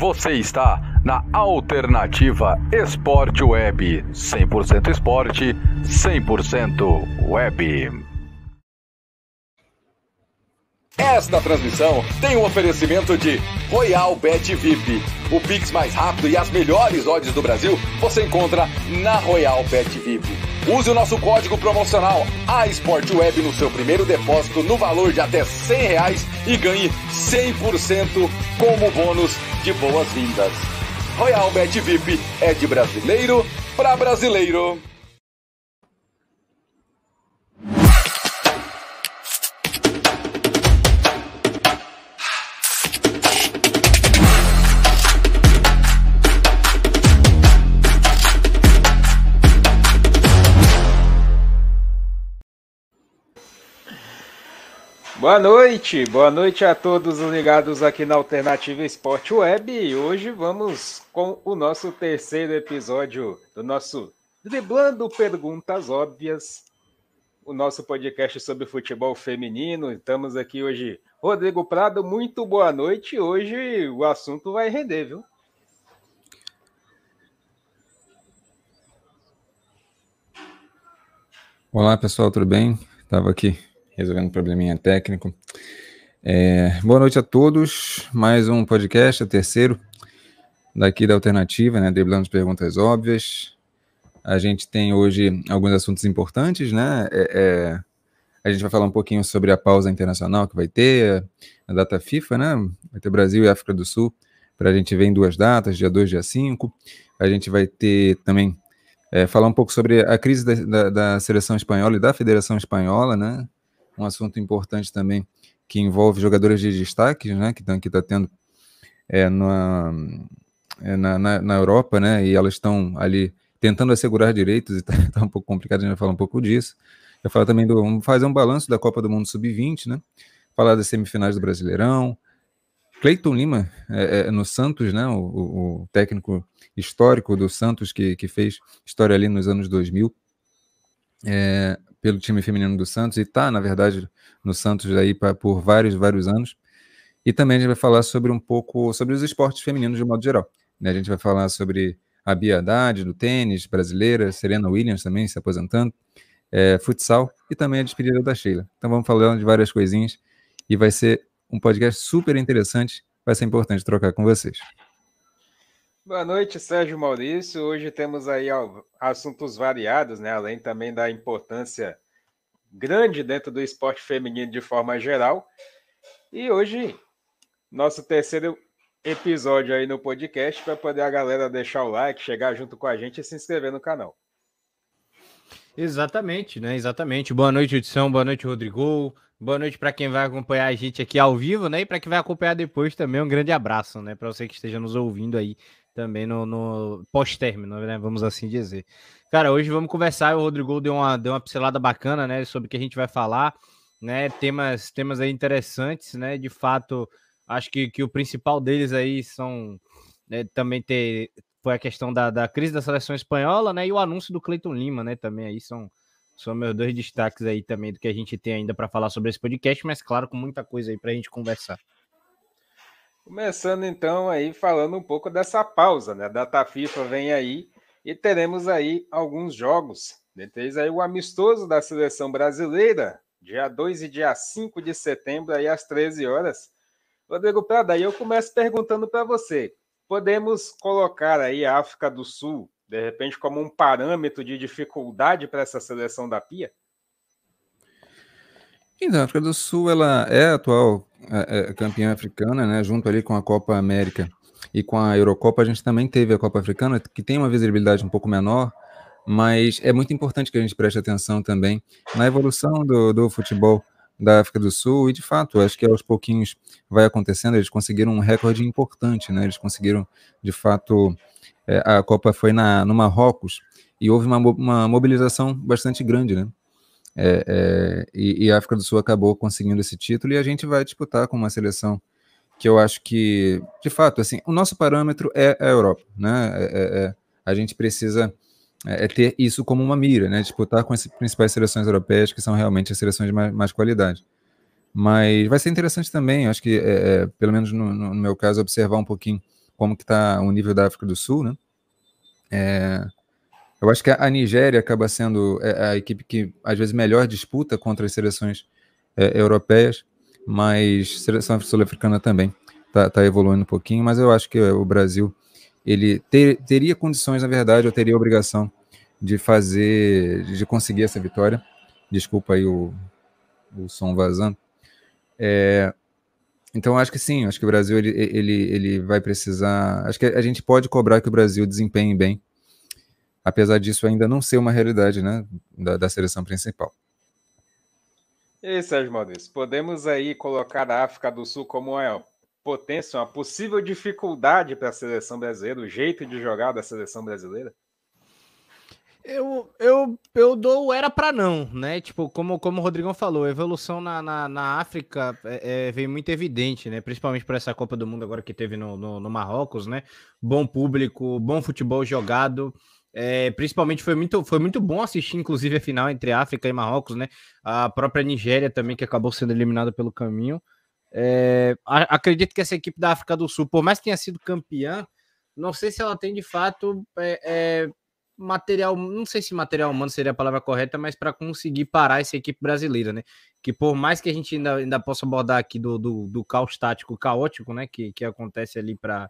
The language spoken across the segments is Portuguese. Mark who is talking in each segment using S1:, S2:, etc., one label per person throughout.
S1: Você está na Alternativa Esporte Web. 100% esporte, 100% web. Esta transmissão tem um oferecimento de Royal Bet VIP. O Pix mais rápido e as melhores odds do Brasil você encontra na Royal Bet VIP. Use o nosso código promocional ASportWeb no seu primeiro depósito no valor de até 100 reais e ganhe 100% como bônus de boas-vindas. Royal Bet VIP é de brasileiro para brasileiro.
S2: Boa noite, boa noite a todos ligados aqui na Alternativa Esporte Web. E hoje vamos com o nosso terceiro episódio do nosso Driblando Perguntas Óbvias, o nosso podcast sobre futebol feminino. Estamos aqui hoje, Rodrigo Prado, muito boa noite. Hoje o assunto vai render, viu?
S3: Olá pessoal, tudo bem? Estava aqui resolvendo um probleminha técnico. É, boa noite a todos. Mais um podcast, o terceiro daqui da Alternativa, né? Driblando as perguntas óbvias. A gente tem hoje alguns assuntos importantes, né? É, é, a gente vai falar um pouquinho sobre a pausa internacional que vai ter, a data FIFA, né? Vai ter Brasil e África do Sul, para a gente ver em duas datas, dia 2 dia 5. A gente vai ter também é, falar um pouco sobre a crise da, da, da, seleção espanhola e da Federação Espanhola, né? Um assunto importante também que envolve jogadores de destaque, né, que estão que tá tendo é, na, é, na, na, na, Europa, né, e elas estão ali tentando assegurar direitos, e está tá um pouco complicado, a gente vai falar um pouco disso. Vai falar também do, vamos fazer um balanço da Copa do Mundo Sub-20, né, falar das semifinais do Brasileirão, Cleiton Lima é, é, no Santos, né, o, o, técnico histórico do Santos que, que fez história ali nos anos 2000, é, pelo time feminino do Santos e está, na verdade, no Santos aí pra, por vários, vários anos. E também a gente vai falar sobre um pouco sobre os esportes femininos de modo geral. Né? A gente vai falar sobre a Bia Haddad, do tênis brasileira, Serena Williams também se aposentando, é, futsal e também a despedida da Sheila. Então vamos falando de várias coisinhas e vai ser um podcast super interessante, vai ser importante trocar com vocês.
S2: Boa noite, Sérgio Maurício. Hoje temos aí assuntos variados, né? Além também da importância grande dentro do esporte feminino de forma geral. E hoje, nosso terceiro episódio aí no podcast para poder a galera deixar o like, chegar junto com a gente e se inscrever no canal.
S4: Exatamente, né? Exatamente. Boa noite, edição. Boa noite, Rodrigo. Boa noite para quem vai acompanhar a gente aqui ao vivo, né? E para quem vai acompanhar depois também, um grande abraço, né? Para você que esteja nos ouvindo aí também no, no pós-término, né? Vamos assim dizer. Cara, hoje vamos conversar. O Rodrigo deu uma, deu uma pincelada bacana, né? Sobre o que a gente vai falar, né? Temas, temas aí interessantes, né? De fato, acho que, que o principal deles aí são né, também ter foi a questão da, da crise da seleção espanhola, né? E o anúncio do Cleiton Lima, né? Também aí são são meus dois destaques aí também do que a gente tem ainda para falar sobre esse podcast, mas claro, com muita coisa aí para a gente conversar.
S2: Começando então aí falando um pouco dessa pausa, né? Data FIFA vem aí e teremos aí alguns jogos. Dentre eles aí o amistoso da seleção brasileira, dia 2 e dia 5 de setembro, aí às 13 horas. Rodrigo Prada, aí eu começo perguntando para você: podemos colocar aí a África do Sul, de repente, como um parâmetro de dificuldade para essa seleção da Pia?
S3: Então, a África do Sul ela é a atual é, campeã africana, né? Junto ali com a Copa América e com a Eurocopa, a gente também teve a Copa Africana, que tem uma visibilidade um pouco menor, mas é muito importante que a gente preste atenção também na evolução do, do futebol da África do Sul e de fato acho que aos pouquinhos vai acontecendo eles conseguiram um recorde importante né eles conseguiram de fato é, a Copa foi na no Marrocos e houve uma, uma mobilização bastante grande né é, é, e, e, a África do Sul acabou conseguindo esse título e a gente vai disputar com uma seleção que eu acho que, de fato, assim, o nosso parâmetro é a Europa, né? É, é, é a gente precisa é, ter isso como uma mira, né? Disputar com as principais seleções europeias, que são realmente as seleções de mais, mais qualidade. Mas vai ser interessante também, acho que, pelo menos no, no, meu caso, observar um pouquinho como que está o nível da África do Sul, né? É, eu acho que a Nigéria acaba sendo é, a equipe que às vezes melhor disputa contra as seleções é, europeias, mas seleção sul-africana também está tá evoluindo um pouquinho, mas eu acho que o Brasil ele ter, teria condições, na verdade, ou teria obrigação de fazer, de conseguir essa vitória. Desculpa aí o, o som vazando. É, então, acho que sim, acho que o Brasil ele, ele, ele vai precisar. Acho que a gente pode cobrar que o Brasil desempenhe bem, apesar disso ainda não ser uma realidade né, da, da seleção principal.
S2: E aí, Sérgio Maurício, podemos aí colocar a África do Sul como uma potência, uma possível dificuldade para a seleção brasileira, o jeito de jogar da seleção brasileira?
S4: Eu, eu, eu dou era para não, né? Tipo, como, como o Rodrigão falou, a evolução na, na, na África é, é, veio muito evidente, né? Principalmente por essa Copa do Mundo agora que teve no, no, no Marrocos, né? Bom público, bom futebol jogado. É, principalmente foi muito, foi muito bom assistir, inclusive, a final entre África e Marrocos, né? A própria Nigéria também, que acabou sendo eliminada pelo caminho. É, acredito que essa equipe da África do Sul, por mais que tenha sido campeã, não sei se ela tem de fato é, é, material, não sei se material humano seria a palavra correta, mas para conseguir parar essa equipe brasileira, né? Que por mais que a gente ainda, ainda possa abordar aqui do, do, do caos tático caótico, né? Que, que acontece ali para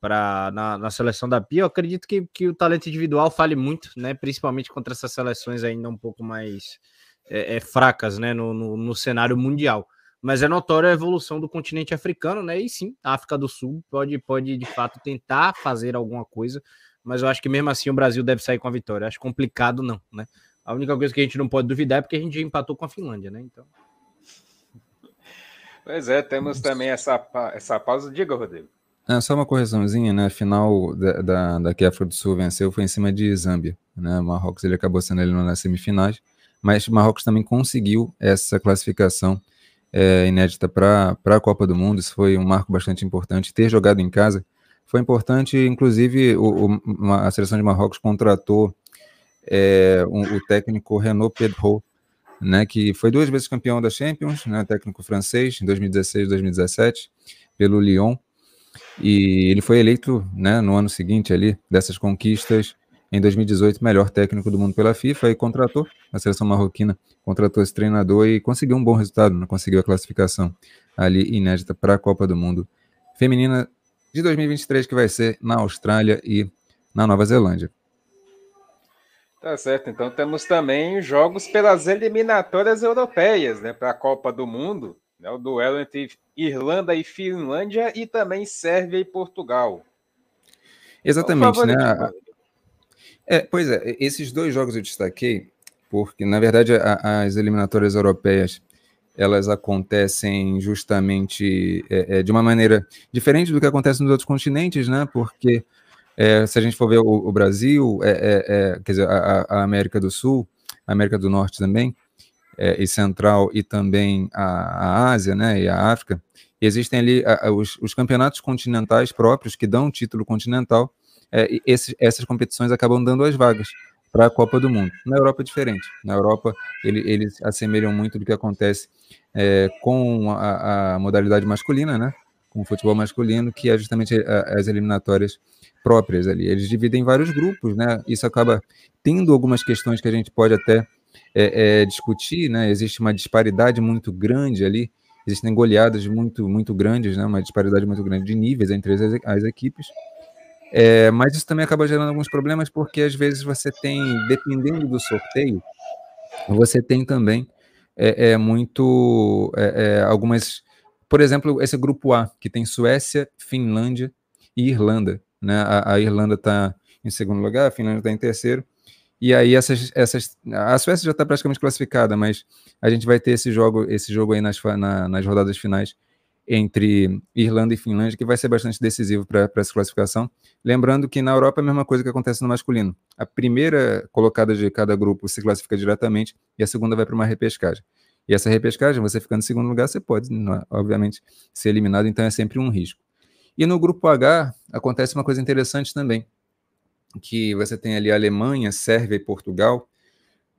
S4: para na, na, seleção da Pia, eu acredito que, que o talento individual fale muito, né? Principalmente contra essas seleções ainda um pouco mais é, é, fracas, né? No, no, no, cenário mundial. Mas é notória a evolução do continente africano, né? E sim, a África do Sul pode, pode de fato tentar fazer alguma coisa mas eu acho que mesmo assim o Brasil deve sair com a vitória. Acho complicado não, né? A única coisa que a gente não pode duvidar é porque a gente empatou com a Finlândia, né? Então.
S2: Pois é, temos também essa, essa pausa. Diga, Rodrigo.
S3: É, só uma correçãozinha, né? A final da, da, da que a África do Sul venceu foi em cima de Zâmbia, né? O Marrocos ele acabou sendo eliminado nas semifinais, mas o Marrocos também conseguiu essa classificação é, inédita para a Copa do Mundo. Isso foi um marco bastante importante. Ter jogado em casa foi importante, inclusive, o, o, a seleção de Marrocos contratou é, um, o técnico Renaud Pedro, né, que foi duas vezes campeão da Champions, né, técnico francês, em 2016 e 2017, pelo Lyon. E ele foi eleito né, no ano seguinte ali, dessas conquistas, em 2018, melhor técnico do mundo pela FIFA, e contratou a seleção marroquina, contratou esse treinador e conseguiu um bom resultado, né, conseguiu a classificação ali inédita para a Copa do Mundo Feminina de 2023, que vai ser na Austrália e na Nova Zelândia.
S2: Tá certo, então temos também jogos pelas eliminatórias europeias, né, para a Copa do Mundo, né, o duelo entre Irlanda e Finlândia e também Sérvia e Portugal.
S3: Exatamente, né? É, pois é, esses dois jogos eu destaquei porque, na verdade, a, as eliminatórias europeias elas acontecem justamente é, é, de uma maneira diferente do que acontece nos outros continentes, né? Porque é, se a gente for ver o, o Brasil, é, é, é, quer dizer, a, a, América do Sul, a América do Norte também, e Central, e também a, a, Ásia, né? E a África, existem ali os, os, campeonatos continentais próprios que dão título continental. Esses, essas competições acabam dando as vagas para a Copa do Mundo. Na Europa é diferente. Na Europa, ele, eles assemelham muito do que acontece é, com a, a, modalidade masculina, né? Com o futebol masculino, que é justamente a, as eliminatórias próprias ali. Eles dividem em vários grupos, né? Isso acaba tendo algumas questões que a gente pode até é, é, discutir, né? Existe uma disparidade muito grande ali, existem goleadas muito, muito grandes, né? Uma disparidade muito grande de níveis entre as, as equipes. É, mas isso também acaba gerando alguns problemas, porque às vezes você tem, dependendo do sorteio, você tem também é, é muito é, é, algumas, por exemplo, esse grupo A que tem Suécia, Finlândia e Irlanda, né? A, a Irlanda está em segundo lugar, a Finlândia está em terceiro. E aí essas, essas, a Suécia já está praticamente classificada, mas a gente vai ter esse jogo, esse jogo aí nas, na, nas rodadas finais entre Irlanda e Finlândia, que vai ser bastante decisivo para essa classificação. Lembrando que na Europa é a mesma coisa que acontece no masculino. A primeira colocada de cada grupo se classifica diretamente e a segunda vai para uma repescagem. E essa repescagem, você ficando em segundo lugar, você pode, obviamente, ser eliminado, então é sempre um risco. E no grupo H acontece uma coisa interessante também, que você tem ali Alemanha, Sérvia e Portugal.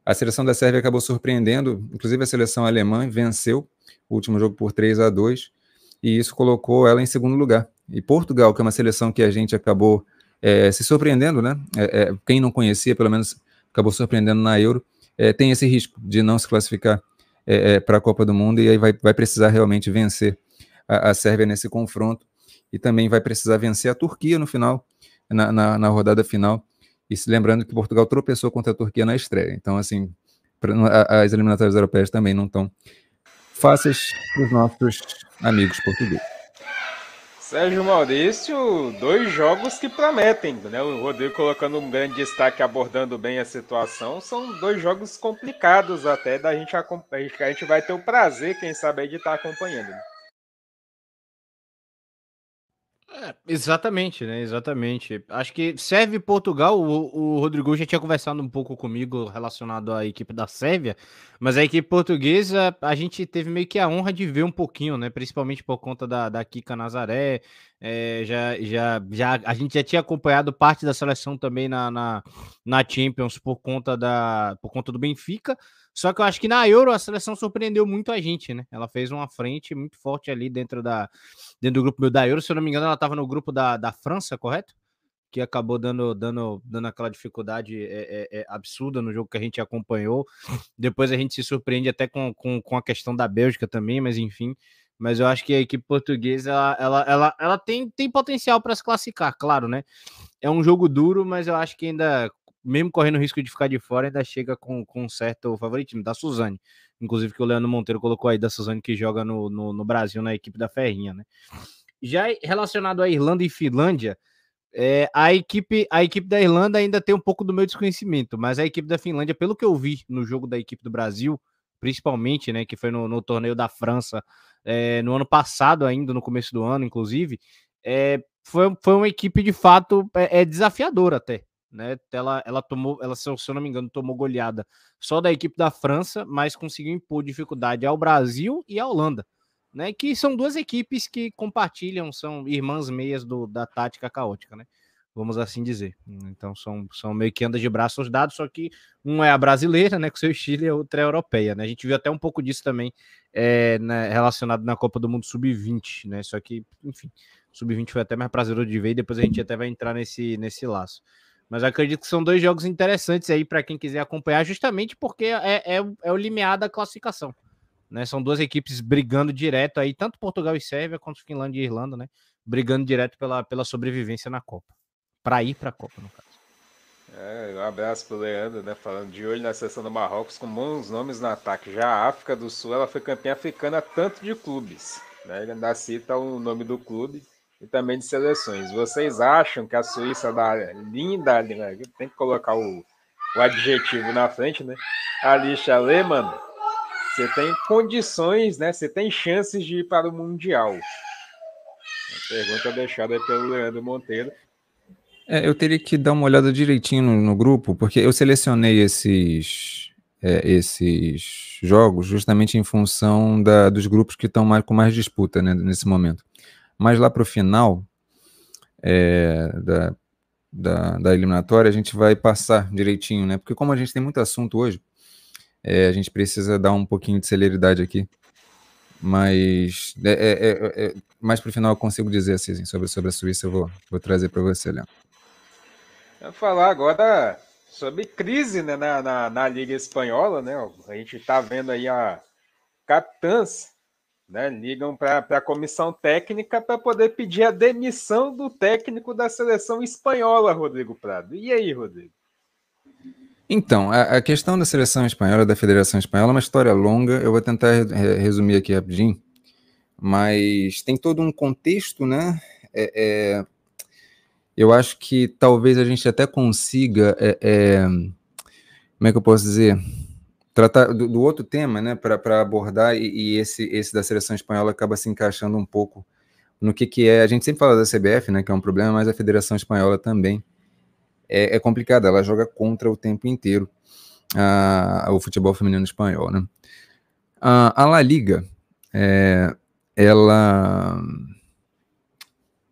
S3: A seleção da Sérvia acabou surpreendendo, inclusive a seleção alemã venceu o último jogo por 3 a 2 e isso colocou ela em segundo lugar e Portugal, que é uma seleção que a gente acabou é, se surpreendendo, né? É, é, quem não conhecia, pelo menos acabou surpreendendo na Euro, tem esse risco de não se classificar para a Copa do Mundo e aí vai, vai precisar realmente vencer a, a, Sérvia nesse confronto e também vai precisar vencer a Turquia no final, na, na, na rodada final. E se lembrando que Portugal tropeçou contra a Turquia na estreia. Então, assim, pra, as eliminatórias europeias também não estão fáceis para os nossos amigos portugueses.
S2: Sérgio Maurício, dois jogos que prometem, né? O Rodrigo colocando um grande destaque, abordando bem a situação. São dois jogos complicados até da gente. A gente vai ter o prazer, quem sabe, de estar acompanhando. Né?
S4: É, exatamente, né? Exatamente. Acho que serve Portugal. O, o, Rodrigo já tinha conversado um pouco comigo relacionado à equipe da Sérvia, mas a equipe portuguesa a gente teve meio que a honra de ver um pouquinho, né? Principalmente por conta da, da Kika Nazaré. É, já, já, já, a gente já tinha acompanhado parte da seleção também na, na, na Champions por conta, da, por conta do Benfica. Só que eu acho que na Euro a seleção surpreendeu muito a gente, né? Ela fez uma frente muito forte ali dentro, da, dentro do grupo da Euro. Se eu não me engano, ela estava no grupo da, da França, correto? Que acabou dando, dando, dando aquela dificuldade é, é, é, absurda no jogo que a gente acompanhou. Depois a gente se surpreende até com, com, com a questão da Bélgica também, mas enfim. Mas eu acho que a equipe portuguesa ela, ela, ela, ela tem, tem potencial para se classificar, claro, né? É um jogo duro, mas eu acho que ainda mesmo correndo o risco de ficar de fora, ainda chega com, com um certo favoritismo da Suzane. Inclusive que o Leandro Monteiro colocou aí da Suzane que joga no, no, no Brasil na equipe da Ferrinha, né? Já relacionado à Irlanda e Finlândia, é, a, equipe, a equipe da Irlanda ainda tem um pouco do meu desconhecimento, mas a equipe da Finlândia, pelo que eu vi no jogo da equipe do Brasil, principalmente, né, que foi no, no torneio da França é, no ano passado, ainda no começo do ano, inclusive, é, foi, foi uma equipe de fato é, é desafiadora até né? Ela, ela tomou, ela, se eu não me engano, tomou goleada só da equipe da França, mas conseguiu impor dificuldade ao Brasil e à Holanda, né? Que são duas equipes que compartilham, são irmãs meias do, da tática caótica, né? Vamos assim dizer. Então são, são meio que andas de braços dados, só que um é a brasileira, né? Com seu estilo, e a outra é a europeia, né? A gente viu até um pouco disso também é, né, relacionado na Copa do Mundo Sub-20, né? Só que, enfim, Sub-20 foi até mais prazeroso de ver, e depois a gente até vai entrar nesse, nesse laço. Mas acredito que são dois jogos interessantes aí para quem quiser acompanhar, justamente porque é, é, é, o limiar da classificação. Né? São duas equipes brigando direto aí, tanto Portugal e Sérvia quanto Finlândia e Irlanda, né? Brigando direto pela, pela sobrevivência na Copa. Para ir para a Copa, no caso.
S2: É, um abraço pro Leandro, né? Falando de olho na seleção do Marrocos com bons nomes no ataque. Já a África do Sul, ela foi campeã africana tanto de clubes. Né? Ele ainda cita o nome do clube e também de seleções. Vocês acham que a Suíça dá linda, né? tem que colocar o, o adjetivo na frente, né? A lixa você tem condições, né? Você tem chances de ir para o Mundial. Pergunta deixada pelo Leandro Monteiro.
S3: É, eu teria que dar uma olhada direitinho no, no grupo, porque eu selecionei esses, é, esses jogos justamente em função da, dos grupos que estão mais, com mais disputa né, nesse momento. Mas lá para o final é, da, da, da, eliminatória, a gente vai passar direitinho, né? Porque como a gente tem muito assunto hoje, é, a gente precisa dar um pouquinho de celeridade aqui. Mas é, é, é, é mais para o final eu consigo dizer assim, sobre, sobre a Suíça, eu vou, vou trazer para você, Léo.
S2: Vou falar agora sobre crise né, na, na, na, Liga Espanhola, né? A gente está vendo aí a capitãs né, ligam para a comissão técnica para poder pedir a demissão do técnico da seleção espanhola, Rodrigo Prado. E aí, Rodrigo?
S3: Então, a, a questão da seleção espanhola, da Federação Espanhola, é uma história longa. Eu vou tentar re resumir aqui rapidinho, mas tem todo um contexto, né? É, é, eu acho que talvez a gente até consiga. É, é como é que eu posso dizer? tratar do, do outro tema, né, para abordar, e, e, esse, esse da seleção espanhola acaba se encaixando um pouco no que, que é. A gente sempre fala da CBF, né, que é um problema, mas a Federação Espanhola também é, é complicada, ela joga contra o tempo inteiro a, o futebol feminino espanhol. Né. A, a La Liga, é, ela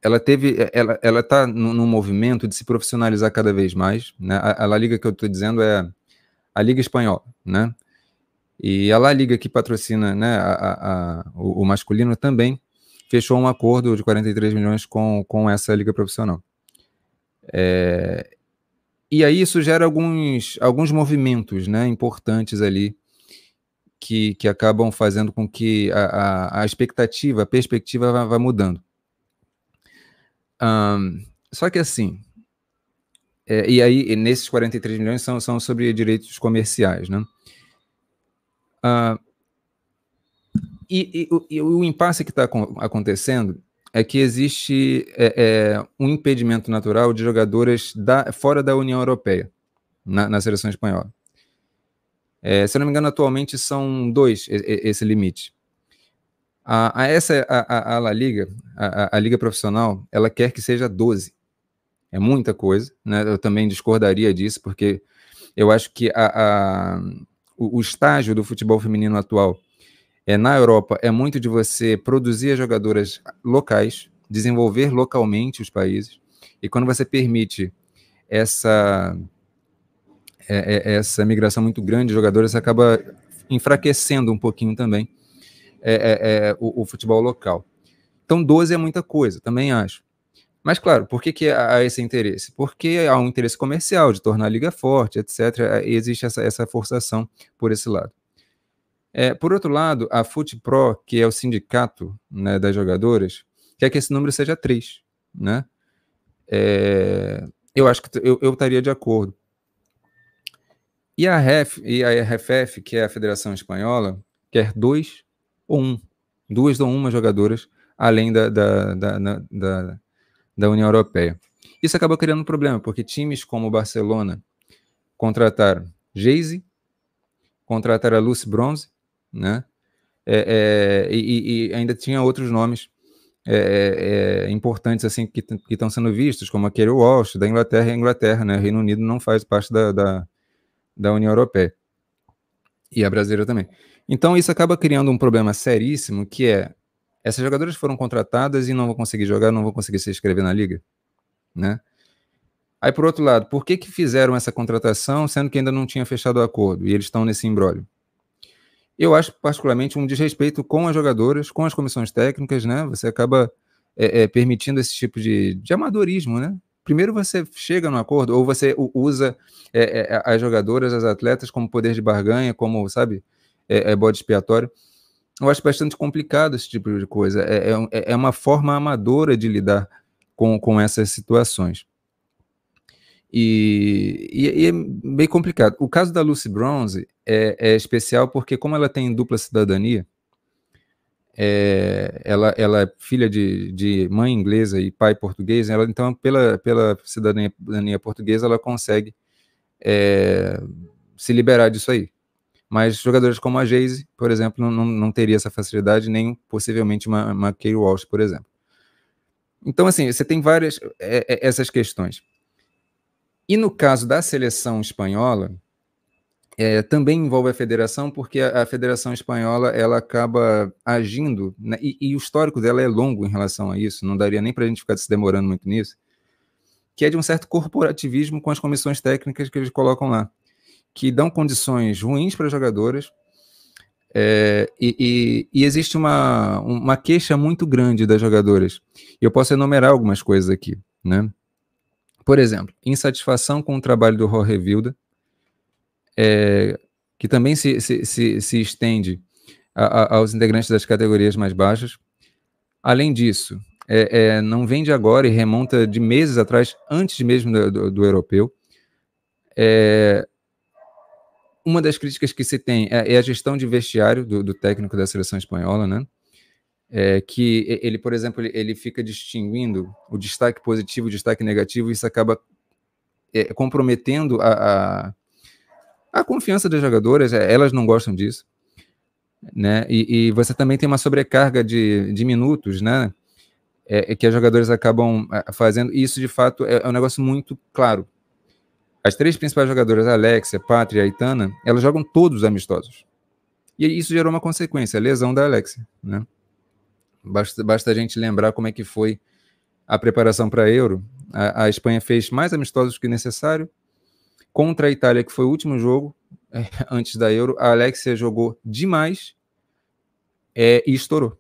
S3: ela teve, ela, ela está num movimento de se profissionalizar cada vez mais, né? A, a La Liga que eu estou dizendo é a Liga Espanhola, né? E a La Liga que patrocina né, a, a, a, o, o, masculino também fechou um acordo de 43 milhões com, com essa liga profissional. É, e aí isso gera alguns, alguns movimentos né, importantes ali que, que acabam fazendo com que a, a, a expectativa, a perspectiva vá, vá mudando. Um, só que assim, é, e aí nesses 43 milhões são, são sobre direitos comerciais, né? Uh, e, e, e, o impasse que está acontecendo é que existe é, é, um impedimento natural de jogadoras da, fora da União Europeia na, na seleção espanhola. É, se eu não me engano, atualmente são dois esse limite. A, a essa a, a, La Liga, a, a, Liga Profissional, ela quer que seja 12. É muita coisa, né? Eu também discordaria disso, porque eu acho que a, o, o estágio do futebol feminino atual é, na Europa é muito de você produzir as jogadoras locais, desenvolver localmente os países, e quando você permite essa é, é, essa migração muito grande de jogadores, acaba enfraquecendo um pouquinho também é, é, é o, o, futebol local. Então, 12 é muita coisa, também acho. Mas, claro, por que, que há esse interesse? Porque há um interesse comercial de tornar a liga forte, etc. Existe essa, essa forçação por esse lado. É, por outro lado, a FUTPRO, que é o sindicato né, das jogadoras, quer que esse número seja 3. Né? É, eu acho que eu, eu estaria de acordo. E a, REF, e a RFF, que é a Federação Espanhola, quer dois ou um. Duas ou uma jogadoras, além da, da, da, da, da União Europeia. Isso acaba criando um problema, porque times como o Barcelona contrataram Geise, contrataram a Lucy Bronze né? É, é, e, e, ainda tinha outros nomes é, é, é importantes assim que estão sendo vistos, como aquele Walsh, da Inglaterra e Inglaterra, né? O Reino Unido não faz parte da, da, da União Europeia. E a brasileira também. Então isso acaba criando um problema seríssimo, que é essas jogadoras foram contratadas e não vão conseguir jogar, não vão conseguir se inscrever na liga, né? Aí, por outro lado, por que, que fizeram essa contratação sendo que ainda não tinha fechado o acordo e eles estão nesse imbróglio? Eu acho particularmente um desrespeito com as jogadoras, com as comissões técnicas, né? Você acaba é, é, permitindo esse tipo de, de amadorismo, né? Primeiro você chega no acordo, ou você usa é, é as jogadoras, as atletas, como poder de barganha, como, sabe, é, é bode expiatório. Eu acho bastante complicado esse tipo de coisa. É, é, é uma forma amadora de lidar com, com essas situações. E, e, e, é bem complicado. O caso da Lucy Bronze é, é especial porque, como ela tem dupla cidadania, é, ela, ela é filha de, de mãe inglesa e pai português, ela, então, pela, pela cidadania, cidadania portuguesa, ela consegue é, se liberar disso aí. Mas jogadores como a Jayce, por exemplo, não, não, teria essa facilidade, nem possivelmente uma, uma Kay Walsh, por exemplo. Então, assim, você tem várias é, é, essas questões. E no caso da seleção espanhola, é, também envolve a federação, porque a, a, federação espanhola ela acaba agindo, né, e, e, o histórico dela é longo em relação a isso, não daria nem para a gente ficar se demorando muito nisso, que é de um certo corporativismo com as comissões técnicas que eles colocam lá, que dão condições ruins para jogadoras, é, e, e, e, existe uma, uma queixa muito grande das jogadoras. Eu posso enumerar algumas coisas aqui, né? Por exemplo, insatisfação com o trabalho do Jorge Vilda, é, que também se, se, se, se estende a, a, aos integrantes das categorias mais baixas. Além disso, é, é, não vem de agora e remonta de meses atrás, antes mesmo do, do, do europeu. É, uma das críticas que se tem é, é a gestão de vestiário do, do, técnico da seleção espanhola, né? é, que ele, por exemplo, ele, ele, fica distinguindo o destaque positivo o destaque negativo, e isso acaba é, comprometendo a, a, a, confiança das jogadoras, é, elas não gostam disso. Né? E, e, você também tem uma sobrecarga de, de minutos, né? É, é que as jogadoras acabam é, fazendo, e isso de fato é um negócio muito claro. As três principais jogadoras, Alexia, Pátria e Aitana, elas jogam todos amistosos. E isso gerou uma consequência, a lesão da Alexia, né? Basta, basta a gente lembrar como é que foi a preparação para a Euro. A, Espanha fez mais amistosos que necessário. Contra a Itália, que foi o último jogo é, antes da Euro, a Alexia jogou demais é, e estourou.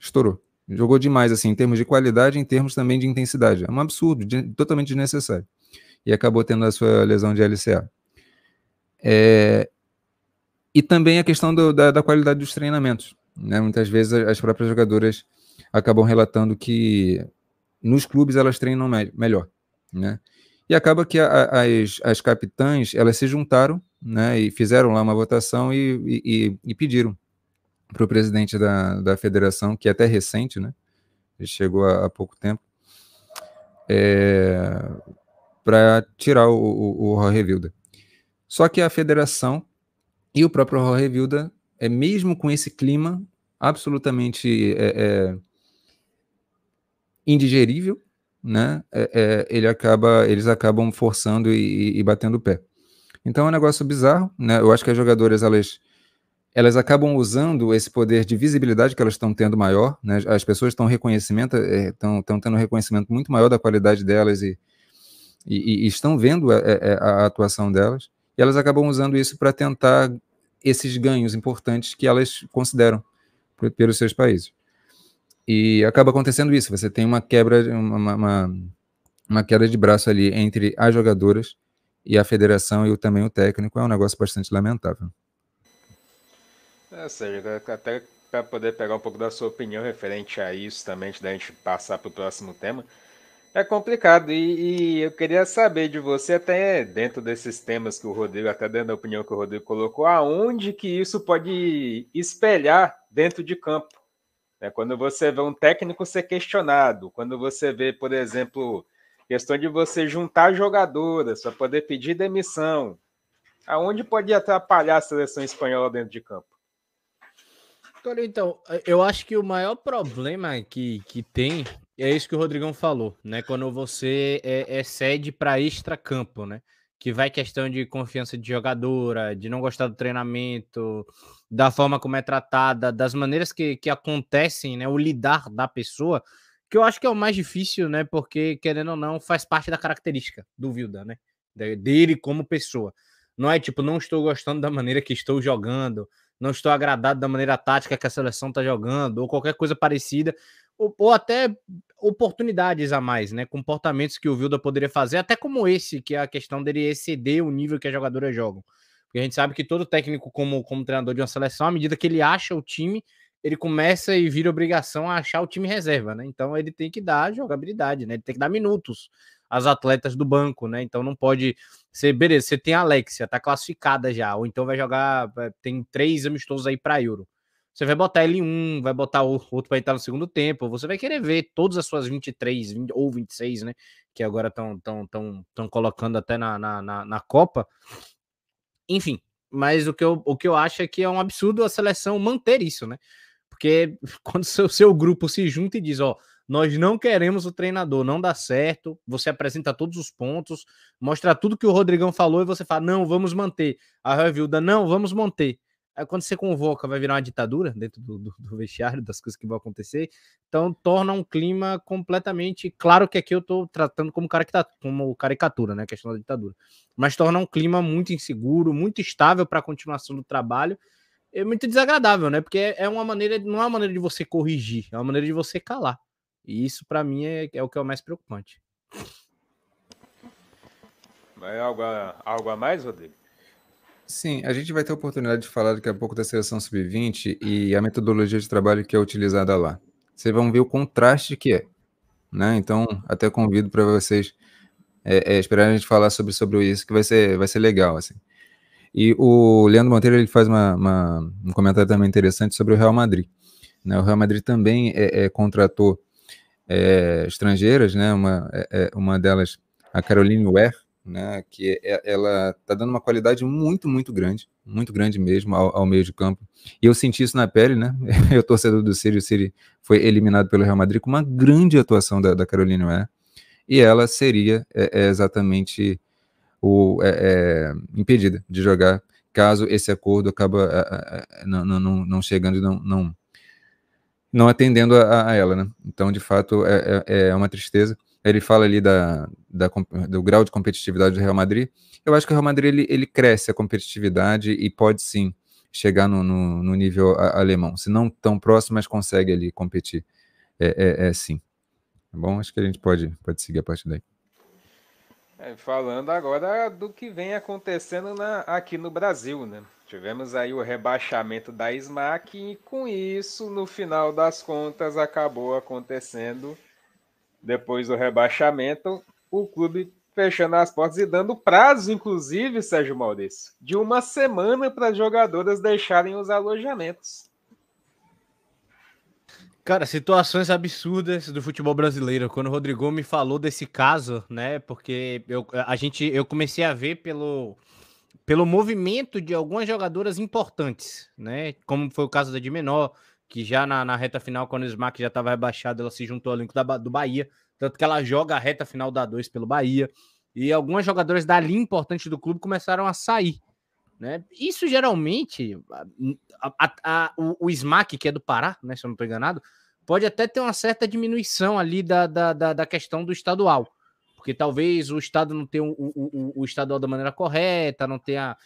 S3: Estourou. Jogou demais, assim, em termos de qualidade, em termos também de intensidade. É um absurdo, de, totalmente desnecessário. E acabou tendo a sua lesão de LCA. É, e também a questão do, da, da, qualidade dos treinamentos. Né? Muitas vezes as próprias jogadoras acabam relatando que nos clubes elas treinam me melhor. Né? E acaba que a, as, as capitães elas se juntaram né, e fizeram lá uma votação e, e, e pediram para o presidente da, da federação, que é até recente, né? Ele chegou há, há pouco tempo, é, para tirar o, o, Vilda. Só que a federação e o próprio Jorge Vilda, é, mesmo com esse clima absolutamente é, é, indigerível, né? É, é, ele acaba, eles acabam forçando e, e, batendo o pé. Então é um negócio bizarro, né? Eu acho que as jogadoras elas elas acabam usando esse poder de visibilidade que elas estão tendo maior, né? As pessoas estão reconhecimento, estão, estão tendo reconhecimento muito maior da qualidade delas e, e, e estão vendo a, a, a, atuação delas, e elas acabam usando isso para tentar esses ganhos importantes que elas consideram pelos seus países. E acaba acontecendo isso, você tem uma quebra, uma, uma, uma queda de braço ali entre as jogadoras e a federação e o, também o técnico, é um negócio bastante lamentável.
S2: É, Sérgio, até para poder pegar um pouco da sua opinião referente a isso também, da gente passar para o próximo tema, é complicado e, e, eu queria saber de você, até dentro desses temas que o Rodrigo, até dentro da opinião que o Rodrigo colocou, aonde que isso pode espelhar dentro de campo? É, quando você vê um técnico ser questionado, quando você vê, por exemplo, questão de você juntar jogadoras para poder pedir demissão, aonde pode atrapalhar a seleção espanhola dentro de campo?
S4: Então, eu acho que o maior problema que, que tem é isso que o Rodrigão falou, né? Quando você é, é cede para extra-campo, né? Que vai questão de confiança de jogadora, de não gostar do treinamento, da forma como é tratada, das maneiras que, que acontecem, né? O lidar da pessoa, que eu acho que é o mais difícil, né? Porque, querendo ou não, faz parte da característica do Vilda, né? Dele como pessoa. Não é tipo, não estou gostando da maneira que estou jogando, não estou agradado da maneira tática que a seleção está jogando, ou qualquer coisa parecida, ou, ou, até oportunidades a mais, né? Comportamentos que o Vilda poderia fazer, até como esse, que é a questão dele exceder o nível que as jogadoras jogam. Porque a gente sabe que todo técnico, como, como treinador de uma seleção, à medida que ele acha o time, ele começa e vira obrigação a achar o time reserva, né? Então ele tem que dar jogabilidade, né? Ele tem que dar minutos às atletas do banco, né? Então não pode ser, beleza, você tem a Alexia, tá classificada já, ou então vai jogar, tem três amistosos aí para Euro. Você vai botar ele em um, vai botar o outro para entrar no segundo tempo, você vai querer ver todas as suas 23 20, ou 26, né? Que agora estão tão, tão, tão colocando até na, na, na, na Copa. Enfim, mas o que, eu, o que eu acho é que é um absurdo a seleção manter isso, né? Porque quando o seu, seu grupo se junta e diz, ó, nós não queremos o treinador, não dá certo. Você apresenta todos os pontos, mostra tudo que o Rodrigão falou e você fala: não, vamos manter. A Ravilda, não, vamos manter. Quando você convoca, vai virar uma ditadura dentro do, do, do, vestiário, das coisas que vão acontecer. Então torna um clima completamente. Claro que aqui eu estou tratando como, como caricatura, né? A questão da ditadura. Mas torna um clima muito inseguro, muito estável para a continuação do trabalho. É muito desagradável, né? Porque é uma maneira, não é uma maneira de você corrigir, é uma maneira de você calar. E isso, para mim, é, é, o que é o mais preocupante.
S2: Vai algo a, algo a mais, Rodrigo?
S3: Sim, a gente vai ter a oportunidade de falar daqui a pouco da seleção sub-20 e a metodologia de trabalho que é utilizada lá. Vocês vão ver o contraste que é. Né? Então, até convido para vocês é, é, esperar a gente falar sobre, sobre isso, que vai ser, vai ser legal. Assim. E o Leandro Monteiro ele faz uma, uma, um comentário também interessante sobre o Real Madrid. Né? O Real Madrid também é, é contratou é, estrangeiras, né? Uma, é, uma delas, a Caroline Ware, né? Que é, ela está dando uma qualidade muito, muito grande, muito grande mesmo ao, ao, meio de campo. E eu senti isso na pele, né? Eu torcedor do City, o foi eliminado pelo Real Madrid com uma grande atuação da, da Caroline. E ela seria é, exatamente o, impedida de jogar caso esse acordo acaba não, não, não chegando não, não não atendendo a, a ela, né? Então, de fato, é, é, é, uma tristeza. Ele fala ali da, da, do grau de competitividade do Real Madrid. Eu acho que o Real Madrid ele, ele cresce a competitividade e pode sim chegar no, no, no nível alemão. Se não tão próximo, mas consegue ali competir. é, é, é sim. Tá bom? Acho que a gente pode, pode seguir a partir daí.
S2: É, falando agora do que vem acontecendo na, aqui no Brasil, né? Tivemos aí o rebaixamento da SMAC e com isso, no final das contas, acabou acontecendo, depois do rebaixamento, o clube fechando as portas e dando prazo, inclusive, Sérgio Maurício, de uma semana para as jogadoras deixarem os alojamentos.
S4: Cara, situações absurdas do futebol brasileiro. Quando o Rodrigo me falou desse caso, né? Porque eu, a gente, eu comecei a ver pelo, pelo movimento de algumas jogadoras importantes, né? Como foi o caso da de Menor, que já na, na reta final, quando o Smack já estava rebaixado, ela se juntou ao elenco da, do Bahia, tanto que ela joga a reta final da 2 pelo Bahia. E algumas jogadoras dali importantes do clube começaram a sair. Né? Isso geralmente, a, a, a, o, o Smack, que é do Pará, né, se eu não estou enganado, pode até ter uma certa diminuição ali da, da, da, da questão do estadual porque talvez o Estado não tenha o, o, o, estadual da maneira correta, não tenha,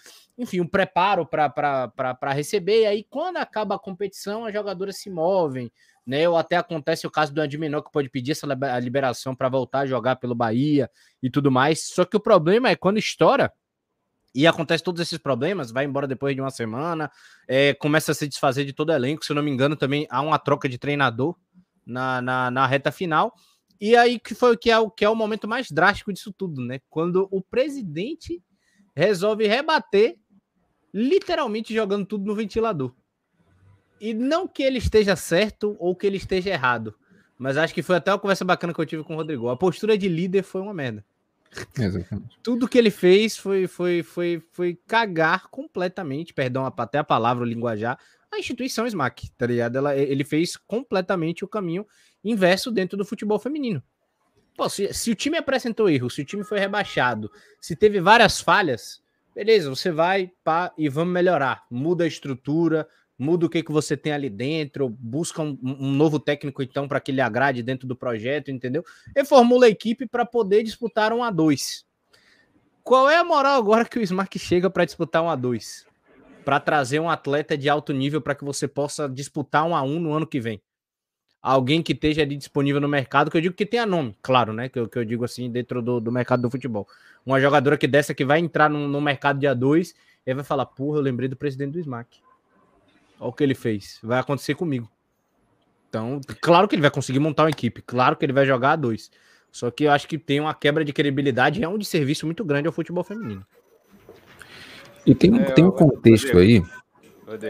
S4: enfim, um preparo para receber. E aí, quando acaba a competição, as jogadoras se movem, né? Ou até acontece o caso do Adminor, que pode pedir essa liberação para voltar a jogar pelo Bahia e tudo mais. Só que o problema é quando estoura. E acontece todos esses problemas, vai embora depois de uma semana, é, começa a se desfazer de todo o elenco. Se eu não me engano, também há uma troca de treinador na, na, na reta final. E aí que foi que é o que é o momento mais drástico disso tudo, né? Quando o presidente resolve rebater, literalmente jogando tudo no ventilador. E não que ele esteja certo ou que ele esteja errado, mas acho que foi até uma conversa bacana que eu tive com o Rodrigo. A postura de líder foi uma merda. Exatamente. Tudo que ele fez foi, foi, foi, foi cagar completamente, perdão até a palavra, o linguajar, a instituição SMAC, tá ligado? Ela, ele fez completamente o caminho inverso dentro do futebol feminino. Pô, se, se o time apresentou erro, se o time foi rebaixado, se teve várias falhas, beleza, você vai pá, e vamos melhorar. Muda a estrutura, muda o que, que você tem ali dentro, busca um, um novo técnico, então, para que ele agrade dentro do projeto, entendeu? Reformula a equipe para poder disputar um a dois. Qual é a moral agora que o Smart chega para disputar um a dois? Para trazer um atleta de alto nível para que você possa disputar um a um no ano que vem alguém que esteja ali disponível no mercado, que eu digo que tenha nome, claro, né? Que eu, que eu digo assim, dentro do, do mercado do futebol. Uma jogadora que dessa que vai entrar no, no mercado dia 2 e vai falar, porra, eu lembrei do presidente do SMAC. Olha o que ele fez. Vai acontecer comigo. Então, claro que ele vai conseguir montar uma equipe, claro que ele vai jogar a dois. Só que eu acho que tem uma quebra de credibilidade, é um de serviço muito grande ao futebol feminino.
S3: E tem, é, tem um contexto aí.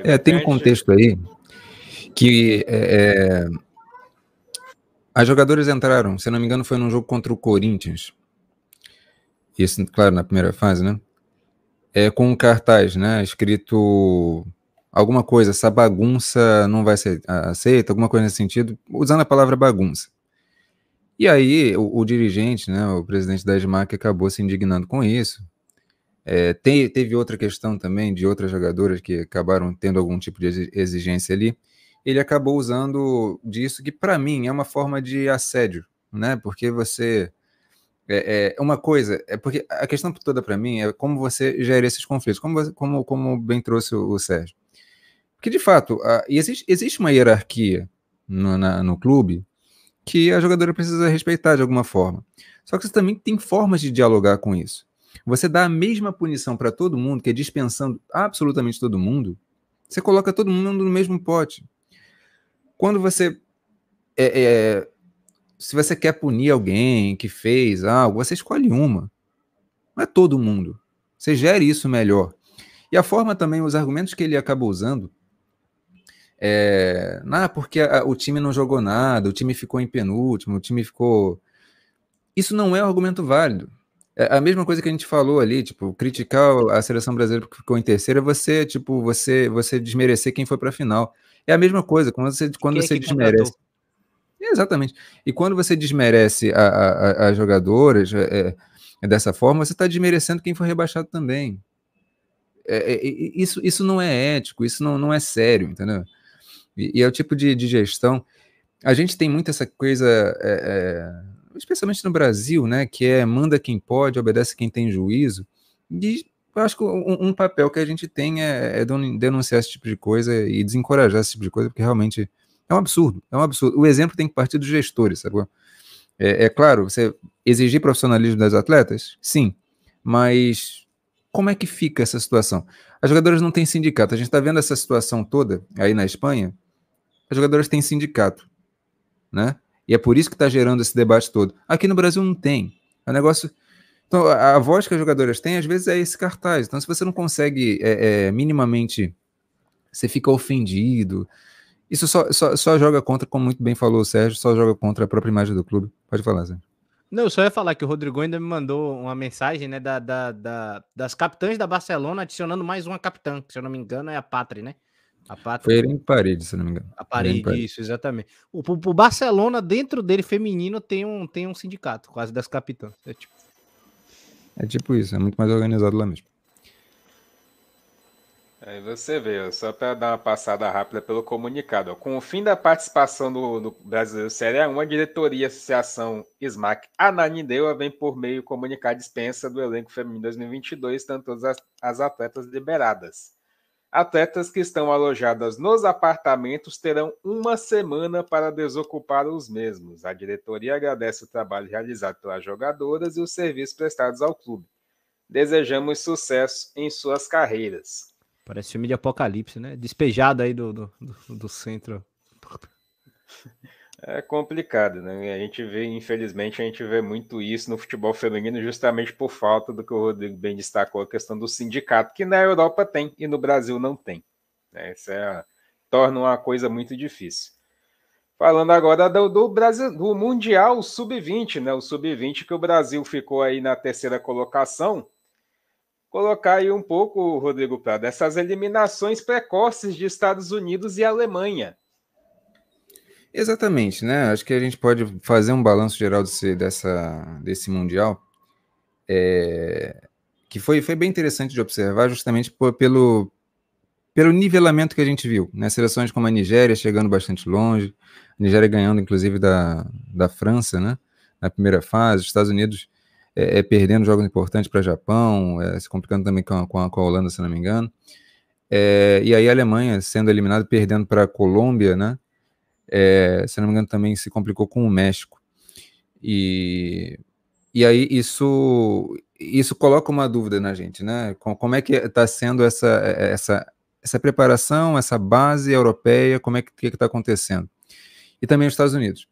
S3: É, tem um contexto aí que é, é as jogadoras entraram, se não me engano, foi num jogo contra o Corinthians. Isso, claro, na primeira fase, né? É com um cartaz, né? Escrito alguma coisa, essa bagunça não vai ser aceita, alguma coisa nesse sentido, usando a palavra bagunça. E aí o, o dirigente, né, o presidente da SMAC acabou se indignando com isso. É, te, teve outra questão também de outras jogadoras que acabaram tendo algum tipo de exigência ali ele acabou usando disso, que para mim é uma forma de assédio, né? Porque você. É, é, uma coisa, é porque a questão toda para mim é como você gera esses conflitos, como, você, como, como bem trouxe o, o Sérgio. Porque, de fato, a, existe, existe uma hierarquia no, na, no clube que a jogadora precisa respeitar de alguma forma. Só que você também tem formas de dialogar com isso. Você dá a mesma punição para todo mundo, que é dispensando absolutamente todo mundo, você coloca todo mundo no mesmo pote. Quando você. É, é, se você quer punir alguém que fez algo, você escolhe uma. Não é todo mundo. Você gere isso melhor. E a forma também, os argumentos que ele acabou usando. É, ah, porque a, o time não jogou nada, o time ficou em penúltimo, o time ficou. Isso não é um argumento válido. É a mesma coisa que a gente falou ali, tipo, criticar a seleção brasileira porque ficou em terceira, você, tipo, você, você desmerecer quem foi para a final. É a mesma coisa, quando você, quando Quem é você é desmerece. Exatamente. E quando você desmerece as jogadoras é, é, dessa forma, você está desmerecendo quem foi rebaixado também. É, é isso, isso não é ético, isso não, não é sério, entendeu? E, e é o tipo de, de, gestão. A gente tem muito essa coisa, é, especialmente no Brasil, né, que é manda quem pode, obedece quem tem juízo. E eu acho que um, um, papel que a gente tem é, é, denunciar esse tipo de coisa e desencorajar esse tipo de coisa, porque realmente É um absurdo, é um absurdo. O exemplo tem que partir dos gestores, sabe? É, é claro, você exigir profissionalismo das atletas? Sim, mas como é que fica essa situação? As jogadoras não têm sindicato. A gente está vendo essa situação toda aí na Espanha. As jogadoras têm sindicato, né? E é por isso que está gerando esse debate todo. Aqui no Brasil não tem. É um negócio. Então, a, voz que as jogadoras têm, às vezes, é esse cartaz. Então, se você não consegue é, é, minimamente, você fica ofendido. Isso só, só, só joga contra, como muito bem falou o Sérgio, só joga contra a própria imagem do clube. Pode falar, Sérgio.
S4: Não, eu só ia falar que o Rodrigo ainda me mandou uma mensagem, né, da, da, da, das capitãs da Barcelona, adicionando mais uma capitã, que se eu não me engano é a Patri, né?
S3: A Patri. Foi em parede, se eu não me engano.
S4: A parede, parede. isso, exatamente. O, o, Barcelona, dentro dele, feminino, tem um, tem um sindicato, quase das capitãs. É tipo...
S3: é tipo isso, é muito mais organizado lá mesmo.
S2: Aí você vê, só para dar uma passada rápida pelo comunicado. Com o fim da participação do, do Brasileiro Série A1, a diretoria Associação SMAC Ananindeua vem por meio comunicar a dispensa do elenco feminino 2022, tanto as, as atletas liberadas. Atletas que estão alojadas nos apartamentos terão uma semana para desocupar os mesmos. A diretoria agradece o trabalho realizado pelas jogadoras e os serviços prestados ao clube. Desejamos sucesso em suas carreiras.
S4: Parece filme de apocalipse, né? Despejado aí do, do, do, do centro.
S2: É complicado, né? A gente vê, infelizmente, a gente vê muito isso no futebol feminino, justamente por falta do que o Rodrigo bem destacou, a questão do sindicato, que na Europa tem e no Brasil não tem. Né? Isso é, torna uma coisa muito difícil. Falando agora do, do Brasil, do Mundial Sub-20, né? O Sub-20 que o Brasil ficou aí na terceira colocação, colocar aí um pouco, Rodrigo Prado, essas eliminações precoces de Estados Unidos e Alemanha.
S3: Exatamente, né? Acho que a gente pode fazer um balanço geral desse, dessa, desse Mundial, é, que foi, foi bem interessante de observar, justamente por, pelo, pelo nivelamento que a gente viu. Né? Seleções como a Nigéria chegando bastante longe, a Nigéria ganhando, inclusive, da, da França, né? Na primeira fase, os Estados Unidos é, é, perdendo jogos importantes para o Japão, é, se complicando também com a, com, a, com a, Holanda, se não me engano. É, e aí a Alemanha sendo eliminada, perdendo para a Colômbia, né? É, se não me engano, também se complicou com o México. E, e aí isso, isso coloca uma dúvida na gente, né? Como é que está sendo essa, essa, essa preparação, essa base europeia, como é que está acontecendo? E também os Estados Unidos.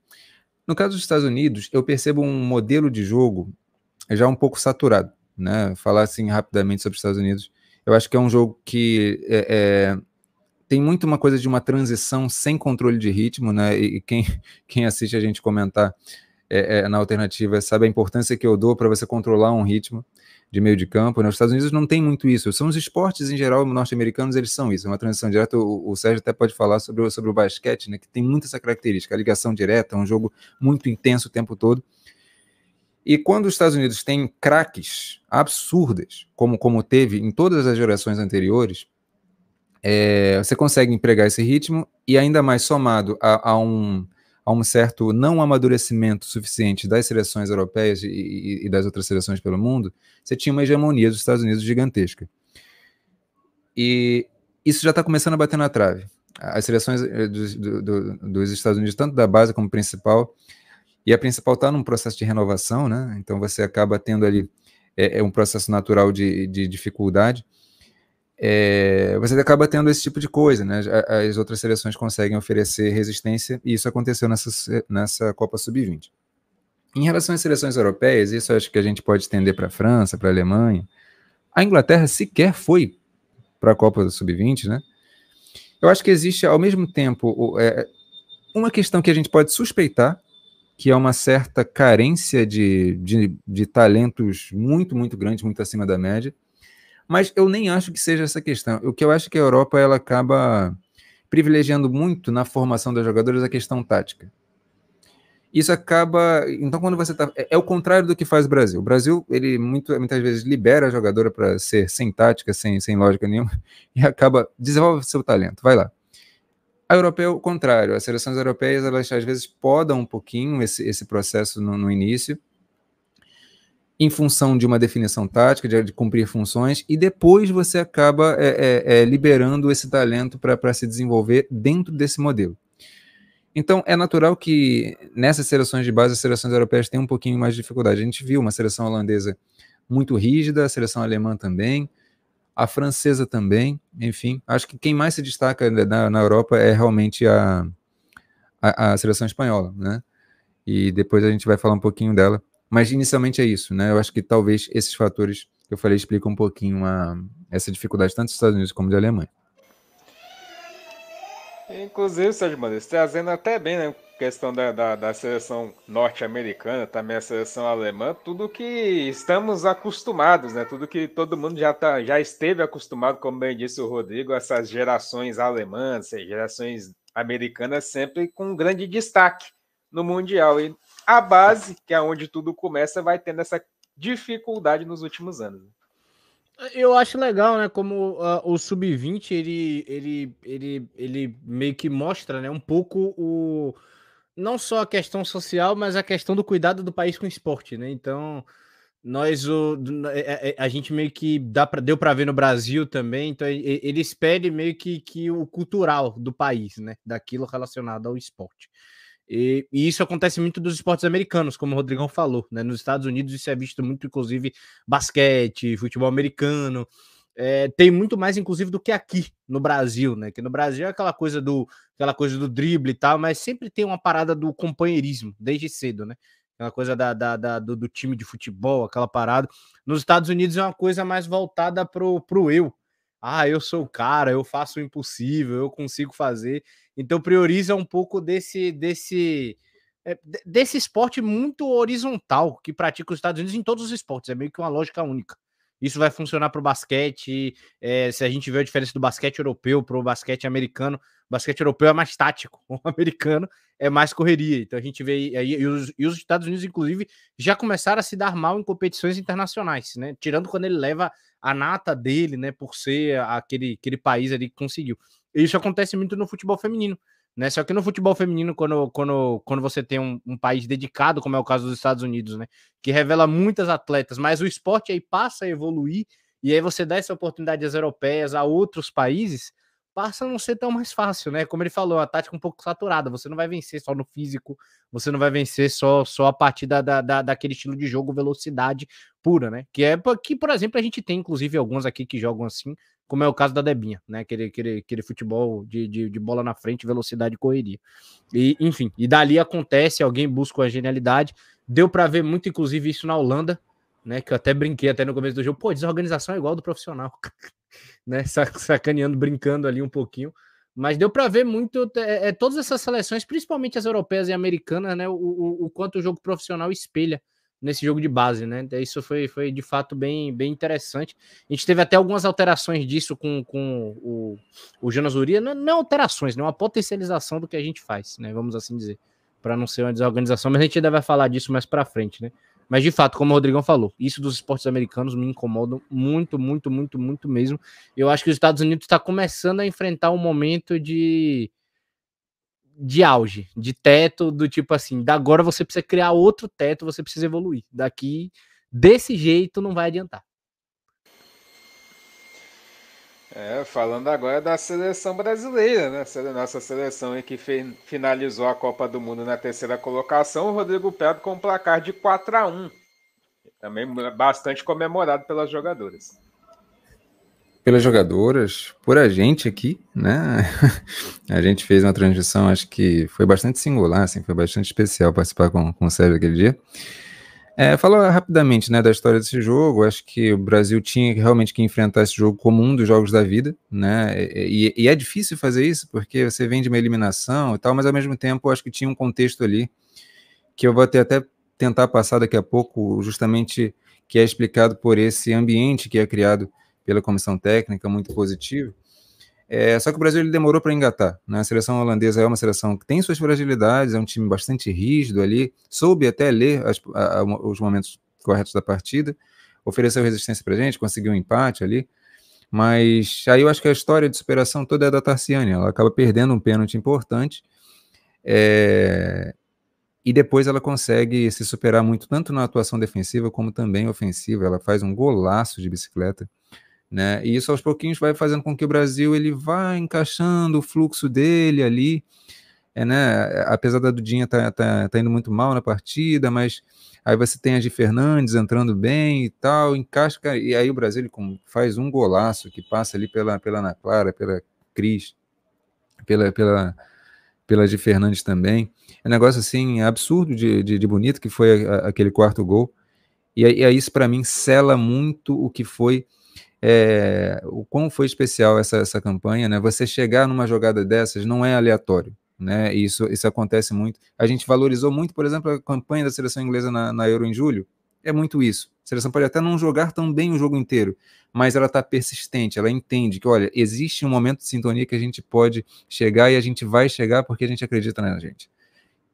S3: No caso dos Estados Unidos, eu percebo um modelo de jogo é já um pouco saturado, né? Falar assim rapidamente sobre os Estados Unidos, eu acho que é um jogo que é, é, tem muito uma coisa de uma transição sem controle de ritmo, né? E quem, quem assiste a gente comentar é, é, na alternativa sabe a importância que eu dou para você controlar um ritmo de meio de campo. Né? Os Estados Unidos não tem muito isso. São os esportes em geral norte-americanos, eles são isso. É uma transição direta. O, o, Sérgio até pode falar sobre o, sobre o basquete, né? Que tem muito essa característica, a ligação direta, é um jogo muito intenso o tempo todo. E quando os Estados Unidos têm craques absurdas, como, como teve em todas as gerações anteriores, é, você consegue empregar esse ritmo e ainda mais somado a, a, um, a um certo não amadurecimento suficiente das seleções europeias e, e, e das outras seleções pelo mundo, você tinha uma hegemonia dos Estados Unidos gigantesca. E isso já está começando a bater na trave. As seleções eh, dos, do, do, dos Estados Unidos, tanto da base como principal, e a principal está num processo de renovação, né? Então você acaba tendo ali é, é um processo natural de, de dificuldade. É, você acaba tendo esse tipo de coisa, né? As outras seleções conseguem oferecer resistência e isso aconteceu nessa, nessa Copa Sub-20. Em relação às seleções europeias, isso acho que a gente pode estender para a França, para a Alemanha. A Inglaterra sequer foi para a Copa Sub-20, né? Eu acho que existe, ao mesmo tempo, é, uma questão que a gente pode suspeitar, que é uma certa carência de, de, de talentos muito, muito grandes, muito acima da média. Mas eu nem acho que seja essa questão. O que eu acho é que a Europa ela acaba privilegiando muito na formação das jogadoras a questão tática. Isso acaba. Então, quando você está. É, é, o contrário do que faz o Brasil. O Brasil, ele muito, muitas vezes libera a jogadora para ser sem tática, sem, sem lógica nenhuma, e acaba. Desenvolve seu talento, vai lá. A europeia é o contrário. As seleções europeias, elas às vezes podam um pouquinho esse, esse processo no, no início, em função de uma definição tática, de, de, cumprir funções, e depois você acaba é, é, é, liberando esse talento para se desenvolver dentro desse modelo. Então, é natural que nessas seleções de base, as seleções europeias tenham um pouquinho mais de dificuldade. A gente viu uma seleção holandesa muito rígida, a seleção alemã também, a francesa também, enfim. Acho que quem mais se destaca na, na Europa é realmente a, a, a, seleção espanhola, né? E depois a gente vai falar um pouquinho dela. Mas inicialmente é isso, né? Eu acho que talvez esses fatores que eu falei explicam um pouquinho a, essa dificuldade tanto dos Estados Unidos como da Alemanha.
S2: Inclusive, Sérgio Mendes, trazendo até bem, né? Questão da, da, da seleção norte-americana, também a seleção alemã, tudo que estamos acostumados, né? Tudo que todo mundo já, tá, já esteve acostumado, como bem disse o Rodrigo, essas gerações alemãs, gerações americanas, sempre com um grande destaque no Mundial. E a base, que é onde tudo começa, vai tendo essa dificuldade nos últimos anos.
S4: Eu acho legal, né? Como uh, o sub-20 ele, ele, ele, ele meio que mostra, né? Um pouco o não só a questão social, mas a questão do cuidado do país com o esporte, né? Então nós o a, é, é, a gente meio que dá pra, deu para ver no Brasil também. Então ele espere meio que, que o cultural do país, né? Daquilo relacionado ao esporte. E, e, isso acontece muito dos esportes americanos, como o Rodrigão falou, né? Nos Estados Unidos isso é visto muito, inclusive, basquete, futebol americano. É, tem muito mais, inclusive, do que aqui no Brasil, né? Que no Brasil é aquela coisa do aquela coisa do drible e tal, mas sempre tem uma parada do companheirismo, desde cedo, né? Aquela coisa da, da, da do, do, time de futebol, aquela parada. Nos Estados Unidos é uma coisa mais voltada pro, pro eu. Ah, eu sou o cara, eu faço o impossível, eu consigo fazer. Então prioriza um pouco desse desse é, desse esporte muito horizontal que pratica os Estados Unidos em todos os esportes. É meio que uma lógica única. Isso vai funcionar para o basquete. É, se a gente vê a diferença do basquete europeu para o basquete americano, o basquete europeu é mais tático, o americano é mais correria. Então a gente vê aí e os, e os Estados Unidos, inclusive, já começaram a se dar mal em competições internacionais, né? Tirando quando ele leva a nata dele, né? Por ser aquele, aquele país ali que conseguiu. Isso acontece muito no futebol feminino. Né? Só que no futebol feminino, quando, quando, quando você tem um, um, país dedicado, como é o caso dos Estados Unidos, né? Que revela muitas atletas, mas o esporte aí passa a evoluir, e aí você dá essa oportunidade às europeias, a outros países, passa a não ser tão mais fácil, né? Como ele falou, a tática um pouco saturada. Você não vai vencer só no físico, você não vai vencer só, só a partir da, da, da, daquele estilo de jogo, velocidade pura, né? Que é que, por exemplo, a gente tem, inclusive, alguns aqui que jogam assim, como é o caso da Debinha, né? Aquele, aquele, aquele futebol de, de, de bola na frente, velocidade e correria. E, enfim, e dali acontece, alguém busca a genialidade. Deu para ver muito, inclusive, isso na Holanda, né? Que eu até brinquei até no começo do jogo. Pô, desorganização é igual do profissional, né? Sacaneando, brincando ali um pouquinho. Mas deu para ver muito é, é, todas essas seleções, principalmente as europeias e americanas, né? O, o, o quanto o jogo profissional espelha nesse jogo de base, né? Isso foi, foi de fato bem, bem interessante. A gente teve até algumas alterações disso com, com o, o Jonas Uria, não, não alterações, né? Uma potencialização do que a gente faz, né? Vamos assim dizer, para não ser uma desorganização, mas a gente ainda vai falar disso mais para frente, né? Mas de fato, como o Rodrigão falou, isso dos esportes americanos me incomoda muito, muito, muito, muito mesmo. Eu acho que os Estados Unidos está começando a enfrentar um momento de de auge, de teto, do tipo assim, da agora você precisa criar outro teto, você precisa evoluir. Daqui, desse jeito, não vai adiantar.
S2: É, falando agora da seleção brasileira, né? Nossa seleção que finalizou a Copa do Mundo na terceira colocação, o Rodrigo Prado com um placar de 4 a 1 Também bastante comemorado pelas jogadoras
S3: pelas jogadoras, por a gente aqui, né? a gente fez uma transição, acho que foi bastante singular, assim, foi bastante especial participar com, com o Sérgio aquele dia. É, rapidamente né, da história desse jogo, acho que o Brasil tinha realmente que enfrentar esse jogo como um dos jogos da vida, né? E, e, é difícil fazer isso, porque você vem de uma eliminação e tal, mas ao mesmo tempo acho que tinha um contexto ali que eu vou até, até tentar passar daqui a pouco, justamente que é explicado por esse ambiente que é criado pela comissão técnica, muito positivo. É, só que o Brasil ele demorou para engatar. Né? A seleção holandesa é uma seleção que tem suas fragilidades, é um time bastante rígido ali, soube até ler as, a, a, os momentos corretos da partida, ofereceu resistência para gente, conseguiu um empate ali. Mas aí eu acho que a história de superação toda é da Tarciane. Ela acaba perdendo um pênalti importante. É, e depois ela consegue se superar muito, tanto na atuação defensiva como também ofensiva. Ela faz um golaço de bicicleta né? E isso aos pouquinhos vai fazendo com que o Brasil ele vá encaixando o fluxo dele ali. é, né, apesar da Dudinha tá, tá, tá indo muito mal na partida, mas aí você tem a de Fernandes entrando bem e tal, encaixa, e aí o Brasil ele faz um golaço que passa ali pela, pela Ana Clara, pela Cris, pela, pela, pela de Fernandes também. É um negócio assim absurdo de, de, de bonito que foi a, a, aquele quarto gol. E, e aí isso para mim sela muito o que foi é, o quão foi especial essa, essa campanha, né? Você chegar numa jogada dessas não é aleatório, né? Isso, isso acontece muito. A gente valorizou muito, por exemplo, a campanha da seleção inglesa na, na Euro em julho. É muito isso. A seleção pode até não jogar tão bem o jogo inteiro, mas ela está persistente, ela entende que, olha, existe um momento de sintonia que a gente pode chegar e a gente vai chegar porque a gente acredita na gente.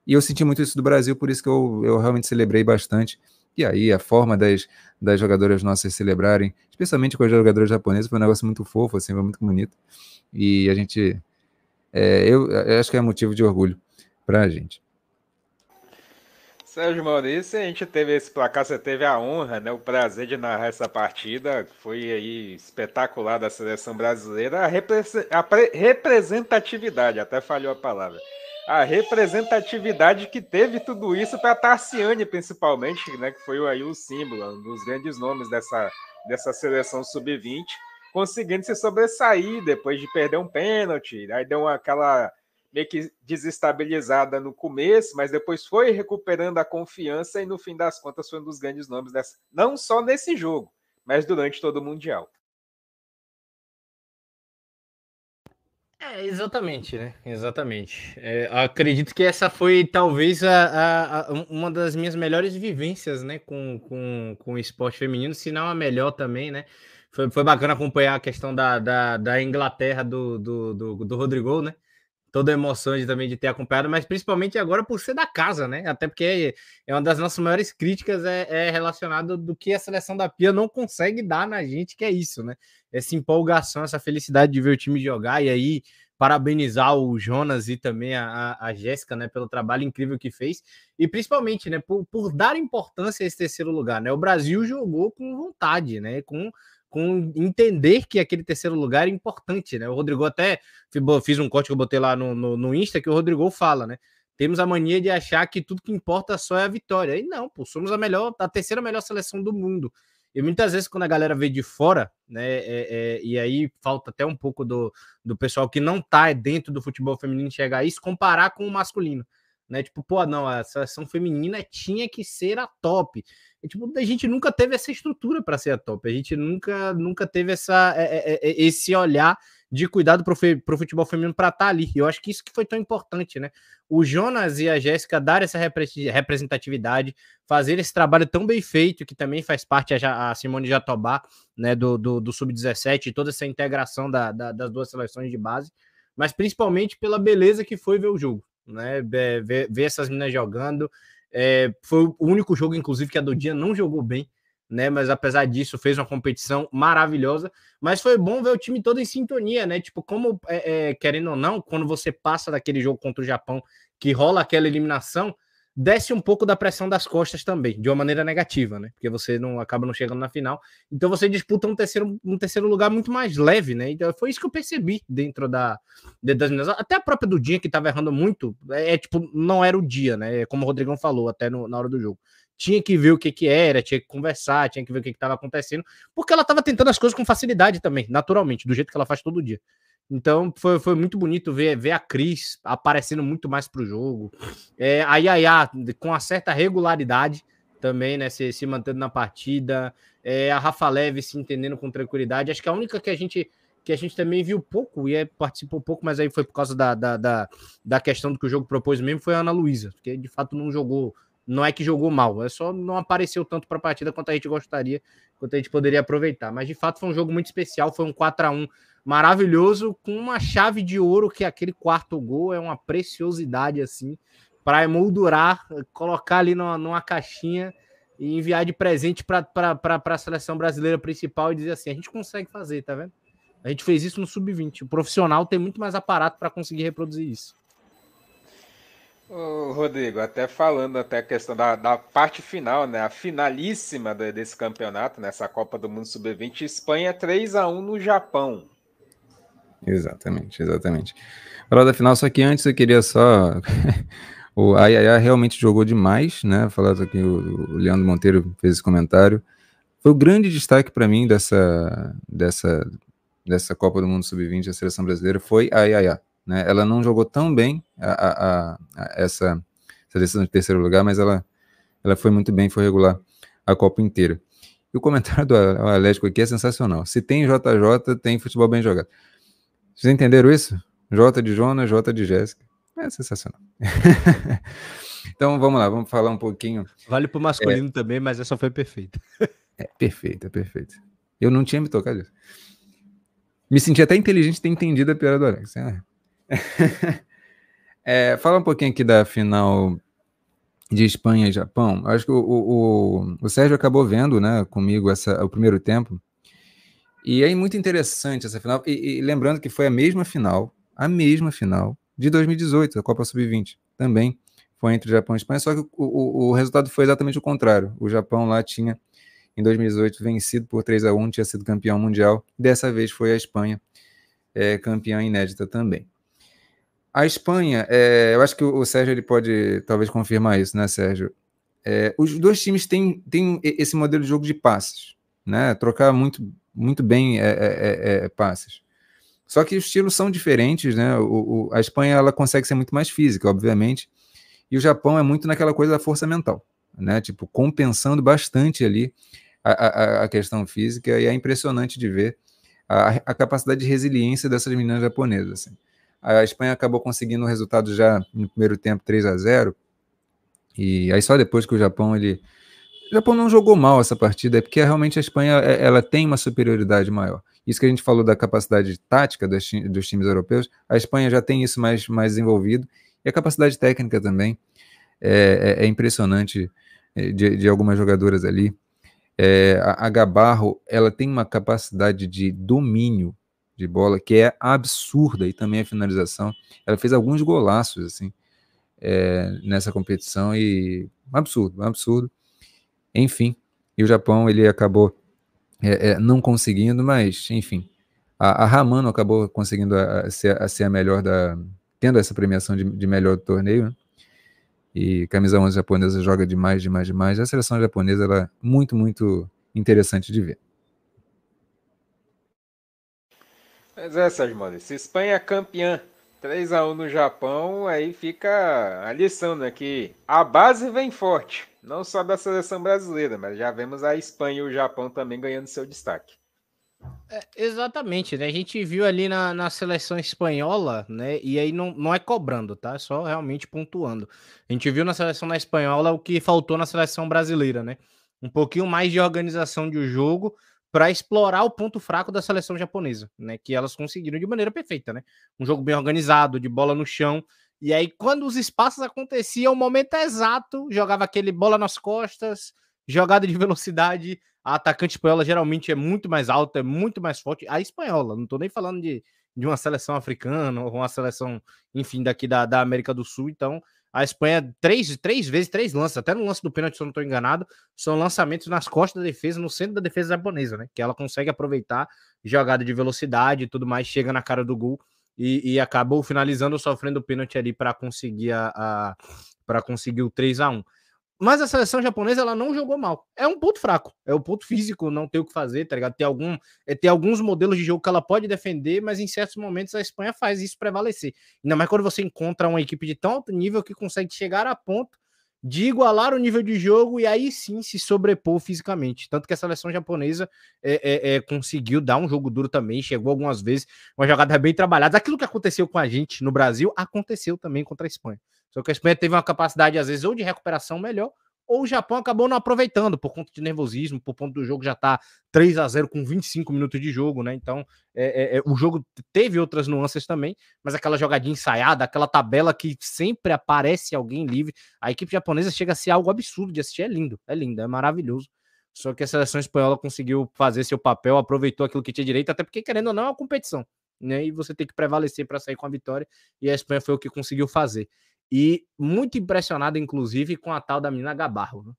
S3: E eu senti muito isso do Brasil, por isso que eu, eu realmente celebrei bastante e aí a forma das, das jogadoras nossas celebrarem, especialmente com as jogadoras japonesas, foi um negócio muito fofo, assim, foi muito bonito. E a gente, é, eu, eu acho que é motivo de orgulho para a gente.
S2: Sérgio Maurício, a gente teve esse placar, você teve a honra, né, o prazer de narrar essa partida, foi aí espetacular da seleção brasileira, a, a representatividade, até falhou a palavra a representatividade que teve tudo isso para a Tarciane, principalmente, né, que foi aí o símbolo, um dos grandes nomes dessa, dessa seleção sub-20, conseguindo se sobressair depois de perder um pênalti. Aí deu aquela meio que desestabilizada no começo, mas depois foi recuperando a confiança e no fim das contas foi um dos grandes nomes dessa, não só nesse jogo, mas durante todo o Mundial.
S4: É, exatamente, né? Exatamente. É, acredito que essa foi talvez a, a, a, uma das minhas melhores vivências, né, com, com, com o esporte feminino, se não a melhor também, né? Foi, foi bacana acompanhar a questão da, da, da Inglaterra do, do, do, do Rodrigo, né? Toda a emoção de, também de ter acompanhado, mas principalmente agora por ser da casa, né? Até porque é uma das nossas maiores críticas é, é relacionado do que a seleção da Pia não consegue dar na gente, que é isso, né? Essa empolgação, essa felicidade de ver o time jogar e aí parabenizar o Jonas e também a, a Jéssica, né, pelo trabalho incrível que fez e principalmente, né, por, por dar importância a esse terceiro lugar, né? O Brasil jogou com vontade, né? Com com entender que aquele terceiro lugar é importante, né? O Rodrigo até fiz um corte que eu botei lá no, no, no, Insta que o Rodrigo fala, né? Temos a mania de achar que tudo que importa só é a vitória. E não, pô, somos a melhor, a terceira melhor seleção do mundo. E muitas vezes, quando a galera vê de fora, né? É, é, e aí falta até um pouco do, do pessoal que não tá dentro do futebol feminino a isso, comparar com o masculino. Né? Tipo, pô, não, a seleção feminina tinha que ser a top. E, tipo, a gente nunca teve essa estrutura para ser a top. A gente nunca, nunca teve essa, é, é, é esse olhar de cuidado para o futebol feminino para estar tá ali. E eu acho que isso que foi tão importante, né? O Jonas e a Jéssica dar essa representatividade, fazer esse trabalho tão bem feito, que também faz parte a, a Simone Jatobá, né, do, do, do Sub-17, e toda essa integração da, da, das duas seleções de base, mas principalmente pela beleza que foi ver o jogo, né? Ver, ver essas meninas jogando, é, foi o único jogo, inclusive, que a Dodinha não jogou bem, né? Mas apesar disso, fez uma competição maravilhosa. Mas foi bom ver o time todo em sintonia, né? Tipo, como é, é, querendo ou não, quando você passa daquele jogo contra o Japão, que rola aquela eliminação, desce um pouco da pressão das costas também, de uma maneira negativa, né? Porque você não acaba não chegando na final. Então você disputa um terceiro, um terceiro lugar muito mais leve, né? Então foi isso que eu percebi dentro da das minhas. Até a própria do dia que estava errando muito, é, é, tipo, não era o dia, né? É como o Rodrigão falou até no, na hora do jogo. Tinha que ver o que que era, tinha que conversar, tinha que ver o que estava acontecendo, porque ela estava tentando as coisas com facilidade também, naturalmente, do jeito que ela faz todo dia. Então foi, foi muito bonito ver, ver a Cris aparecendo muito mais para o jogo. É, a Yaya com uma certa regularidade também, né? Se, se mantendo na partida. É, a Rafa Leve se entendendo com tranquilidade. Acho que a única que a gente que a gente também viu pouco e é, participou pouco, mas aí foi por causa da, da, da, da questão do que o jogo propôs mesmo, foi a Ana Luísa, que de fato não jogou, não é que jogou mal, é só não apareceu tanto para a partida quanto a gente gostaria, quanto a gente poderia aproveitar. Mas de fato foi um jogo muito especial, foi um 4 a 1 maravilhoso, com uma chave de ouro, que aquele quarto gol é uma preciosidade assim, para emoldurar, colocar ali numa, numa caixinha e enviar de presente para a seleção brasileira principal e dizer assim: a gente consegue fazer, tá vendo? A gente fez isso no sub-20. O profissional tem muito mais aparato para conseguir reproduzir isso.
S2: Ô, Rodrigo, até falando até a questão da, da parte final, né? A finalíssima desse campeonato, nessa Copa do Mundo Sub-20, Espanha 3 a 1 no Japão.
S3: Exatamente, exatamente. Falar da final, só que antes eu queria só. o Ayaya realmente jogou demais, né? Falar aqui, o, Leandro Monteiro fez esse comentário. Foi o grande destaque para mim dessa, dessa, dessa Copa do Mundo Sub-20, a seleção brasileira, foi a Ayaya. Né? Ela não jogou tão bem a, a, a, essa seleção de terceiro lugar, mas ela, ela foi muito bem, foi regular a Copa inteira. E o comentário do Atlético aqui é sensacional. Se tem JJ, tem futebol bem jogado. Vocês entenderam isso? J de Jonas, J de Jéssica. É sensacional. então vamos lá, vamos falar um pouquinho.
S4: Vale para o masculino é... também, mas essa foi perfeita.
S3: é perfeita, é perfeita. Eu não tinha me tocado disso. Me senti até inteligente ter entendido a piada do Alex. É. é, fala um pouquinho aqui da final de Espanha e Japão. Acho que o, o, o, Sérgio acabou vendo né, comigo essa, o primeiro tempo. E é muito interessante essa final. E, e, lembrando que foi a mesma final, a mesma final de 2018, da Copa Sub-20. Também foi entre Japão e Espanha, só que o, o, o, resultado foi exatamente o contrário. O Japão lá tinha, em 2018, vencido por 3 a 1 tinha sido campeão mundial. Dessa vez foi a Espanha, é, campeã inédita também. A Espanha, é, eu acho que o Sérgio ele pode talvez confirmar isso, né, Sérgio? É, os dois times têm, têm esse modelo de jogo de passes, né? Trocar muito, muito bem é, é, é, é passes. Só que os estilos são diferentes, né? O, o, a Espanha ela consegue ser muito mais física, obviamente, e o Japão é muito naquela coisa da força mental, né? Tipo, compensando bastante ali a, a, a questão física, e é impressionante de ver a, a capacidade de resiliência dessas meninas japonesas. Assim. A Espanha acabou conseguindo o resultado já no primeiro tempo 3 a 0 E aí só depois que o Japão ele o Japão não jogou mal essa partida, é porque realmente a Espanha é, ela tem uma superioridade maior. Isso que a gente falou da capacidade tática dos, dos times europeus, a Espanha já tem isso mais, mais desenvolvido, e a capacidade técnica também é, é, é impressionante é, de, de, algumas jogadoras ali. É, a, a Gabarro, ela tem uma capacidade de domínio de bola, que é absurda, e também a finalização. Ela fez alguns golaços, assim, é, nessa competição, e absurdo, absurdo. Enfim, e o Japão, ele acabou é, é, não conseguindo, mas, enfim, a, a acabou conseguindo a, a, ser, a, ser, a melhor da... tendo essa premiação de, de melhor do torneio, né? E camisa 11 japonesa joga demais, demais, demais. A seleção japonesa, ela é muito, muito interessante de ver.
S2: Mas é, Sérgio Mano, se Espanha é campeã 3x1 no Japão, aí fica a lição, né? Que a base vem forte, não só da seleção brasileira, mas já vemos a Espanha e o Japão também ganhando seu destaque.
S4: É, exatamente, né? A gente viu ali na, na seleção espanhola, né? E aí não, não é cobrando, tá? É só realmente pontuando. A gente viu na seleção na espanhola o que faltou na seleção brasileira, né? Um pouquinho mais de organização de jogo, para explorar o ponto fraco da seleção japonesa, né? Que elas conseguiram de maneira perfeita, né? Um jogo bem organizado, de bola no chão. E aí, quando os espaços aconteciam, o momento exato, jogava aquele bola nas costas, jogada de velocidade. A atacante espanhola geralmente é muito mais alta, é muito mais forte. A espanhola, não tô nem falando de, de uma seleção africana ou uma seleção, enfim, daqui da, da América do Sul. Então, a Espanha, três, três vezes, três lances, até no lance do pênalti, se eu não estou enganado, são lançamentos nas costas da defesa, no centro da defesa japonesa, né? Que ela consegue aproveitar jogada de velocidade e tudo mais, chega na cara do gol e, e acabou finalizando sofrendo o pênalti ali para conseguir a, a para conseguir o 3 a 1 mas a seleção japonesa ela não jogou mal. É um ponto fraco, é o um ponto físico, não tem o que fazer, tá ligado? Tem, algum, é, tem alguns modelos de jogo que ela pode defender, mas em certos momentos a Espanha faz isso prevalecer. Ainda mais quando você encontra uma equipe de tão alto nível que consegue chegar a ponto de igualar o nível de jogo e aí sim se sobrepor fisicamente. Tanto que a seleção japonesa é, é, é, conseguiu dar um jogo duro também, chegou algumas vezes, uma jogada bem trabalhada. Aquilo que aconteceu com a gente no Brasil aconteceu também contra a Espanha. Só que a Espanha teve uma capacidade, às vezes, ou de recuperação melhor, ou o Japão acabou não aproveitando por conta de nervosismo, por conta do jogo já tá 3 a 0 com 25 minutos de jogo, né? Então, é, é, é, o jogo teve outras nuances também, mas aquela jogadinha ensaiada, aquela tabela que sempre aparece alguém livre, a equipe japonesa chega a ser algo absurdo de assistir, é lindo, é lindo, é maravilhoso. Só que a seleção espanhola conseguiu fazer seu papel, aproveitou aquilo que tinha direito, até porque, querendo ou não, é uma competição, né? E você tem que prevalecer para sair com a vitória, e a Espanha foi o que conseguiu fazer. E muito impressionado, inclusive, com a tal da menina Gabarro.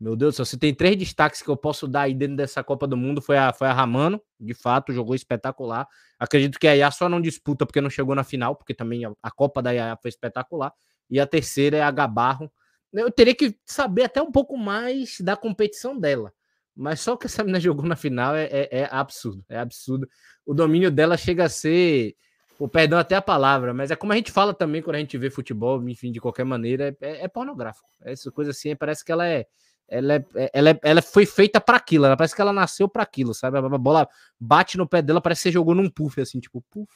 S4: Meu Deus do céu, se tem três destaques que eu posso dar aí dentro dessa Copa do Mundo, foi a, foi a Ramano, de fato, jogou espetacular. Acredito que a Yaya só não disputa porque não chegou na final, porque também a, a Copa da Yaya foi espetacular. E a terceira é a Gabarro. Eu teria que saber até um pouco mais da competição dela. Mas só que essa menina jogou na final é, é, é absurdo. É absurdo. O domínio dela chega a ser o perdão até a palavra, mas é como a gente fala também quando a gente vê futebol, enfim, de qualquer maneira, é, é pornográfico. Essa coisa assim, parece que ela é ela, é, é, ela, é, ela foi feita para aquilo, ela parece que ela nasceu para aquilo, sabe? A bola bate no pé dela, parece que você jogou num puff, assim, tipo, puff,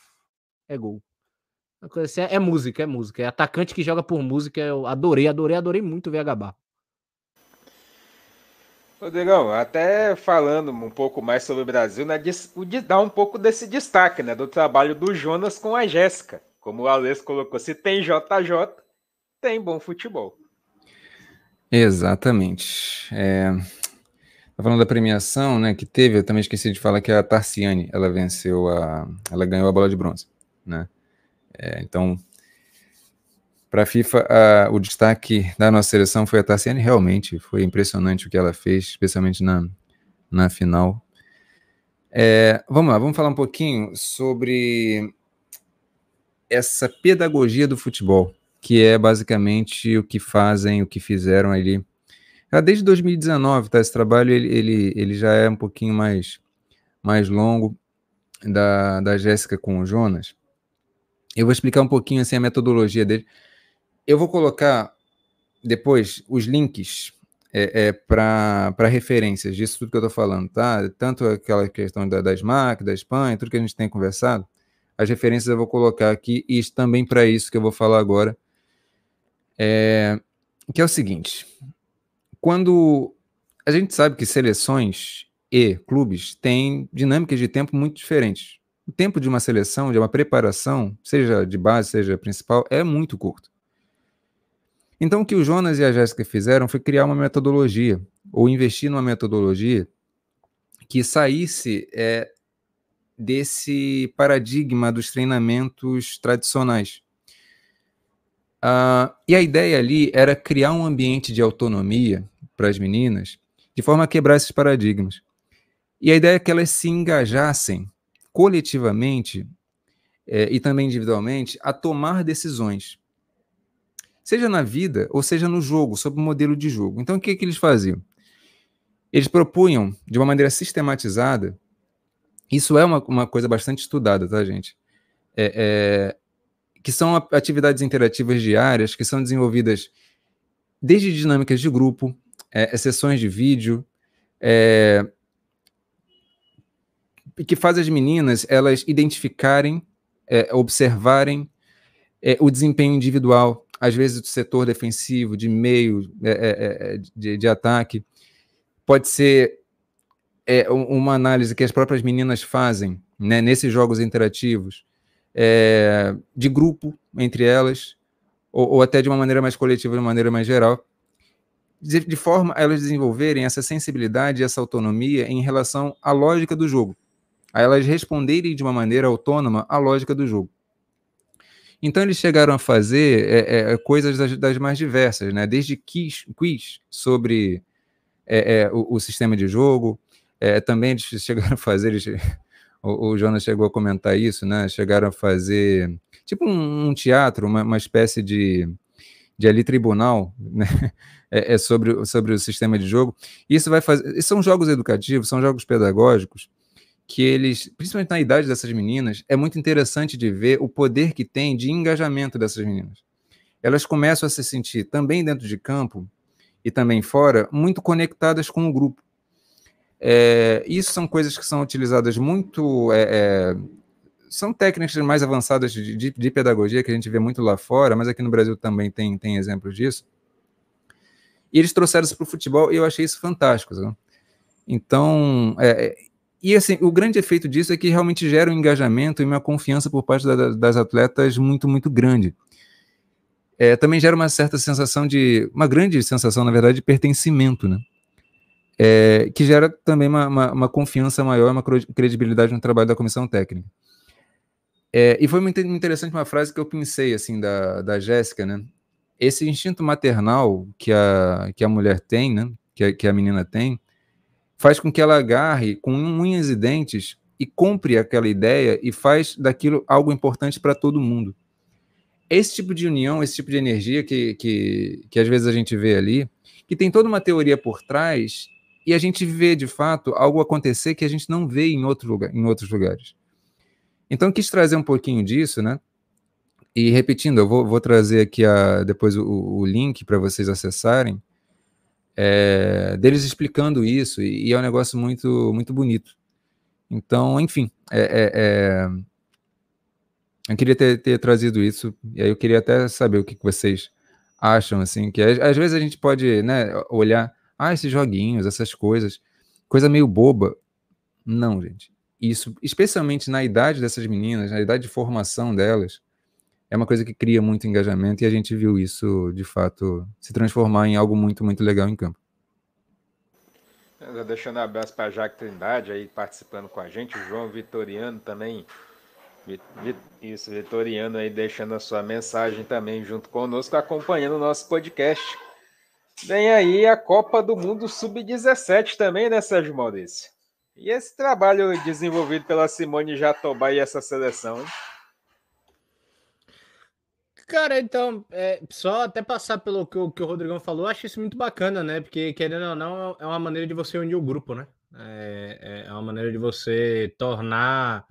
S4: é gol. Assim, é, é, música, é música. É atacante que joga por música, eu adorei, adorei, adorei muito ver a Gabá.
S2: Rodrigão, até falando um pouco mais sobre o Brasil, né, dá um pouco desse destaque, né, do trabalho do Jonas com a Jéssica. Como o Alex colocou, se tem JJ, tem bom futebol.
S3: Exatamente. É... Tá falando da premiação, né, que teve, eu também esqueci de falar que a Tarciane, ela venceu a, ela ganhou a bola de bronze, né? É, então, para a FIFA, o destaque da nossa seleção foi a Tarciane, realmente, foi impressionante o que ela fez, especialmente na, na final. É, vamos lá, vamos falar um pouquinho sobre essa pedagogia do futebol que é basicamente o que fazem, o que fizeram ali. Já desde 2019, tá? Esse trabalho ele, ele, ele já é um pouquinho mais, mais longo da, da Jéssica com o Jonas. Eu vou explicar um pouquinho assim a metodologia dele. Eu vou colocar depois os links é, é, para referências disso tudo que eu estou falando, tá? Tanto aquela questão da, das marcas, da Espanha, tudo que a gente tem conversado, as referências eu vou colocar aqui e também para isso que eu vou falar agora, é, que é o seguinte: quando a gente sabe que seleções e clubes têm dinâmicas de tempo muito diferentes. O tempo de uma seleção, de uma preparação, seja de base, seja principal, é muito curto. Então, o que o Jonas e a Jéssica fizeram foi criar uma metodologia, ou investir numa metodologia que saísse é, desse paradigma dos treinamentos tradicionais. Uh, e a ideia ali era criar um ambiente de autonomia para as meninas, de forma a quebrar esses paradigmas. E a ideia é que elas se engajassem coletivamente é, e também individualmente a tomar decisões, seja na vida ou seja no jogo, sob o modelo de jogo. Então, o que, que eles faziam? Eles propunham, de uma maneira sistematizada, isso é uma, uma coisa bastante estudada, tá, gente? É, é, que são atividades interativas diárias que são desenvolvidas desde dinâmicas de grupo, é, sessões de vídeo, é, que faz as meninas elas identificarem, é, observarem é, o desempenho individual, às vezes do setor defensivo, de meio, é, é, de, de, ataque. Pode ser uma análise que as próprias meninas fazem né, nesses jogos interativos é, de grupo entre elas, ou, ou, até de uma maneira mais coletiva, de uma maneira mais geral, de, forma a elas desenvolverem essa sensibilidade, essa autonomia em relação à lógica do jogo, a elas responderem de uma maneira autônoma à lógica do jogo. Então eles chegaram a fazer é, é, coisas das, das, mais diversas, né? desde quiz, quiz sobre é, é o, o, sistema de jogo, é, também eles chegaram a fazer, eles o, o, Jonas chegou a comentar isso, né? Chegaram a fazer tipo um, um teatro, uma, uma, espécie de, de ali tribunal, né? É, é, sobre, sobre o sistema de jogo. Isso vai fazer. São jogos educativos, são jogos pedagógicos que eles, principalmente na idade dessas meninas, é muito interessante de ver o poder que tem de engajamento dessas meninas. Elas começam a se sentir também dentro de campo e também fora muito conectadas com o grupo. É, isso são coisas que são utilizadas muito. É, é, são técnicas mais avançadas de, de, de, pedagogia que a gente vê muito lá fora, mas aqui no Brasil também tem, tem exemplos disso. E eles trouxeram isso para o futebol e eu achei isso fantástico. Sabe? Então, é, é, e assim, o grande efeito disso é que realmente gera um engajamento e uma confiança por parte da, das atletas muito, muito grande. É, também gera uma certa sensação de, uma grande sensação, na verdade, de pertencimento, né? é, que gera também uma, uma, uma, confiança maior, uma credibilidade no trabalho da comissão técnica. É, e foi muito interessante uma frase que eu pensei assim da, da Jéssica, né? Esse instinto maternal que a, que a mulher tem, né? que a, que a menina tem, faz com que ela agarre com unhas e dentes e compre aquela ideia e faz daquilo algo importante para todo mundo. Esse tipo de união, esse tipo de energia que, que, que às vezes a gente vê ali, que tem toda uma teoria por trás e a gente vê de fato algo acontecer que a gente não vê em, outro lugar, em outros lugares. Então, quis trazer um pouquinho disso, né? E repetindo, eu vou, vou trazer aqui a, depois o, o link para vocês acessarem, é, deles explicando isso, e, e, é um negócio muito, muito bonito. Então, enfim, é, é, é, eu queria ter, ter, trazido isso, e aí eu queria até saber o que, que vocês acham, assim, que às, vezes a gente pode né, olhar, ah, esses joguinhos, essas coisas, coisa meio boba. Não, gente isso, especialmente na idade dessas meninas, na idade de formação delas, é uma coisa que cria muito engajamento e a gente viu isso, de fato, se transformar em algo muito, muito legal em campo.
S2: Deixando um abraço para a Jaque Trindade aí participando com a gente, o João Vitoriano também. Isso, Vitoriano aí deixando a sua mensagem também junto conosco, acompanhando o nosso podcast. Vem aí a Copa do Mundo Sub-17 também, né, Sérgio Maurício? E esse trabalho desenvolvido pela Simone Jatobá e essa seleção, hein?
S4: Cara, então, é, só até passar pelo que que o Rodrigão falou, acho isso muito bacana, né? Porque, querendo ou não, é uma maneira de você unir o grupo, né? É, é, é uma maneira de você tornar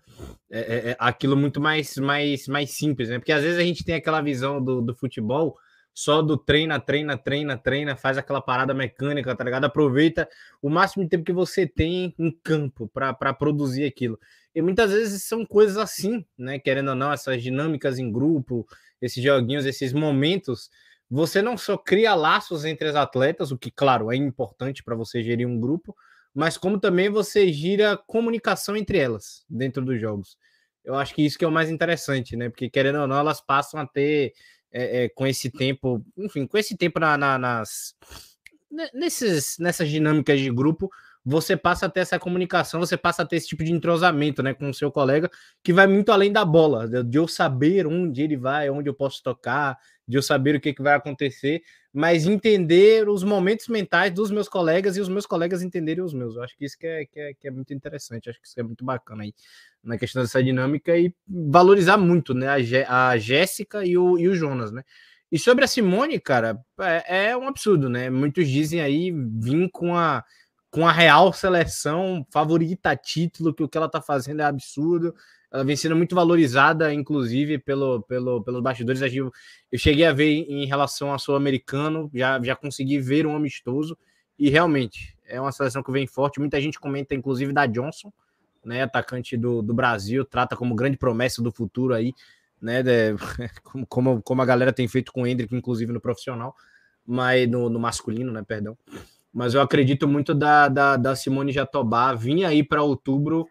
S4: é, é, é, aquilo muito mais, mais, mais simples, né? Porque às vezes a gente tem aquela visão do, do futebol só do treina, treina, treina, treina, faz aquela parada mecânica, tá ligado? Aproveita o máximo de tempo que você tem em campo para produzir aquilo. E muitas vezes são coisas assim, né? Querendo ou não, essas dinâmicas em grupo, esses joguinhos, esses momentos, você não só cria laços entre os atletas, o que, claro, é importante para você gerir um grupo, mas como também você gira comunicação entre elas dentro dos jogos. Eu acho que isso que é o mais interessante, né? Porque querendo ou não, elas passam a ter é, é, com esse tempo, enfim, com esse tempo na, na, nas nesses, nessas dinâmicas de grupo, você passa a ter essa comunicação, você passa a ter esse tipo de entrosamento né, com o seu colega, que vai muito além da bola, de eu saber onde ele vai, onde eu posso tocar, de eu saber o que, que vai acontecer, mas entender os momentos mentais dos meus colegas e os meus colegas entenderem os meus. Eu acho que isso que é, que é, que é muito interessante, acho que isso é muito bacana aí na questão dessa dinâmica e valorizar muito né, a, a Jéssica e o, e o Jonas, né? E sobre a Simone, cara, é, é um absurdo, né? Muitos dizem aí vir com a com a real seleção favorita a título, que o que ela tá fazendo é absurdo. Ela vem sendo muito valorizada, inclusive, pelo, pelo, pelos bastidores. Eu cheguei a ver em relação ao sul-americano, já, já consegui ver um amistoso, e realmente é uma seleção que vem forte. Muita gente comenta, inclusive, da Johnson, né, atacante do, do Brasil, trata como grande promessa do futuro aí, né, de, como, como a galera tem feito com o Hendrick, inclusive no profissional, mas no, no masculino, né, perdão. Mas eu acredito muito da, da, da Simone Jatobá vir aí para outubro,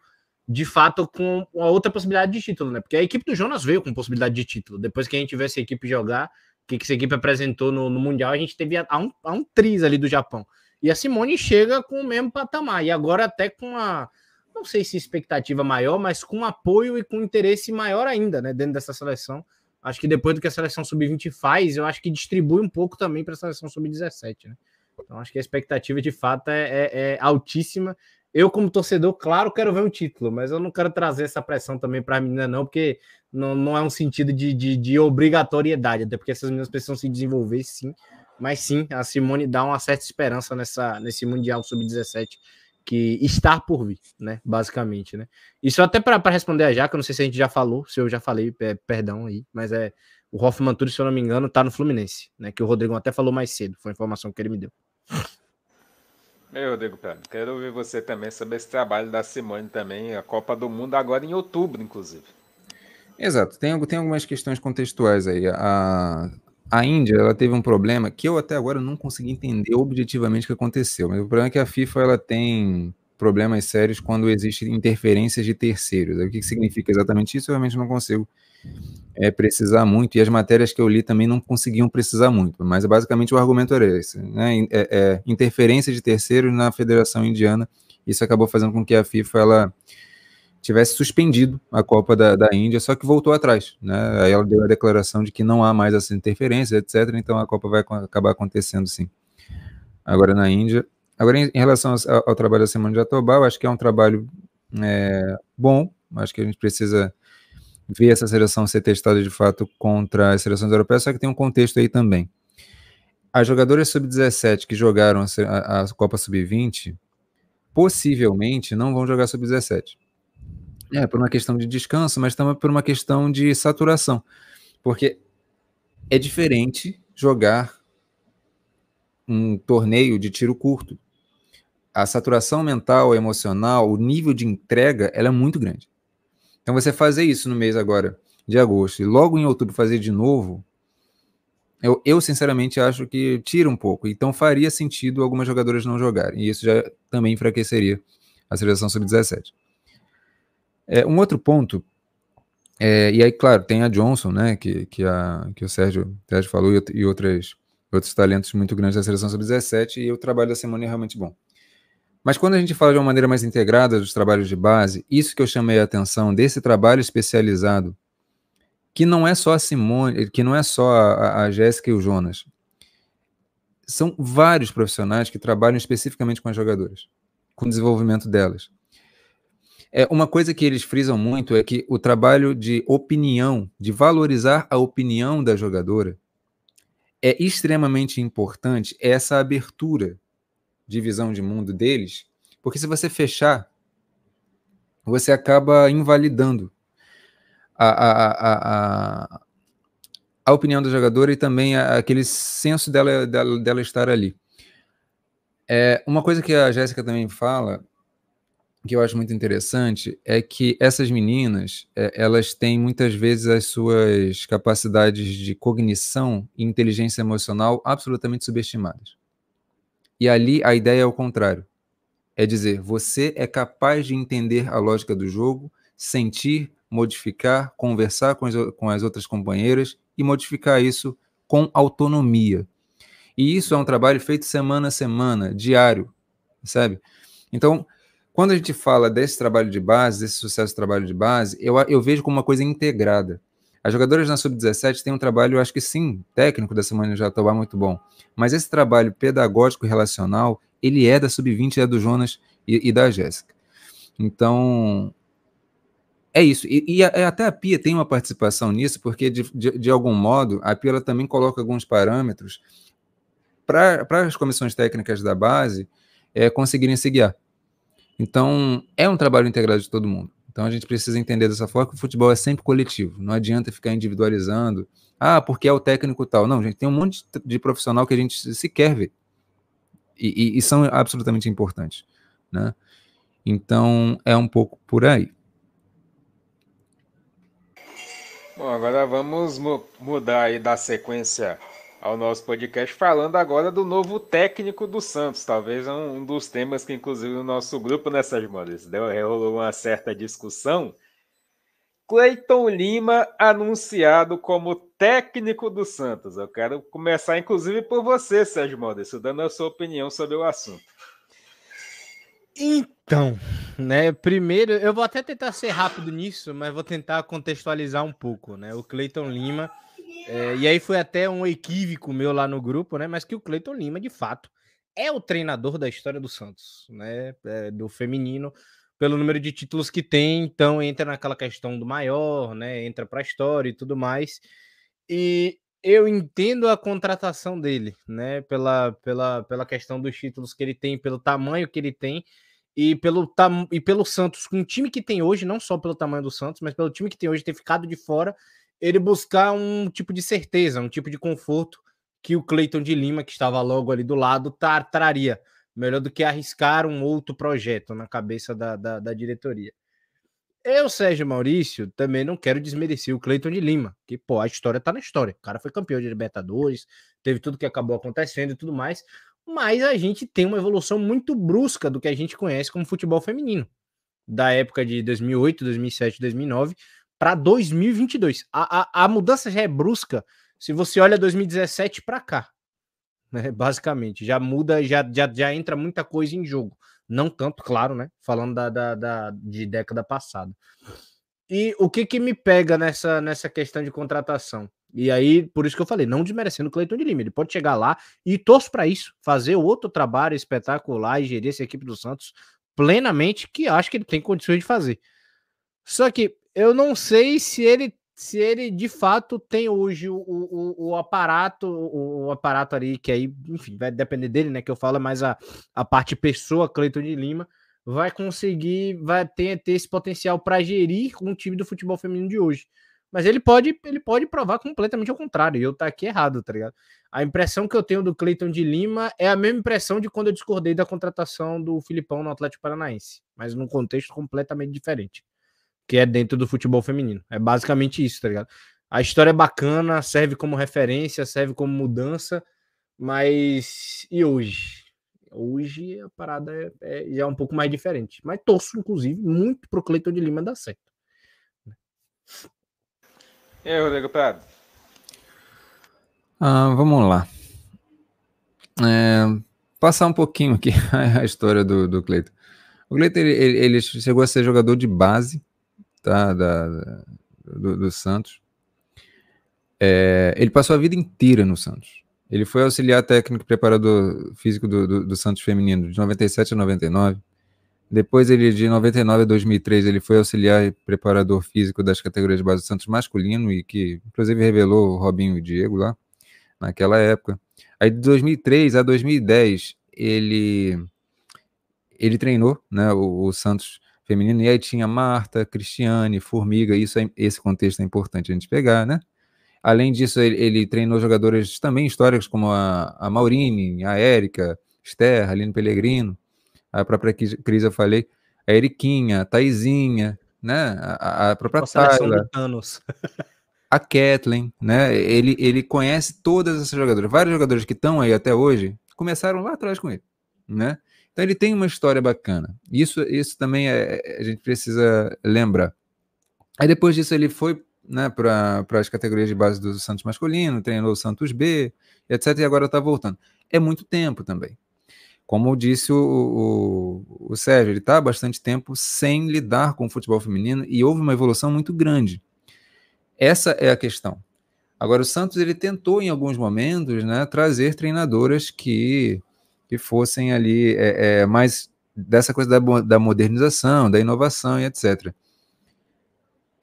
S4: de fato, com uma outra possibilidade de título, né? Porque a equipe do Jonas veio com possibilidade de título. Depois que a gente vê essa equipe jogar, que, que essa equipe apresentou no, no Mundial, a gente teve a, a, um, a um triz ali do Japão. E a Simone chega com o mesmo patamar. E agora até com a, não sei se expectativa maior, mas com apoio e com interesse maior ainda, né, dentro dessa seleção. Acho que depois do que a seleção sub-20 faz, eu acho que distribui um pouco também para a seleção sub-17, né? Então acho que a expectativa de fato é, é, é, altíssima. Eu, como torcedor, claro, quero ver um título, mas eu não quero trazer essa pressão também para a menina, não, porque não, não é um sentido de, de, de obrigatoriedade, até porque essas meninas precisam se desenvolver, sim. Mas sim, a Simone dá uma certa esperança nessa, nesse Mundial Sub-17 que está por vir, né? Basicamente, né? Isso até para responder a Jaca, não sei se a gente já falou, se eu já falei, é, perdão aí, mas é o Hoffman Turis, se eu não me engano, tá no Fluminense, né? Que o Rodrigo até falou mais cedo, foi a informação que ele me deu.
S2: Meu, Rodrigo Pedro, quero ouvir você também sobre esse trabalho da Simone também, a Copa do Mundo agora em outubro, inclusive.
S3: Exato, tem, tem algumas questões contextuais aí. A, a Índia ela teve um problema que eu até agora não consegui entender objetivamente o que aconteceu, mas o problema é que a FIFA ela tem problemas sérios quando existem interferências de terceiros. O que significa exatamente isso? Eu realmente não consigo é, precisar muito, e as matérias que eu li também não conseguiam precisar muito, mas basicamente o argumento era esse, né? é, é, interferência de terceiros na Federação Indiana, isso acabou fazendo com que a FIFA ela tivesse suspendido a Copa da, da Índia, só que voltou atrás, né? Aí ela deu a declaração de que não há mais essa interferência, etc. Então a Copa vai acabar acontecendo sim. Agora na Índia, Agora, em, em relação ao, ao, trabalho da Semana de Jatobá, eu acho que é um trabalho é, bom, acho que a gente precisa ver essa seleção ser testada de fato contra as seleções europeias, só que tem um contexto aí também. As jogadoras sub-17 que jogaram a, Copa Sub-20 possivelmente não vão jogar sub-17. É, por uma questão de descanso, mas também por uma questão de saturação. Porque é diferente jogar um torneio de tiro curto. A saturação mental, emocional, o nível de entrega, ela é muito grande. Então você fazer isso no mês agora de agosto e logo em outubro fazer de novo, eu, eu sinceramente acho que tira um pouco. Então faria sentido algumas jogadoras não jogarem. E isso já também enfraqueceria a seleção sub-17. É, um outro ponto, é, e aí, claro, tem a Johnson, né, que, que, a, que o Sérgio, Sérgio falou, e, e outras, outros talentos muito grandes da seleção sub-17, e o trabalho da Simone é realmente bom. Mas quando a gente fala de uma maneira mais integrada dos trabalhos de base, isso que eu chamei a atenção desse trabalho especializado, que não é só a Simone, que não é só a, a Jéssica e o Jonas. São vários profissionais que trabalham especificamente com as jogadoras, com o desenvolvimento delas. É, uma coisa que eles frisam muito é que o trabalho de opinião, de valorizar a opinião da jogadora, é extremamente importante essa abertura de visão de mundo deles, porque se você fechar, você acaba invalidando a, a, a, a, opinião da jogadora e também aquele senso dela, dela, dela estar ali. É, uma coisa que a Jéssica também fala que eu acho muito interessante é que essas meninas, é, elas têm muitas vezes as suas capacidades de cognição e inteligência emocional absolutamente subestimadas. E ali a ideia é o contrário. É dizer, você é capaz de entender a lógica do jogo, sentir, modificar, conversar com as, com as outras companheiras e modificar isso com autonomia. E isso é um trabalho feito semana a semana, diário, sabe? Então, quando a gente fala desse trabalho de base, desse sucesso do trabalho de base, eu, eu vejo como uma coisa integrada. As jogadoras na Sub-17 têm um trabalho, acho que sim, técnico da Semana de Jatobá muito bom. Mas esse trabalho pedagógico e relacional, ele é da Sub-20, é do Jonas e, e da Jéssica. Então, é isso. E, e, até a Pia tem uma participação nisso, porque, de, de, de algum modo, a Pia também coloca alguns parâmetros para as comissões técnicas da base é, conseguirem se guiar. Então, é um trabalho integrado de todo mundo. Então, a gente precisa entender dessa forma que o futebol é sempre coletivo. Não adianta ficar individualizando. Ah, porque é o técnico tal. Não, gente, tem um monte de profissional que a gente sequer vê. E, e, e são absolutamente importantes. Né? Então, é um pouco por aí.
S2: Bom, agora vamos mu mudar aí da sequência ao nosso podcast, falando agora do novo técnico do Santos. Talvez um, um dos temas que, inclusive, no nosso grupo nessas modas deu rolou uma certa discussão. Cleiton Lima anunciado como técnico do Santos. Eu quero começar, inclusive, por você, Sérgio Modesto, dando a sua opinião sobre o assunto.
S4: Então, né? Primeiro, eu vou até tentar ser rápido nisso, mas vou tentar contextualizar um pouco, né? O Cleiton Lima é, e aí foi até um equívoco meu lá no grupo, né? Mas que o Cleiton Lima, de fato, é o treinador da história do Santos, né? É, do feminino, pelo número de títulos que tem, então entra naquela questão do maior, né? Entra para a história e tudo mais. E eu entendo a contratação dele, né? Pela, pela, pela questão dos títulos que ele tem, pelo tamanho que ele tem e pelo, e pelo Santos, com o time que tem hoje, não só pelo tamanho do Santos, mas pelo time que tem hoje ter ficado de fora ele buscar um tipo de certeza, um tipo de conforto que o Cleiton de Lima, que estava logo ali do lado, tar, traria. Melhor do que arriscar um outro projeto na cabeça da, da, da diretoria. Eu, Sérgio Maurício, também não quero desmerecer o Cleiton de Lima, que, pô, a história tá na história. O cara foi campeão de Libertadores, teve tudo que acabou acontecendo e tudo mais, mas a gente tem uma evolução muito brusca do que a gente conhece como futebol feminino. Da época de 2008, 2007, 2009, para 2022. A, a, a mudança já é brusca se você olha 2017 para cá. Né? Basicamente, já muda, já, já, já entra muita coisa em jogo. Não tanto, claro, né? Falando da, da, da, de década passada. E o que que me pega nessa, nessa questão de contratação? E aí, por isso que eu falei, não desmerecendo o Cleiton de Lima, ele pode chegar lá e torço para isso, fazer outro trabalho espetacular e gerir essa equipe do Santos plenamente, que acho que ele tem condições de fazer. Só que eu não sei se ele se ele de fato tem hoje o, o, o aparato, o, o, aparato ali, que aí, enfim, vai depender dele, né? Que eu falo mais a, a parte pessoa, Cleiton de Lima, vai conseguir, vai ter, ter esse potencial para gerir um time do futebol feminino de hoje. Mas ele pode, ele pode provar completamente ao contrário, e eu tá aqui errado, tá ligado? A impressão que eu tenho do Cleiton de Lima é a mesma impressão de quando eu discordei da contratação do Filipão no Atlético Paranaense, mas num contexto completamente diferente que é dentro do futebol feminino. É basicamente isso, tá ligado? A história é bacana, serve como referência, serve como mudança, mas e hoje? Hoje a parada é, é, já é um pouco mais diferente. Mas torço, inclusive, muito pro Cleiton de Lima dar certo.
S2: E aí, Rodrigo Prado?
S3: Ah, vamos lá. É, passar um pouquinho aqui a história do, do Cleiton. O Cleiton ele, ele, chegou a ser jogador de base tá, da, do, do Santos. É, ele passou a vida inteira no Santos. Ele foi auxiliar técnico e preparador físico do, do, do, Santos feminino de 97 a 99. Depois ele de 99 a 2003 ele foi auxiliar e preparador físico das categorias de base do Santos masculino e que inclusive revelou o Robinho e o Diego lá naquela época. Aí de 2003 a 2010 ele ele treinou, né, o, o Santos feminino, e aí tinha Marta, Cristiane, Formiga, isso é, esse contexto é importante a gente pegar, né? Além disso, ele, ele treinou jogadoras também históricas como a, a Maurine, a Érica, Esther, Aline Pellegrino, a própria Cris, eu falei, a Eriquinha, a Taizinha, né? A, a própria Tayla, a Kathleen, né? Ele, ele conhece todas essas jogadoras. Vários jogadores que estão aí até hoje começaram lá atrás com ele, né? Então ele tem uma história bacana. Isso, isso também é, é a gente precisa lembrar. Aí depois disso ele foi né, para as categorias de base do Santos masculino, treinou o Santos B, etc. E agora está voltando. É muito tempo também. Como disse o, o, o Sérgio, ele está há bastante tempo sem lidar com o futebol feminino e houve uma evolução muito grande. Essa é a questão. Agora, o Santos ele tentou em alguns momentos né, trazer treinadoras que que fossem ali é, é, mais dessa coisa da, da, modernização, da inovação e etc.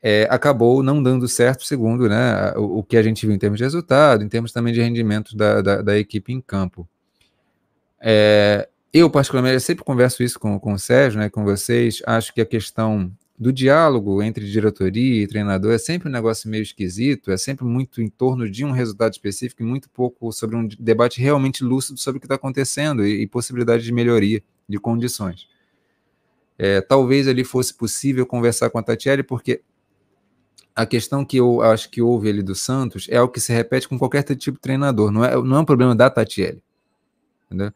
S3: É, acabou não dando certo, segundo né, o, o, que a gente viu em termos de resultado, em termos também de rendimento da, da, da equipe em campo. É, eu, particularmente, eu sempre converso isso com, com o Sérgio, né, com vocês, acho que a questão do diálogo entre diretoria e treinador é sempre um negócio meio esquisito, é sempre muito em torno de um resultado específico e muito pouco sobre um debate realmente lúcido sobre o que está acontecendo e, e, possibilidade de melhoria de condições. É, talvez ali fosse possível conversar com a Tatiele, porque a questão que eu acho que houve ali do Santos é algo que se repete com qualquer tipo de treinador, não é, não é um problema da Tatiele. Entendeu?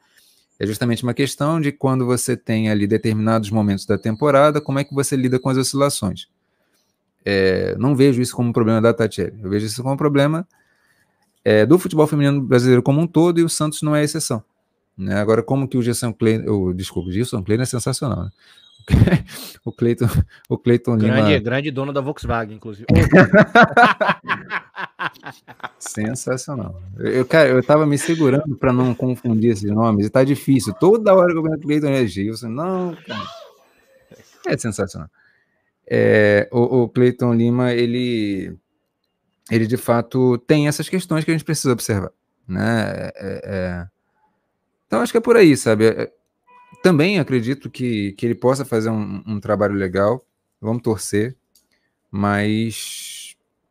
S3: É justamente uma questão de quando você tem ali determinados momentos da temporada, como é que você lida com as oscilações. É, não vejo isso como um problema da Tatiele, eu vejo isso como um problema é, do futebol feminino brasileiro como um todo e o Santos não é exceção. Né? Agora, como que o Gerson Klein, o, desculpa, o Gerson Klein é sensacional, né? o Cleiton, o Cleiton
S4: grande,
S3: Lima.
S4: Grande dono da Volkswagen, inclusive.
S3: Sensacional. Eu, cara, eu tava me segurando para não confundir esses nomes, e tá difícil. Toda hora que eu vejo Cleiton é Gilson. Não, cara. É sensacional. É, o, o Cleiton Lima, ele, ele de fato tem essas questões que a gente precisa observar. Né? É, é, é. então, acho que é por aí, sabe? É, também acredito que, que ele possa fazer um, um trabalho legal. Vamos torcer. Mas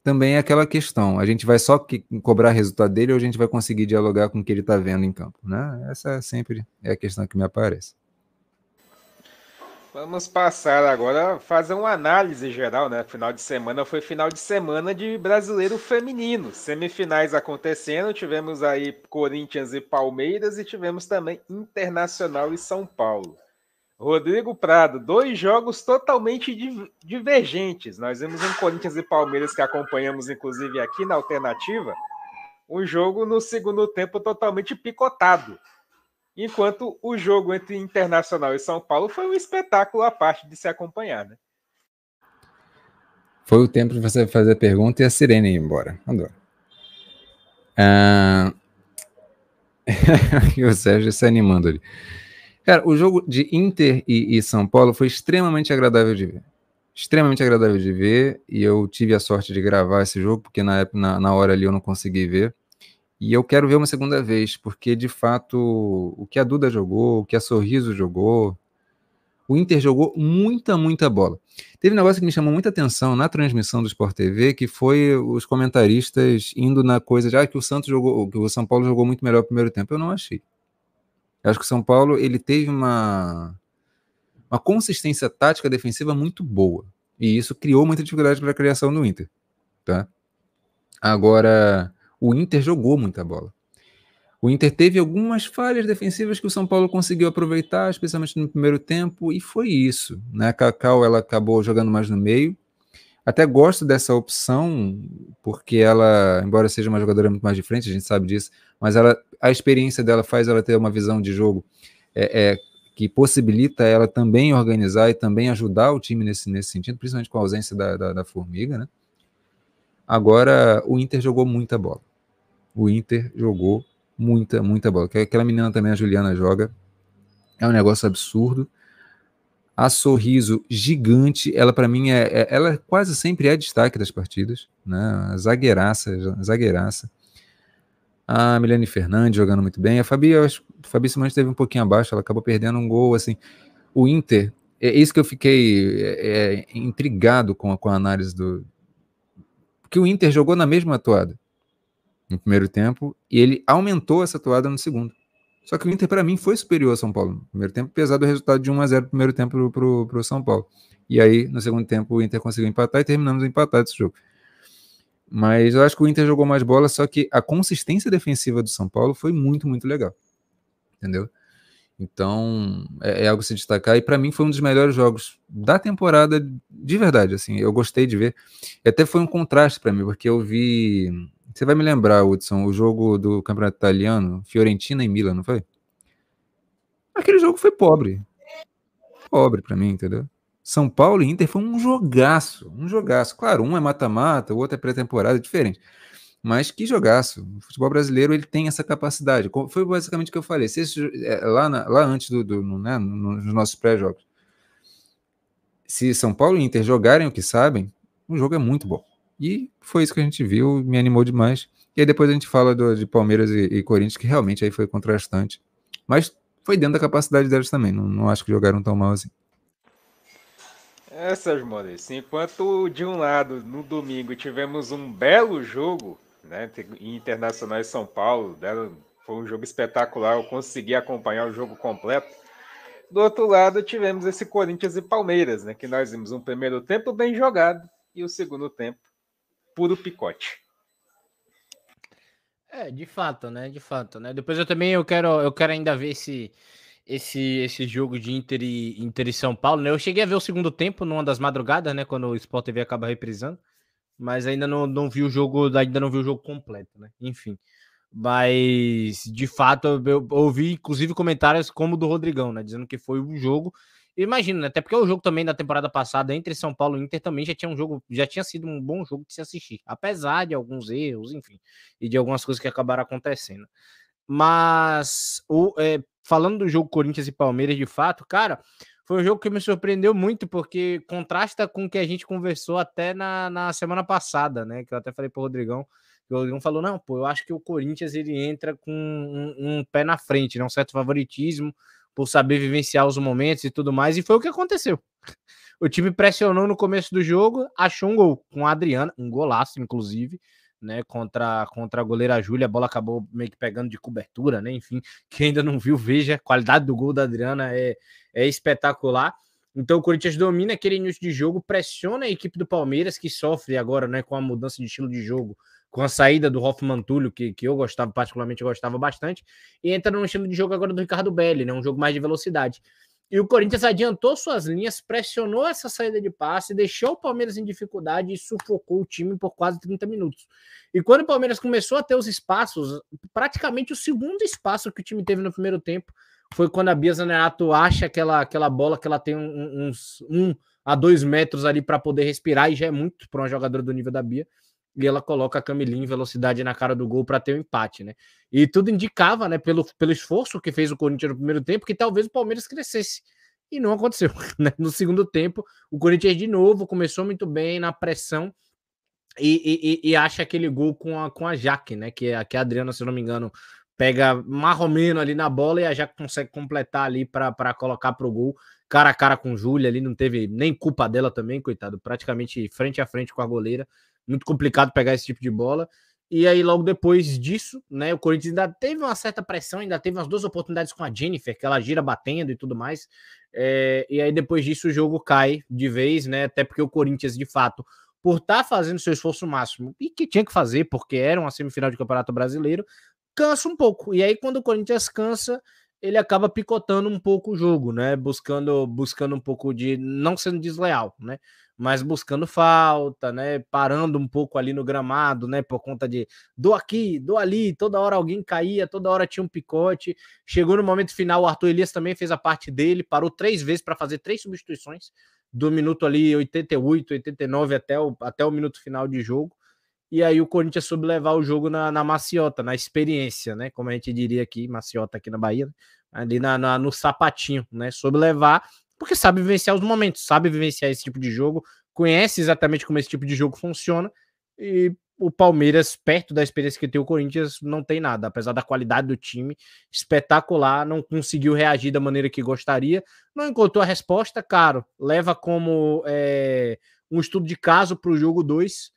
S3: também é aquela questão: a gente vai só que, cobrar resultado dele ou a gente vai conseguir dialogar com o que ele está vendo em campo? Né? Essa é sempre é a questão que me aparece.
S2: Vamos passar agora fazer uma análise geral, né? Final de semana foi final de semana de brasileiro feminino. Semifinais acontecendo, tivemos aí Corinthians e Palmeiras e tivemos também Internacional e São Paulo. Rodrigo Prado, dois jogos totalmente divergentes. Nós vimos um Corinthians e Palmeiras que acompanhamos, inclusive, aqui na alternativa. Um jogo no segundo tempo totalmente picotado. Enquanto o jogo entre Internacional e São Paulo foi um espetáculo à parte de se acompanhar, né?
S3: Foi o tempo de você fazer a pergunta e a sirene ir embora. Adoro. Ah... o Sérgio se animando ali. Cara, o jogo de Inter e, e, São Paulo foi extremamente agradável de ver. Extremamente agradável de ver. E eu tive a sorte de gravar esse jogo, porque na, época, na, na hora ali eu não consegui ver. E eu quero ver uma segunda vez, porque de fato o que a Duda jogou, o que a Sorriso jogou, o Inter jogou muita, muita bola. Teve um negócio que me chamou muita atenção na transmissão do Sport TV, que foi os comentaristas indo na coisa de ah, que o Santos jogou, que o São Paulo jogou muito melhor no primeiro tempo. Eu não achei. Eu acho que o São Paulo ele teve uma, uma consistência tática defensiva muito boa. E isso criou muita dificuldade para a criação do Inter. Tá? Agora, o Inter jogou muita bola. O Inter teve algumas falhas defensivas que o São Paulo conseguiu aproveitar, especialmente no primeiro tempo, e foi isso. Né? A Cacau ela acabou jogando mais no meio. Até gosto dessa opção, porque ela, embora seja uma jogadora muito mais de frente, a gente sabe disso, mas ela, a experiência dela faz ela ter uma visão de jogo é, é, que possibilita ela também organizar e também ajudar o time nesse, nesse sentido, principalmente com a ausência da, da, da Formiga. Né? Agora, o Inter jogou muita bola. O Inter jogou muita, muita bola. Aquela menina também, a Juliana, joga. É um negócio absurdo. A Sorriso, gigante. Ela, para mim, é, é, ela quase sempre é destaque das partidas. Né? Zagueiraça, zagueiraça. A Milene Fernandes jogando muito bem. A Fabi, a Fabi Simões esteve um pouquinho abaixo, ela acabou perdendo um gol. assim. O Inter, é isso que eu fiquei é, é, intrigado com a, com a análise do. Porque o Inter jogou na mesma atuada no primeiro tempo e ele aumentou essa toada no segundo. Só que o Inter, para mim, foi superior ao São Paulo no primeiro tempo, apesar do resultado de 1 a 0 no primeiro tempo para o São Paulo. E aí, no segundo tempo, o Inter conseguiu empatar e terminamos empatado esse jogo. Mas eu acho que o Inter jogou mais bola, só que a consistência defensiva do São Paulo foi muito, muito legal. Entendeu? Então, é, é algo a se destacar. E para mim foi um dos melhores jogos da temporada, de verdade. Assim, eu gostei de ver. E até foi um contraste para mim, porque eu vi você vai me lembrar, Hudson, o jogo do Campeonato Italiano, Fiorentina e Milan, não foi? Aquele jogo foi pobre. Pobre para mim, entendeu? São Paulo e Inter foi um jogaço, um jogaço. Claro, um é mata-mata, o outro é pré-temporada, é diferente. Mas que jogaço. O futebol brasileiro ele tem essa capacidade. Foi basicamente o que eu falei. Se esse, é, lá, na, lá antes do, do né, nos nossos pré-jogos, se São Paulo e Inter jogarem o que sabem, o jogo é muito bom. E foi isso que a gente viu, me animou demais. E aí depois a gente fala do, de Palmeiras e, e, Corinthians, que realmente aí foi contrastante. Mas foi dentro da capacidade deles também, não, não acho que jogaram tão mal assim.
S2: É, Sérgio Maurício, enquanto de um lado, no domingo, tivemos um belo jogo, né, Internacional e São Paulo, foi um jogo espetacular, eu consegui acompanhar o jogo completo. Do outro lado, tivemos esse Corinthians e Palmeiras, né, que nós vimos um primeiro tempo bem jogado e o segundo tempo puro picote.
S4: É, de fato, né? De fato, né? Depois eu também eu quero, eu quero ainda ver esse esse esse jogo de Inter e, Inter e São Paulo, né? Eu cheguei a ver o segundo tempo numa das madrugadas, né, quando o Sport TV acaba reprisando, mas ainda não, não vi o jogo, ainda não vi o jogo completo, né? Enfim. Mas de fato eu, eu ouvi inclusive comentários como o do Rodrigão, né, dizendo que foi um jogo Imagina, né? Até porque o jogo também da temporada passada entre São Paulo e Inter também já tinha um jogo, já tinha sido um bom jogo de se assistir, apesar de alguns erros, enfim, e de algumas coisas que acabaram acontecendo. Mas o, é, falando do jogo Corinthians e Palmeiras, de fato, cara, foi um jogo que me surpreendeu muito, porque contrasta com o que a gente conversou até na, na semana passada, né? Que eu até falei pro Rodrigão, que o Rodrigão falou: não, pô, eu acho que o Corinthians ele entra com um, um pé na frente, né? Um certo favoritismo por saber vivenciar os momentos e tudo mais, e foi o que aconteceu. O time pressionou no começo do jogo, achou um gol com a Adriana, um golaço, inclusive, né? Contra, contra a goleira Júlia, a bola acabou meio que pegando de cobertura, né? Enfim, quem ainda não viu, veja, a qualidade do gol da Adriana é, é espetacular. Então o Corinthians domina aquele início de jogo, pressiona a equipe do Palmeiras, que sofre agora né, com a mudança de estilo de jogo com a saída do Hoffman Túlio, que, que eu gostava, particularmente eu gostava bastante, e entra no estilo de jogo agora do Ricardo Belli, né? Um jogo mais de velocidade. E o Corinthians adiantou suas linhas, pressionou essa saída de passe, deixou o Palmeiras em dificuldade e sufocou o time por quase 30 minutos. E quando o Palmeiras começou a ter os espaços, praticamente o segundo espaço que o time teve no primeiro tempo foi quando a Bia Zanerato acha aquela, aquela bola que ela tem uns um, um, a dois metros ali para poder respirar, e já é muito para uma jogadora do nível da Bia. E ela coloca a Camilinha em velocidade na cara do gol para ter o um empate, né? E tudo indicava, né, pelo, pelo esforço que fez o Corinthians no primeiro tempo, que talvez o Palmeiras crescesse. E não aconteceu. Né? No segundo tempo, o Corinthians de novo começou muito bem na pressão e, e, e acha aquele gol com a, com a Jaque, né? Que, é, que a Adriana, se não me engano, pega marromeno ali na bola e a Jaque consegue completar ali para colocar para o gol, cara a cara com Júlia ali, não teve nem culpa dela também, coitado, praticamente frente a frente com a goleira. Muito complicado pegar esse tipo de bola. E aí, logo depois disso, né, o Corinthians ainda teve uma certa pressão, ainda teve umas duas oportunidades com a Jennifer, que ela gira batendo e tudo mais. É, e aí, depois disso, o jogo cai de vez, né? Até porque o Corinthians, de fato, por estar tá fazendo seu esforço máximo, e que tinha que fazer, porque era uma semifinal de Campeonato Brasileiro, cansa um pouco. E aí, quando o Corinthians cansa, ele acaba picotando um pouco o jogo, né? Buscando, buscando um pouco de. não sendo desleal, né? Mas buscando falta, né? Parando um pouco ali no gramado, né? Por conta de do aqui, do ali, toda hora alguém caía, toda hora tinha um picote. Chegou no momento final, o Arthur Elias também fez a parte dele, parou três vezes para fazer três substituições, do minuto ali 88, 89 até o, até o minuto final de jogo. E aí o Corinthians soube levar o jogo na, na maciota, na experiência, né? Como a gente diria aqui, maciota aqui na Bahia, né? ali na, na, no sapatinho, né? Soube levar porque sabe vivenciar os momentos, sabe vivenciar esse tipo de jogo, conhece exatamente como esse tipo de jogo funciona. E o Palmeiras, perto da experiência que tem o Corinthians, não tem nada. Apesar da qualidade do time espetacular, não conseguiu reagir da maneira que gostaria, não encontrou a resposta, caro. Leva como é, um estudo de caso para o jogo 2.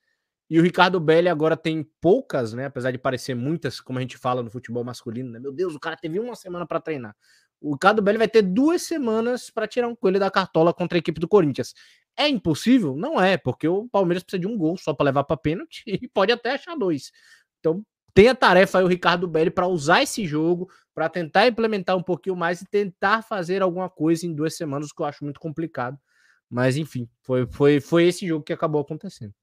S4: E o Ricardo Belli agora tem poucas, né? Apesar de parecer muitas, como a gente fala no futebol masculino, né? Meu Deus, o cara teve uma semana para treinar. O Ricardo Belli vai ter duas semanas para tirar um coelho da cartola contra a equipe do Corinthians. É impossível? Não é, porque o Palmeiras precisa de um gol só para levar para pênalti e pode até achar dois. Então, tem a tarefa aí o Ricardo Belli para usar esse jogo, para tentar implementar um pouquinho mais e tentar fazer alguma coisa em duas semanas, que eu acho muito complicado. Mas enfim, foi, foi, foi esse jogo que acabou acontecendo.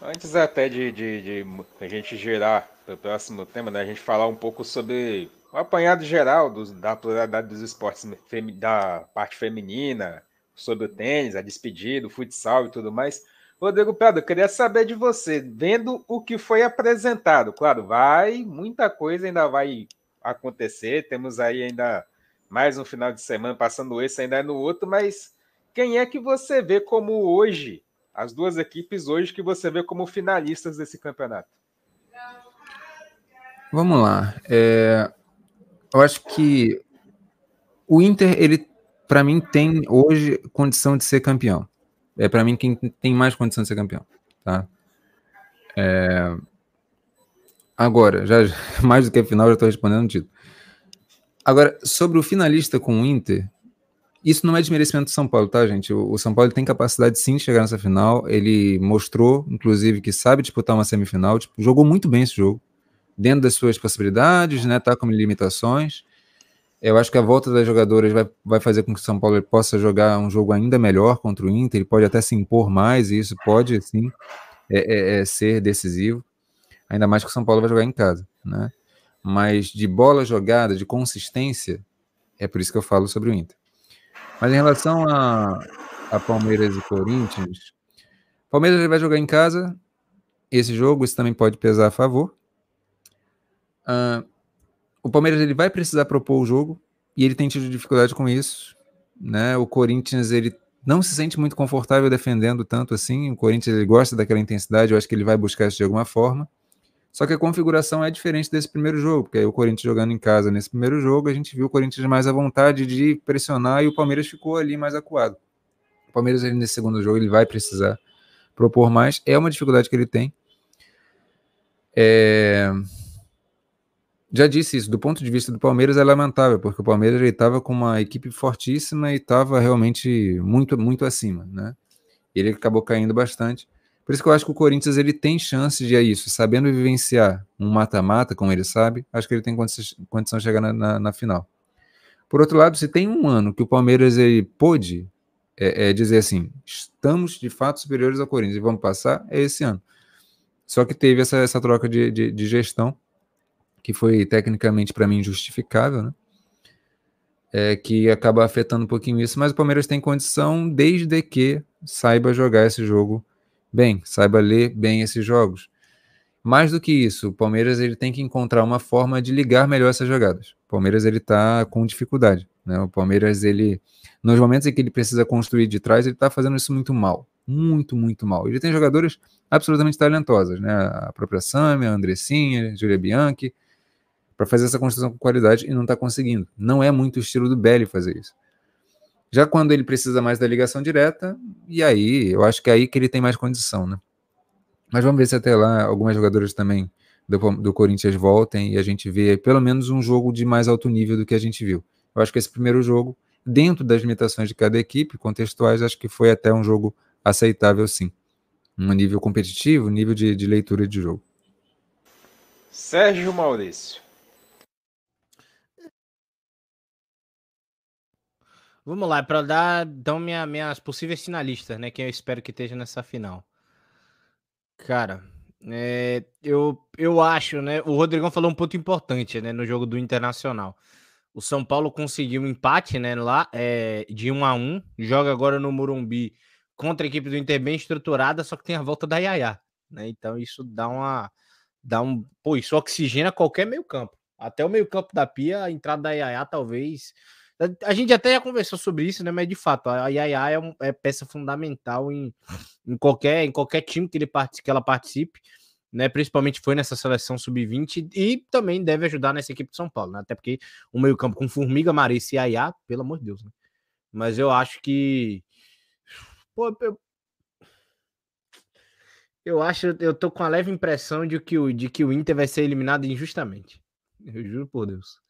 S2: Antes até de, de, de a gente gerar para o próximo tema, né, a gente falar um pouco sobre o apanhado geral dos, da pluralidade dos esportes da parte feminina, sobre o tênis, a despedida, o futsal e tudo mais. Rodrigo Prado, eu queria saber de você, vendo o que foi apresentado, claro, vai, muita coisa ainda vai acontecer, temos aí ainda mais um final de semana, passando esse ainda é no outro, mas quem é que você vê como hoje, as duas equipes hoje que você vê como finalistas desse campeonato?
S3: Vamos lá. É, eu acho que o Inter, ele, para mim, tem hoje condição de ser campeão. É para mim quem tem mais condição de ser campeão, tá? É... Agora, já mais do que a final, já estou respondendo o título. Agora, sobre o finalista com o Inter, isso não é desmerecimento do São Paulo, tá, gente? O, São Paulo tem capacidade sim de chegar nessa final. Ele mostrou, inclusive, que sabe disputar uma semifinal. Tipo, jogou muito bem esse jogo dentro das suas possibilidades, né? Tá com limitações. Eu acho que a volta das jogadoras vai, vai fazer com que o São Paulo possa jogar um jogo ainda melhor contra o Inter. Ele pode até se impor mais, e isso pode, sim, é, é, é ser decisivo. Ainda mais que o São Paulo vai jogar em casa, né? Mas de bola jogada, de consistência, é por isso que eu falo sobre o Inter. Mas em relação a, a Palmeiras e Corinthians, Palmeiras vai jogar em casa esse jogo, isso também pode pesar a favor. Uh, o Palmeiras ele vai precisar propor o jogo e ele tem tido dificuldade com isso. Né? O Corinthians ele não se sente muito confortável defendendo tanto assim. O Corinthians ele gosta daquela intensidade, eu acho que ele vai buscar isso de alguma forma. Só que a configuração é diferente desse primeiro jogo, porque o Corinthians jogando em casa nesse primeiro jogo, a gente viu o Corinthians mais à vontade de pressionar e o Palmeiras ficou ali mais acuado. O Palmeiras ele, nesse segundo jogo ele vai precisar propor mais, é uma dificuldade que ele tem. É já disse isso, do ponto de vista do Palmeiras é lamentável, porque o Palmeiras estava com uma equipe fortíssima e estava realmente muito, muito acima, né? Ele acabou caindo bastante. Por isso que eu acho que o Corinthians ele tem chance de é isso, sabendo vivenciar um mata-mata, como ele sabe, acho que ele tem condição de chegar na, na, na, final. Por outro lado, se tem um ano que o Palmeiras ele pôde é, é dizer assim, estamos de fato superiores ao Corinthians e vamos passar, é esse ano. Só que teve essa, essa troca de, de, de gestão que foi tecnicamente para mim justificável, né? é, que acaba afetando um pouquinho isso, mas o Palmeiras tem condição desde que saiba jogar esse jogo bem, saiba ler bem esses jogos. Mais do que isso, o Palmeiras ele tem que encontrar uma forma de ligar melhor essas jogadas. O Palmeiras ele está com dificuldade, né? O Palmeiras ele nos momentos em que ele precisa construir de trás, ele está fazendo isso muito mal, muito muito mal. Ele tem jogadores absolutamente talentosas, né? A própria Samia, a Andressinha, a Julia Bianchi, para fazer essa construção com qualidade e não está conseguindo. Não é muito o estilo do Belli fazer isso. Já quando ele precisa mais da ligação direta, e aí, eu acho que é aí que ele tem mais condição, né? Mas vamos ver se até lá algumas jogadoras também do, do Corinthians voltem e a gente vê pelo menos um jogo de mais alto nível do que a gente viu. Eu acho que esse primeiro jogo, dentro das limitações de cada equipe, contextuais, acho que foi até um jogo aceitável sim. Um nível competitivo, nível de, de leitura de jogo.
S2: Sérgio Maurício.
S4: Vamos lá, para dar então minha, minhas possíveis finalistas, né? Quem eu espero que esteja nessa final. Cara, é, eu, eu acho, né? O Rodrigão falou um ponto importante, né? No jogo do Internacional. O São Paulo conseguiu um empate, né? Lá, é, de 1 a 1 Joga agora no Morumbi contra a equipe do Inter bem estruturada, só que tem a volta da Yaya, né? Então isso dá uma. Dá um. Pô, isso oxigena qualquer meio-campo. Até o meio-campo da Pia, a entrada da Yaya talvez a gente até já conversou sobre isso, né? Mas de fato, a Yaya é, um, é peça fundamental em, em, qualquer, em qualquer time que, ele que ela participe, né? Principalmente foi nessa seleção sub-20 e também deve ajudar nessa equipe de São Paulo, né? Até porque o meio-campo com Formiga, Marissa e Yaya, pelo amor de Deus, né? Mas eu acho que. Pô, eu, eu acho, eu tô com a leve impressão de que, o, de que o Inter vai ser eliminado injustamente. Eu juro por Deus.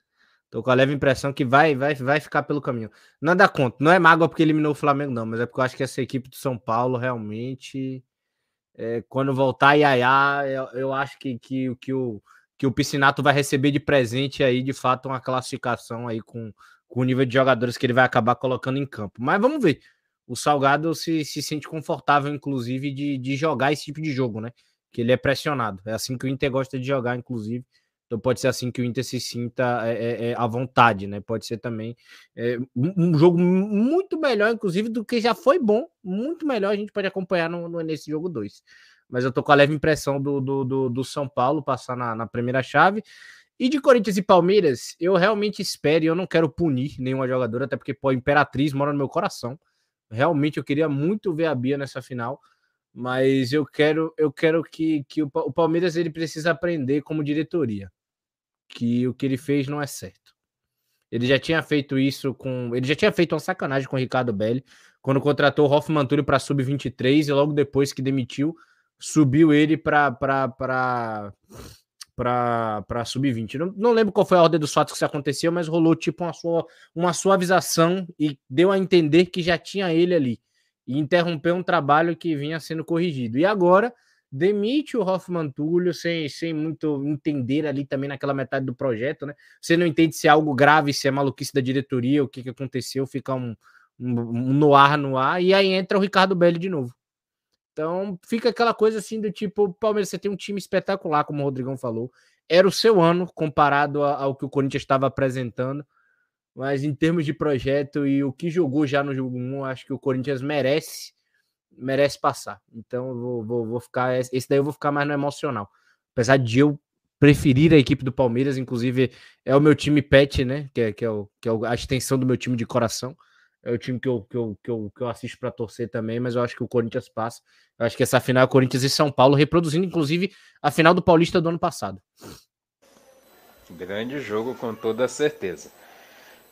S4: Tô com a leve impressão que vai, vai, vai ficar pelo caminho. Nada contra. Não é mágoa porque eliminou o Flamengo, não, mas é porque eu acho que essa equipe do São Paulo realmente. É, quando voltar Yaya, eu, eu acho que, que, que, o, que o Piscinato vai receber de presente aí, de fato, uma classificação aí com, com o nível de jogadores que ele vai acabar colocando em campo. Mas vamos ver. O Salgado se, se sente confortável, inclusive, de, de jogar esse tipo de jogo, né? Que ele é pressionado. É assim que o Inter gosta de jogar, inclusive. Então pode ser assim que o Inter se sinta é, é, à vontade, né? Pode ser também é, um jogo muito melhor, inclusive, do que já foi bom, muito melhor a gente pode acompanhar no, no nesse jogo 2. Mas eu tô com a leve impressão do, do, do, do São Paulo passar na, na, primeira chave. E de Corinthians e Palmeiras, eu realmente espero, e eu não quero punir nenhuma jogadora, até porque pô, a Imperatriz mora no meu coração. Realmente eu queria muito ver a Bia nessa final mas eu quero eu quero que, que o, o Palmeiras ele precisa aprender como diretoria que o que ele fez não é certo. Ele já tinha feito isso com. Ele já tinha feito uma sacanagem com o Ricardo Belli, quando contratou o Hoffman Túlio para sub-23 e logo depois que demitiu, subiu ele para para sub-20. Não, não lembro qual foi a ordem dos fatos que isso aconteceu, mas rolou tipo uma, sua, uma suavização e deu a entender que já tinha ele ali. E interrompeu um trabalho que vinha sendo corrigido. E agora demite o Hoffman Túlio sem, sem muito entender ali também naquela metade do projeto, né? Você não entende se é algo grave, se é maluquice da diretoria, o que, que aconteceu, fica um, um, um no ar, no ar, e aí entra o Ricardo Belli de novo. Então fica aquela coisa assim do tipo, Palmeiras, você tem um time espetacular, como o Rodrigão falou. Era o seu ano comparado ao que o Corinthians estava apresentando. Mas em termos de projeto e o que jogou já no jogo 1, acho que o Corinthians merece merece passar. Então vou, vou, vou ficar. Esse daí eu vou ficar mais no emocional. Apesar de eu preferir a equipe do Palmeiras, inclusive é o meu time pet, né? Que é, que é, o, que é a extensão do meu time de coração. É o time que eu, que eu, que eu, que eu assisto para torcer também, mas eu acho que o Corinthians passa. Eu acho que essa final é Corinthians e São Paulo, reproduzindo inclusive a final do Paulista do ano passado.
S2: Grande jogo, com toda certeza.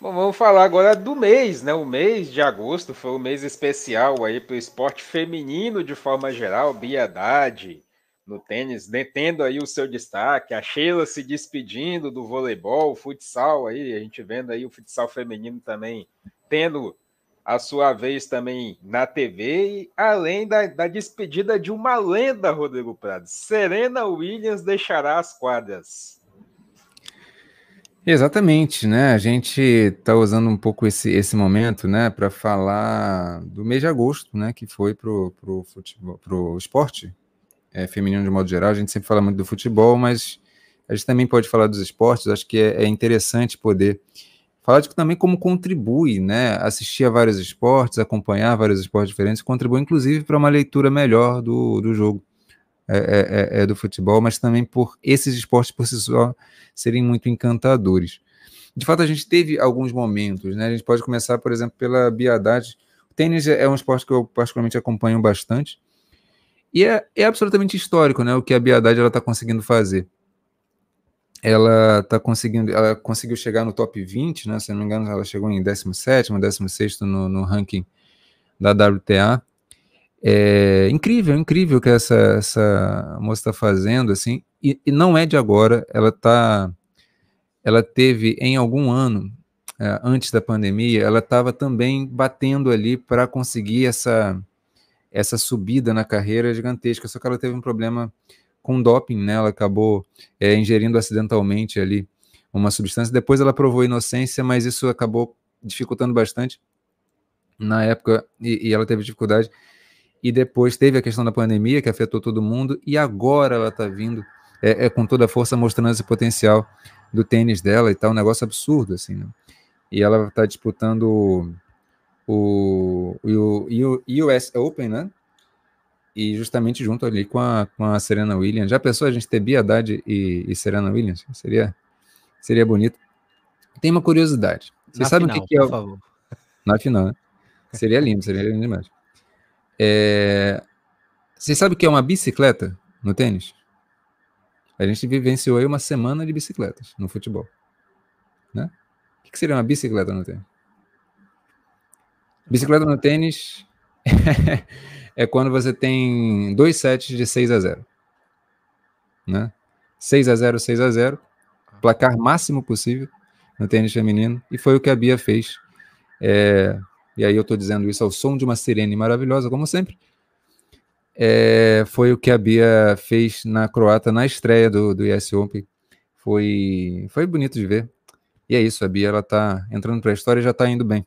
S2: Bom, vamos falar agora do mês, né? O mês de agosto foi um mês especial aí para o esporte feminino de forma geral, Biedade no tênis, detendo aí o seu destaque, a Sheila se despedindo do voleibol, futsal aí, a gente vendo aí o futsal feminino também tendo a sua vez também na TV, e além da, da despedida de uma lenda, Rodrigo Prado. Serena Williams deixará as quadras.
S3: Exatamente, né? A gente está usando um pouco esse, esse momento, né, para falar do mês de agosto, né, que foi pro, pro futebol, pro esporte é, feminino de modo geral. A gente sempre fala muito do futebol, mas a gente também pode falar dos esportes. Acho que é, é interessante poder falar de também como contribui, né? Assistir a vários esportes, acompanhar vários esportes diferentes, contribui inclusive para uma leitura melhor do, do jogo é, é, é, é, do futebol, mas também por esses esportes por si só serem muito encantadores. De fato, a gente teve alguns momentos, né? A gente pode começar, por exemplo, pela biadade. O tênis é um esporte que eu particularmente acompanho bastante. E é, é absolutamente histórico, né? O que a biadade ela está conseguindo fazer ela tá conseguindo, ela conseguiu chegar no top 20, né? Se não me engano, ela chegou em 17, 16 no, no ranking da WTA. É incrível, incrível que essa, essa moça está fazendo, assim, e, e, não é de agora, ela tá, ela teve em algum ano, é, antes da pandemia, ela estava também batendo ali para conseguir essa, essa subida na carreira gigantesca, só que ela teve um problema com doping, né? Ela acabou é, ingerindo acidentalmente ali uma substância. Depois ela provou inocência, mas isso acabou dificultando bastante na época e, e ela teve dificuldade. E depois teve a questão da pandemia que afetou todo mundo e agora ela está vindo é, é, com toda a força mostrando esse potencial do tênis dela e tal, um negócio absurdo assim. Né? E ela está disputando o, o, o, o US Open, né? e justamente junto ali com a, com a Serena Williams. Já pensou a gente ter Bia Haddad e, e Serena Williams? Seria, seria bonito. Tem uma curiosidade. Vocês sabem o que, que é o... Na final, né? Seria lindo, seria lindo demais. É... Vocês sabem o que é uma bicicleta no tênis? A gente vivenciou aí uma semana de bicicletas no futebol. Né? O que seria uma bicicleta no tênis? Bicicleta no tênis é quando você tem dois sets de 6 a 0. Né? 6 a 0, 6 a 0, placar máximo possível no tênis feminino, e foi o que a Bia fez. É, e aí eu estou dizendo isso ao som de uma sirene maravilhosa, como sempre. É, foi o que a Bia fez na croata na estreia do, do US Open. Foi, foi bonito de ver. E é isso, a Bia ela tá entrando para a história e já está indo bem.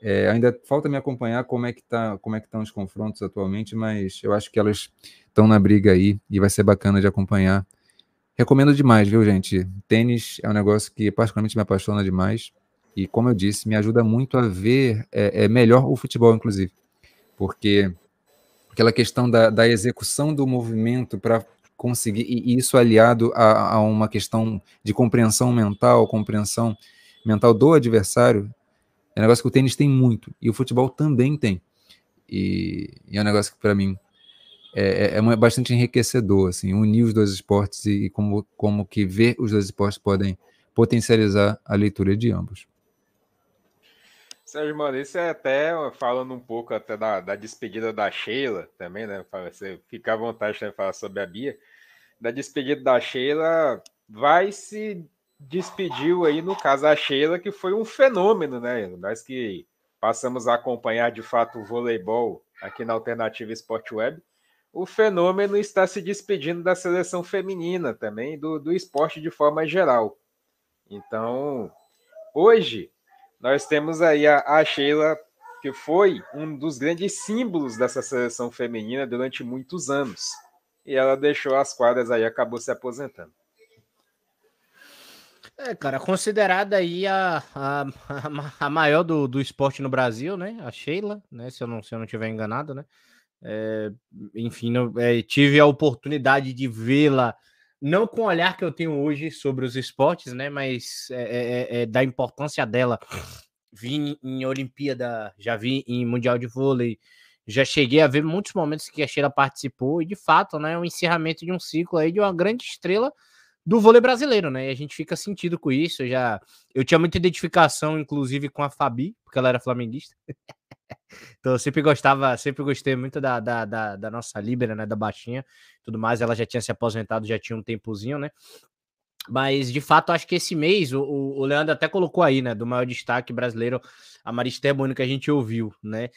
S3: É, ainda falta me acompanhar como é que tá, como é que estão os confrontos atualmente, mas eu acho que elas estão na briga aí e vai ser bacana de acompanhar. Recomendo demais, viu, gente? Tênis é um negócio que particularmente me apaixona demais e, como eu disse, me ajuda muito a ver é, é melhor o futebol, inclusive, porque aquela questão da, da execução do movimento para conseguir e isso aliado a, a uma questão de compreensão mental, compreensão mental do adversário é um negócio que o tênis tem muito e o futebol também tem. E, e é um negócio que, para mim, é, é, é, bastante enriquecedor, assim, unir os dois esportes e, e, como, como que ver os dois esportes podem potencializar a leitura de ambos.
S2: Sérgio, é até falando um pouco até da, da despedida da Sheila também, né? Você fica à vontade de falar sobre a Bia. Da despedida da Sheila, vai se despediu aí, no caso, a Sheila, que foi um fenômeno, né? Nós que passamos a acompanhar de fato o voleibol aqui na Alternativa Esporte Web, o fenômeno está se despedindo da seleção feminina também, do, do esporte de forma geral. Então, hoje, nós temos aí a, a Sheila, que foi um dos grandes símbolos dessa seleção feminina durante muitos anos. E ela deixou as quadras aí, acabou se aposentando.
S4: É, cara, considerada aí a, a, a maior do, do esporte no Brasil, né? A Sheila, né? Se eu não, se eu não tiver enganado, né? É, enfim, é, tive a oportunidade de vê-la, não com o olhar que eu tenho hoje sobre os esportes, né? Mas é, é, é, é da importância dela. Vi em Olimpíada, já vi em Mundial de Vôlei, já cheguei a ver muitos momentos que a Sheila participou, e de fato, né? O encerramento de um ciclo aí de uma grande estrela do vôlei brasileiro, né? E a gente fica sentido com isso. Eu já eu tinha muita identificação, inclusive, com a Fabi, porque ela era flamenguista. Então eu sempre gostava, sempre gostei muito da, da, da, da nossa líbera, né? Da baixinha, tudo mais. Ela já tinha se aposentado, já tinha um tempozinho, né? Mas de fato, acho que esse mês, o, o Leandro até colocou aí, né? Do maior destaque brasileiro, a Maristé que a gente ouviu, né?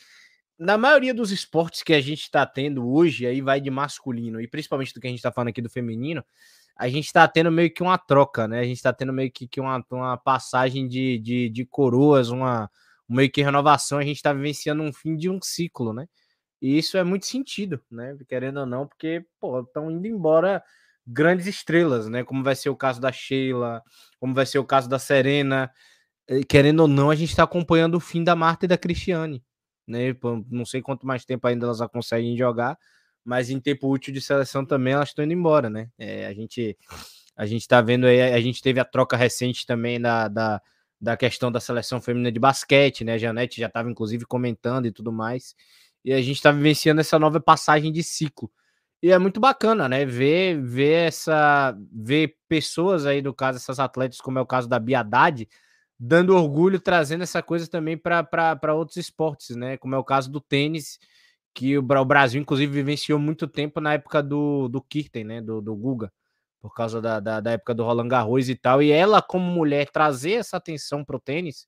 S4: Na maioria dos esportes que a gente está tendo hoje, aí vai de masculino, e principalmente do que a gente está falando aqui do feminino, a gente está tendo meio que uma troca, né? A gente está tendo meio que, que uma, uma passagem de, de, de coroas, uma meio que renovação. A gente está vivenciando um fim de um ciclo, né? E isso é muito sentido, né? Querendo ou não, porque, estão indo embora grandes estrelas, né? Como vai ser o caso da Sheila, como vai ser o caso da Serena. querendo ou não, a gente está acompanhando o fim da Marta e da Cristiane. Né? Não sei quanto mais tempo ainda elas conseguem jogar, mas em tempo útil de seleção também elas estão indo embora, né? É, a gente a gente está vendo aí, a gente teve a troca recente também da, da, da questão da seleção feminina de basquete, né? A Janete já estava inclusive comentando e tudo mais. E a gente está vivenciando essa nova passagem de ciclo. E é muito bacana, né? Ver, ver essa. Ver pessoas aí, no caso, essas atletas, como é o caso da Biadade, dando orgulho, trazendo essa coisa também para outros esportes, né? Como é o caso do tênis, que o, Brasil, inclusive, vivenciou muito tempo na época do, do Kirten, né? Do, do Guga, por causa da, da, da época do Roland Garros e tal. E ela, como mulher, trazer essa atenção para o tênis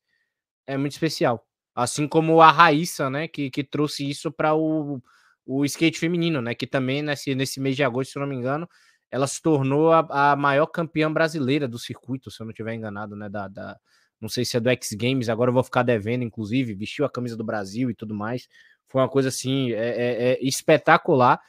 S4: é muito especial. Assim como a Raíssa, né? Que, que trouxe isso para o o skate feminino, né? Que também nesse, nesse mês de agosto, se não me engano, ela se tornou a, a maior campeã brasileira do circuito, se eu não estiver enganado, né? Da, da, não sei se é do X Games, agora eu vou ficar devendo, inclusive, vestiu a camisa do Brasil e tudo mais. Foi uma coisa assim é, é, é espetacular.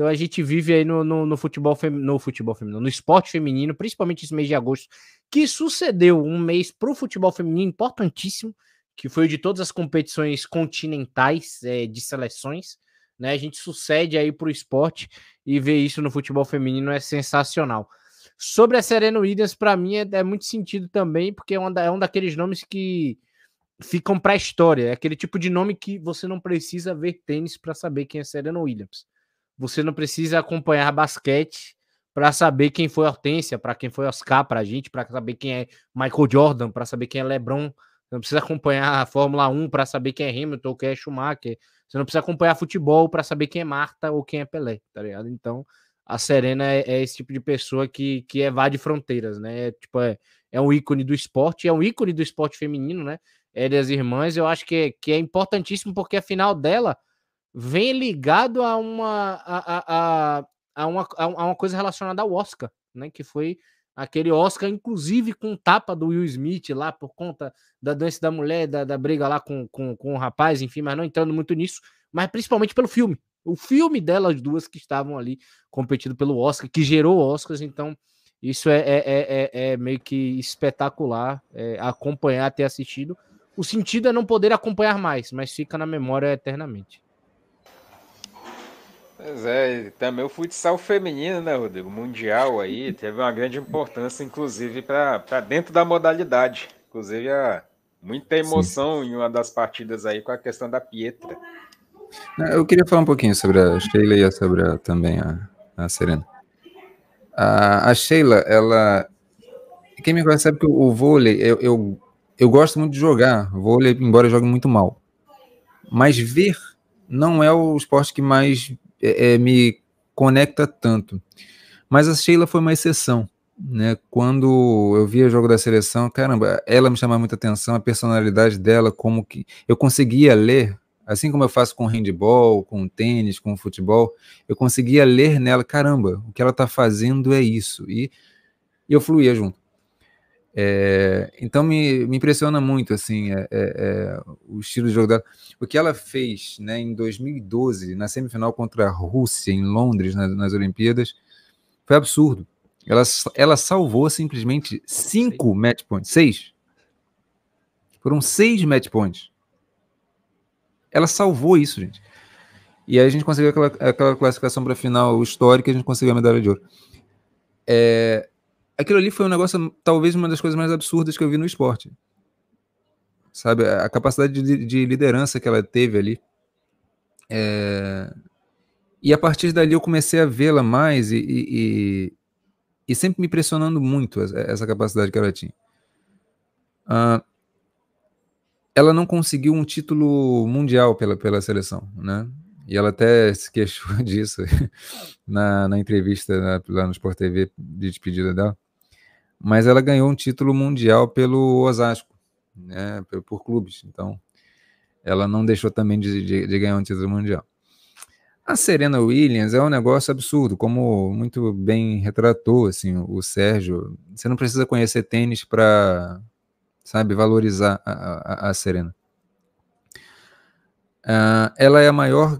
S4: Então a gente vive aí no, no, no, futebol fem... no futebol feminino, no esporte feminino, principalmente esse mês de agosto, que sucedeu um mês para o futebol feminino importantíssimo, que foi o de todas as competições continentais é, de seleções né? A gente sucede aí para o esporte e ver isso no futebol feminino é sensacional. Sobre a Serena Williams, para mim é, é, muito sentido também, porque é, uma, é um daqueles nomes que ficam para a história. É aquele tipo de nome que você não precisa ver tênis para saber quem é Serena Williams. Você não precisa acompanhar basquete para saber quem foi Hortência, para quem foi Oscar, para a gente, para saber quem é Michael Jordan, para saber quem é LeBron. Você não precisa acompanhar a Fórmula 1 para saber quem é Hamilton ou quem é Schumacher. Você não precisa acompanhar futebol para saber quem é Marta ou quem é Pelé, tá ligado? Então, a Serena é, é, esse tipo de pessoa que, que evade fronteiras, né? É, tipo, é, é um ícone do esporte, é um ícone do esporte feminino, né? Ela as irmãs, eu acho que é, que é importantíssimo porque a final dela vem ligado a uma, a, a, a, uma, a uma coisa relacionada ao Oscar, né? Que foi aquele Oscar, inclusive com tapa do Will Smith lá por conta da dança da mulher, da, da briga lá com, com, com o rapaz, enfim, mas não entrando muito nisso, mas principalmente pelo filme. O filme delas duas que estavam ali competindo pelo Oscar, que gerou Oscars, então isso é, é, é, é, é meio que espetacular é, acompanhar, ter assistido. O sentido é não poder acompanhar mais, mas fica na memória eternamente.
S2: Pois é, também o futsal feminino, né, Rodrigo? Mundial aí, teve uma grande importância, inclusive, para dentro da modalidade. Inclusive, a, muita emoção Sim. em uma das partidas aí com a questão da Pietra.
S3: Eu queria falar um pouquinho sobre a Sheila e sobre a, também a, a Serena. A, a, Sheila, ela. Quem me conhece sabe que o, vôlei, eu, eu, eu gosto muito de jogar vôlei, embora eu jogue muito mal. Mas ver não é o esporte que mais é, é, me conecta tanto. Mas a Sheila foi uma exceção. Né? Quando eu via o jogo da seleção, caramba, ela me chamava muita atenção, a personalidade dela, como que eu conseguia ler, assim como eu faço com handball, com tênis, com futebol, eu conseguia ler nela, caramba, o que ela está fazendo é isso. E, e eu fluía junto. É, então me, me, impressiona muito assim é, é, é, o estilo de jogo dela. O que ela fez né, em 2012, na semifinal contra a Rússia, em Londres, nas, nas Olimpíadas, foi absurdo. Ela, ela salvou simplesmente cinco match points. Seis. Foram seis match points. Ela salvou isso, gente. E aí a gente conseguiu aquela, aquela classificação para a final histórica, a gente conseguiu a medalha de ouro. É, aquilo ali foi um negócio, talvez uma das coisas mais absurdas que eu vi no esporte. Sabe, a capacidade de, de liderança que ela teve ali. É... E a partir dali eu comecei a vê-la mais e, e, e, sempre me impressionando muito essa capacidade que ela tinha. Uh, ela não conseguiu um título mundial pela, pela seleção, né? E ela até se queixou disso na, na entrevista né, lá no Sport TV de despedida dela mas ela ganhou um título mundial pelo Osasco, né, por, clubes. Então, ela não deixou também de, de, de, ganhar um título mundial. A Serena Williams é um negócio absurdo, como muito bem retratou assim, o Sérgio. Você não precisa conhecer tênis para, sabe, valorizar a, a, a Serena. Uh, ela é a maior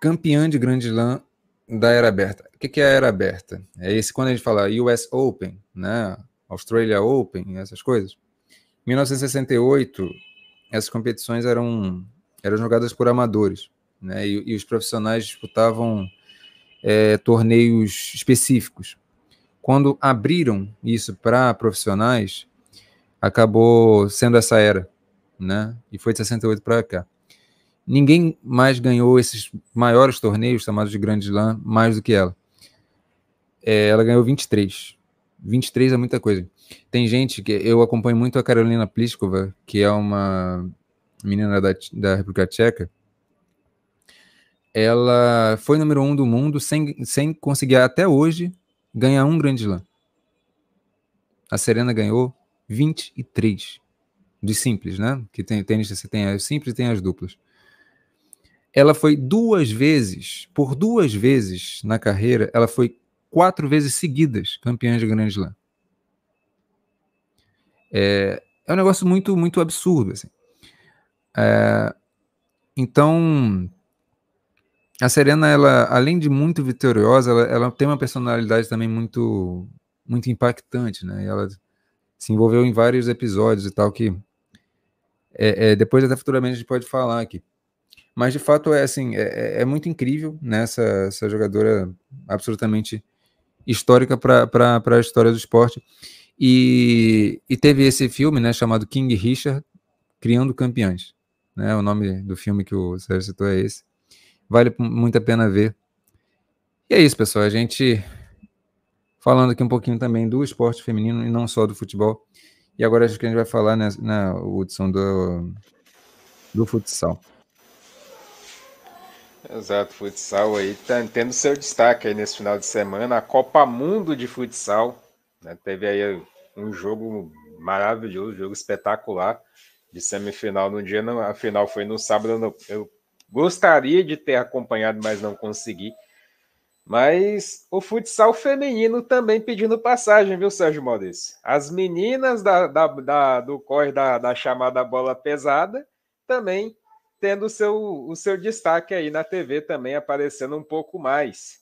S3: campeã de Grand Slam da era aberta. O que é a era aberta? É esse quando a gente fala US Open, né? Australia Open, essas coisas. Em 1968, essas competições eram, eram jogadas por amadores, né? E, e os profissionais disputavam é, torneios específicos. Quando abriram isso para profissionais, acabou sendo essa era, né? E foi de 68 para cá. Ninguém mais ganhou esses maiores torneios, chamados de Grand Slam, mais do que ela. É, ela ganhou 23. 23 é muita coisa. Tem gente que eu acompanho muito a Carolina Pliskova, que é uma menina da, da República Tcheca. Ela foi número um do mundo sem, sem conseguir até hoje ganhar um grande slam. A Serena ganhou 23 de simples, né? Que tem tênis, você tem as simples e tem as duplas. Ela foi duas vezes, por duas vezes na carreira, ela foi quatro vezes seguidas campeã de Grand Slam. É, é um negócio muito, muito absurdo. Assim. É, então, a Serena, ela, além de muito vitoriosa, ela, ela, tem uma personalidade também muito, muito impactante, né? Ela se envolveu em vários episódios e tal que é, é, depois até futuramente a gente pode falar aqui. Mas de fato é assim, é, é, é muito incrível né, essa jogadora absolutamente histórica para a história do esporte. E, e teve esse filme, né, chamado King Richard, Criando Campeões. Né, o nome do filme que o Sérgio citou é esse. Vale muito a pena ver. E é isso, pessoal. A gente falando aqui um pouquinho também do esporte feminino e não só do futebol. E agora acho que a gente vai falar né, na Hudson do, do futsal.
S2: Exato, futsal aí tá tendo seu destaque aí nesse final de semana, a Copa Mundo de Futsal, né? Teve aí um jogo maravilhoso, um jogo espetacular de semifinal no dia, não, a final foi no sábado, eu gostaria de ter acompanhado, mas não consegui. Mas o futsal feminino também pedindo passagem, viu, Sérgio Maurício? As meninas da, da, da do corre da, da chamada bola pesada também tendo o seu, o seu destaque aí na TV também aparecendo um pouco mais.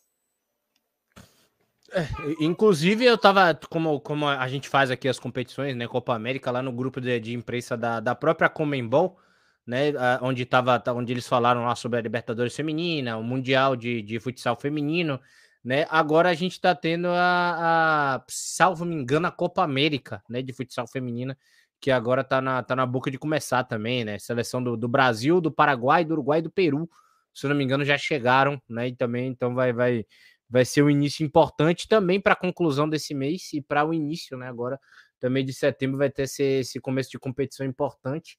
S4: É, inclusive, eu tava, como, como a gente faz aqui as competições, né? Copa América, lá no grupo de, de imprensa da, da própria Comembol, né? Onde, tava, onde eles falaram lá sobre a Libertadores Feminina, o Mundial de, de Futsal Feminino, né? Agora a gente tá tendo a, a salvo me engano, a Copa América, né? De futsal feminina, que agora tá na, tá na boca de começar também, né? Seleção do, do Brasil, do Paraguai, do Uruguai e do Peru, se não me engano, já chegaram, né? E também, então, vai, vai, vai ser um início importante também para a conclusão desse mês e para o início, né? Agora, também de setembro, vai ter esse, esse começo de competição importante.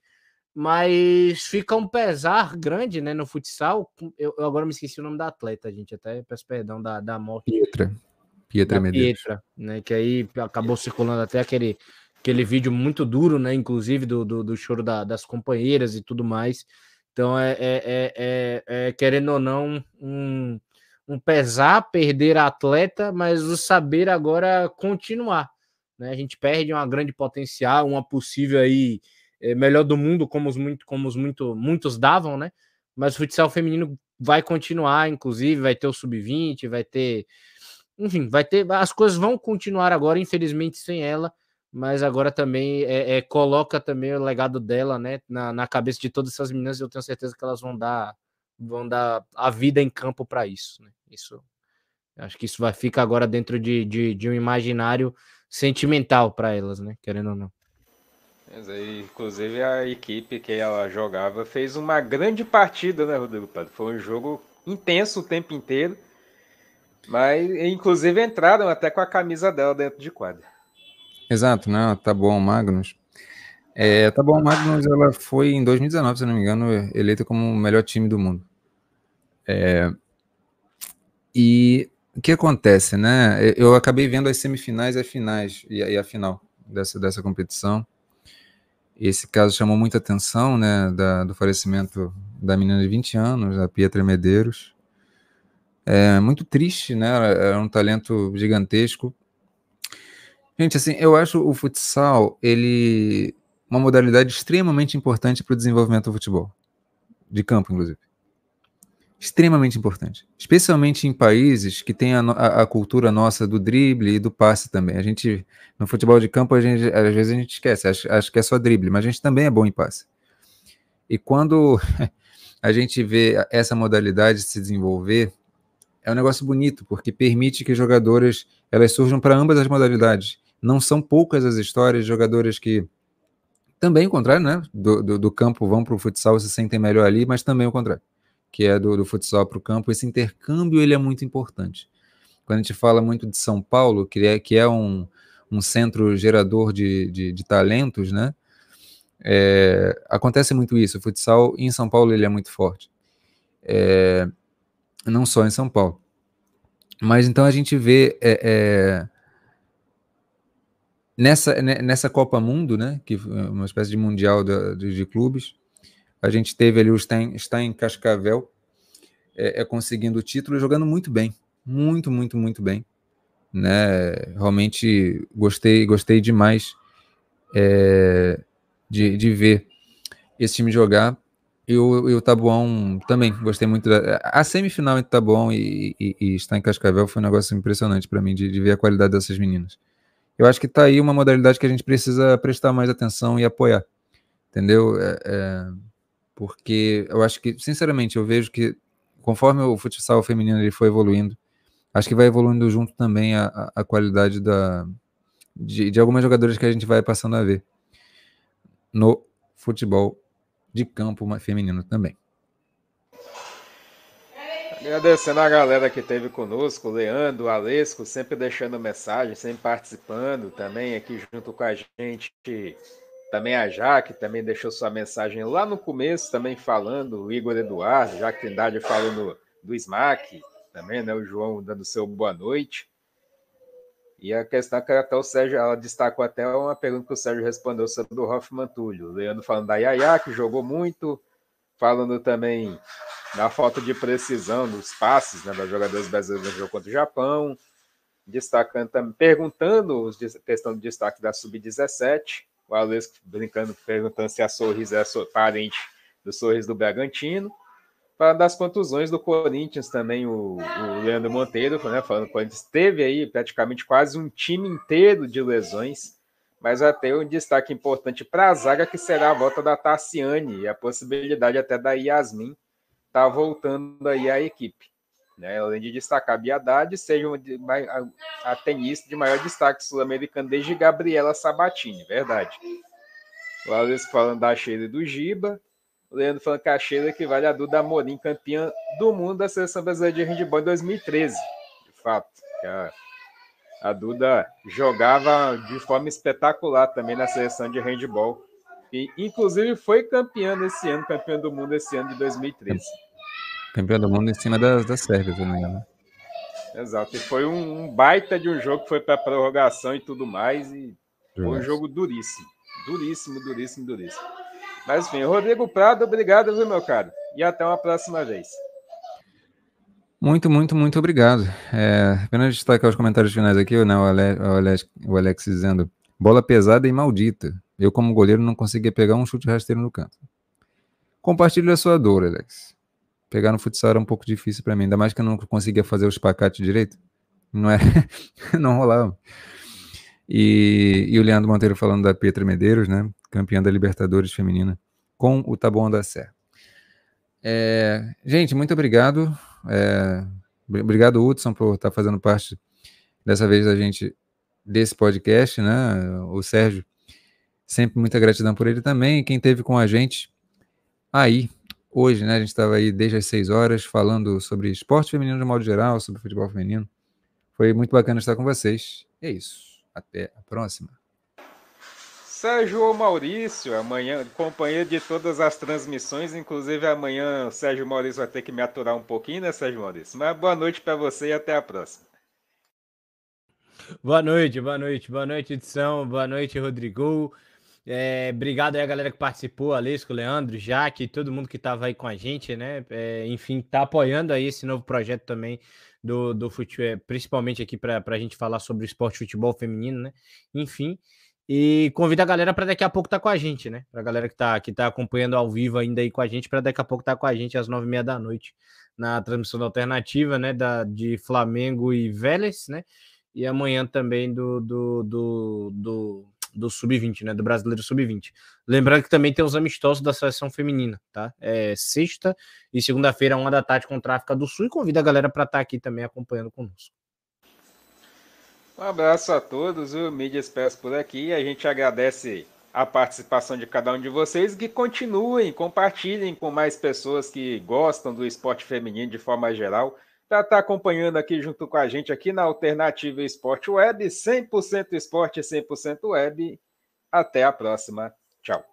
S4: Mas fica um pesar grande, né, no futsal. Eu, eu, agora me esqueci o nome da atleta, gente. Até peço perdão da, da morte.
S3: Pietra. Pietra Medeiros. Pietra,
S4: né? Que aí acabou circulando até aquele aquele vídeo muito duro, né? Inclusive do, do, do choro da, das companheiras e tudo mais. Então é, é, é, é, é querendo ou não um, um pesar perder a atleta, mas o saber agora continuar. Né? A gente perde uma grande potencial, uma possível aí é, melhor do mundo, como os, muito, como os muito, muitos davam, né? Mas o futsal feminino vai continuar, inclusive, vai ter o sub-20, vai ter. Enfim, vai ter. As coisas vão continuar agora, infelizmente, sem ela mas agora também é, é, coloca também o legado dela, né, na, na cabeça de todas essas meninas. Eu tenho certeza que elas vão dar, vão dar a vida em campo para isso, né? Isso, acho que isso vai ficar agora dentro de, de, de um imaginário sentimental para elas, né, querendo ou não.
S2: Inclusive a equipe que ela jogava fez uma grande partida, né, Rodrigo? Foi um jogo intenso o tempo inteiro, mas inclusive entraram até com a camisa dela dentro de quadra.
S3: Exato, né? Tá bom, Magnus. É, tá bom, Magnus, ela foi em 2019, se não me engano, eleita como o melhor time do mundo. É, e o que acontece, né? Eu acabei vendo as semifinais e as finais e, e a final dessa, dessa competição. Esse caso chamou muita atenção, né? Da, do falecimento da menina de 20 anos, a Pietra Medeiros. É muito triste, né? Era um talento gigantesco. Gente, assim, eu acho o futsal, ele uma modalidade extremamente importante para o desenvolvimento do futebol. De campo, inclusive. extremamente importante, especialmente em países que têm a, a, a, cultura nossa do drible e do passe também. A gente, no futebol de campo, gente, às vezes a gente esquece, acho que é só drible, mas a gente também é bom em passe. E quando a gente vê essa modalidade se desenvolver, é um negócio bonito, porque permite que jogadoras elas surjam para ambas as modalidades. Não são poucas as histórias de jogadoras que também o contrário, né? Do, do, do campo vão para o futsal se sentem melhor ali, mas também o contrário que é do, do futsal para o campo, esse intercâmbio ele é muito importante. Quando a gente fala muito de São Paulo, que é, que é um, um centro gerador de, de, de talentos, né? É, acontece muito isso. O futsal em São Paulo ele é muito forte. É, não só em São Paulo. Mas então a gente vê é, é nessa, nessa Copa Mundo, né, que é uma espécie de mundial de, de, clubes, a gente teve ali o Stein, Stein Cascavel é, é, conseguindo o título jogando muito bem. Muito, muito, muito bem. Né? Realmente gostei, gostei demais é, de, de ver esse time jogar. E o, e o Tabuão também, gostei muito. Da, a semifinal entre Tabuão e, e, e Stein Cascavel foi um negócio impressionante para mim, de, de ver a qualidade dessas meninas. Eu acho que está aí uma modalidade que a gente precisa prestar mais atenção e apoiar. Entendeu? É, é porque eu acho que, sinceramente, eu vejo que conforme o futsal feminino ele foi evoluindo, acho que vai evoluindo junto também a, a qualidade da, de, de algumas jogadoras que a gente vai passando a ver no futebol de campo feminino também.
S2: Agradecendo a galera que esteve conosco, Leandro, Alesco, sempre deixando mensagem, sempre participando também aqui junto com a gente também a Jaque também deixou sua mensagem lá no começo, também falando, o Igor Eduardo, Jaque Trindade falando do SMAC, também, né? O João dando seu boa noite. E a questão que até o Sérgio, ela destacou até uma pergunta que o Sérgio respondeu sobre o Hoffman Túlio. O Leandro falando da Yaya, que jogou muito, falando também da falta de precisão dos passes né, dos jogadores brasileiros no jogo contra o Japão, destacando também, perguntando a questão do destaque da Sub-17 o Alesco brincando, perguntando se a Sorriso é parente do Sorriso do Bragantino. Falando das contusões do Corinthians também, o, o Leandro Monteiro, né, falando que o Corinthians teve aí praticamente quase um time inteiro de lesões, mas até um destaque importante para a zaga, que será a volta da Tassiane e a possibilidade até da Yasmin estar tá voltando aí à equipe. Né? Além de destacar a Biadade, seja a, a tenista de maior destaque sul-americano desde Gabriela Sabatini, verdade. O Alex falando da Sheila e do Giba. O Leandro falando que a Sheila equivale a Duda Amorim, campeã do mundo da seleção brasileira de handball em 2013. De fato, a, a Duda jogava de forma espetacular também na seleção de handball. E, inclusive, foi campeã nesse ano, campeã do mundo esse ano de 2013.
S3: Campeão do mundo em cima das, das Sérvia, se não me engano.
S2: Exato. E foi um, um baita de um jogo que foi para prorrogação e tudo mais. E foi um jogo duríssimo. Duríssimo, duríssimo, duríssimo. Mas enfim, Rodrigo Prado, obrigado, viu, meu caro? E até uma próxima vez.
S3: Muito, muito, muito obrigado. É, apenas destacar os comentários finais aqui, né, o, Alex, o, Alex, o Alex dizendo: bola pesada e maldita. Eu, como goleiro, não conseguia pegar um chute rasteiro no canto. Compartilhe a sua dor, Alex pegar no futsal era um pouco difícil para mim, ainda mais que eu não conseguia fazer os pacates direito. Não é, não rolava. E, e, o Leandro Monteiro falando da Petra Medeiros, né? Campeã da Libertadores feminina com o Taboão da Serra. É, gente, muito obrigado. É, obrigado, Hudson, por estar fazendo parte dessa vez da gente desse podcast, né? O Sérgio, sempre muita gratidão por ele também. Quem teve com a gente aí hoje, né? A gente estava aí desde as 6 horas falando sobre esporte feminino de modo geral, sobre futebol feminino. Foi muito bacana estar com vocês. É isso. Até a próxima.
S2: Sérgio Maurício, amanhã, companheiro de todas as transmissões, inclusive amanhã o Sérgio Maurício vai ter que me aturar um pouquinho, né, Sérgio Maurício? Mas boa noite para você e até a próxima.
S4: Boa noite, boa noite, boa noite, edição, boa noite, Rodrigo. É, obrigado aí a galera que participou, Alesco, Leandro, Jaque, todo mundo que estava aí com a gente, né? É, enfim, tá apoiando aí esse novo projeto também do, do futebol, é, principalmente aqui para a gente falar sobre o esporte futebol feminino, né? Enfim, E convida a galera para daqui a pouco estar tá com a gente, né? Para a galera que está que tá acompanhando ao vivo ainda aí com a gente, para daqui a pouco estar tá com a gente às nove e meia da noite na transmissão da alternativa, né? Da, de Flamengo e Vélez, né? E amanhã também do, do, do, do, do Sub-20, né? Do Brasileiro Sub-20. Lembrando que também tem os amistosos da seleção feminina, tá? É sexta e segunda-feira, uma da tarde, contra a África do Sul. E convida a galera para estar tá aqui também acompanhando conosco.
S2: Um abraço a todos, o Mídias Pés por aqui. A gente agradece a participação de cada um de vocês que continuem, compartilhem com mais pessoas que gostam do esporte feminino de forma geral. Para estar tá acompanhando aqui junto com a gente aqui na Alternativa Esporte Web, 100% esporte, 100% web. Até a próxima. Tchau.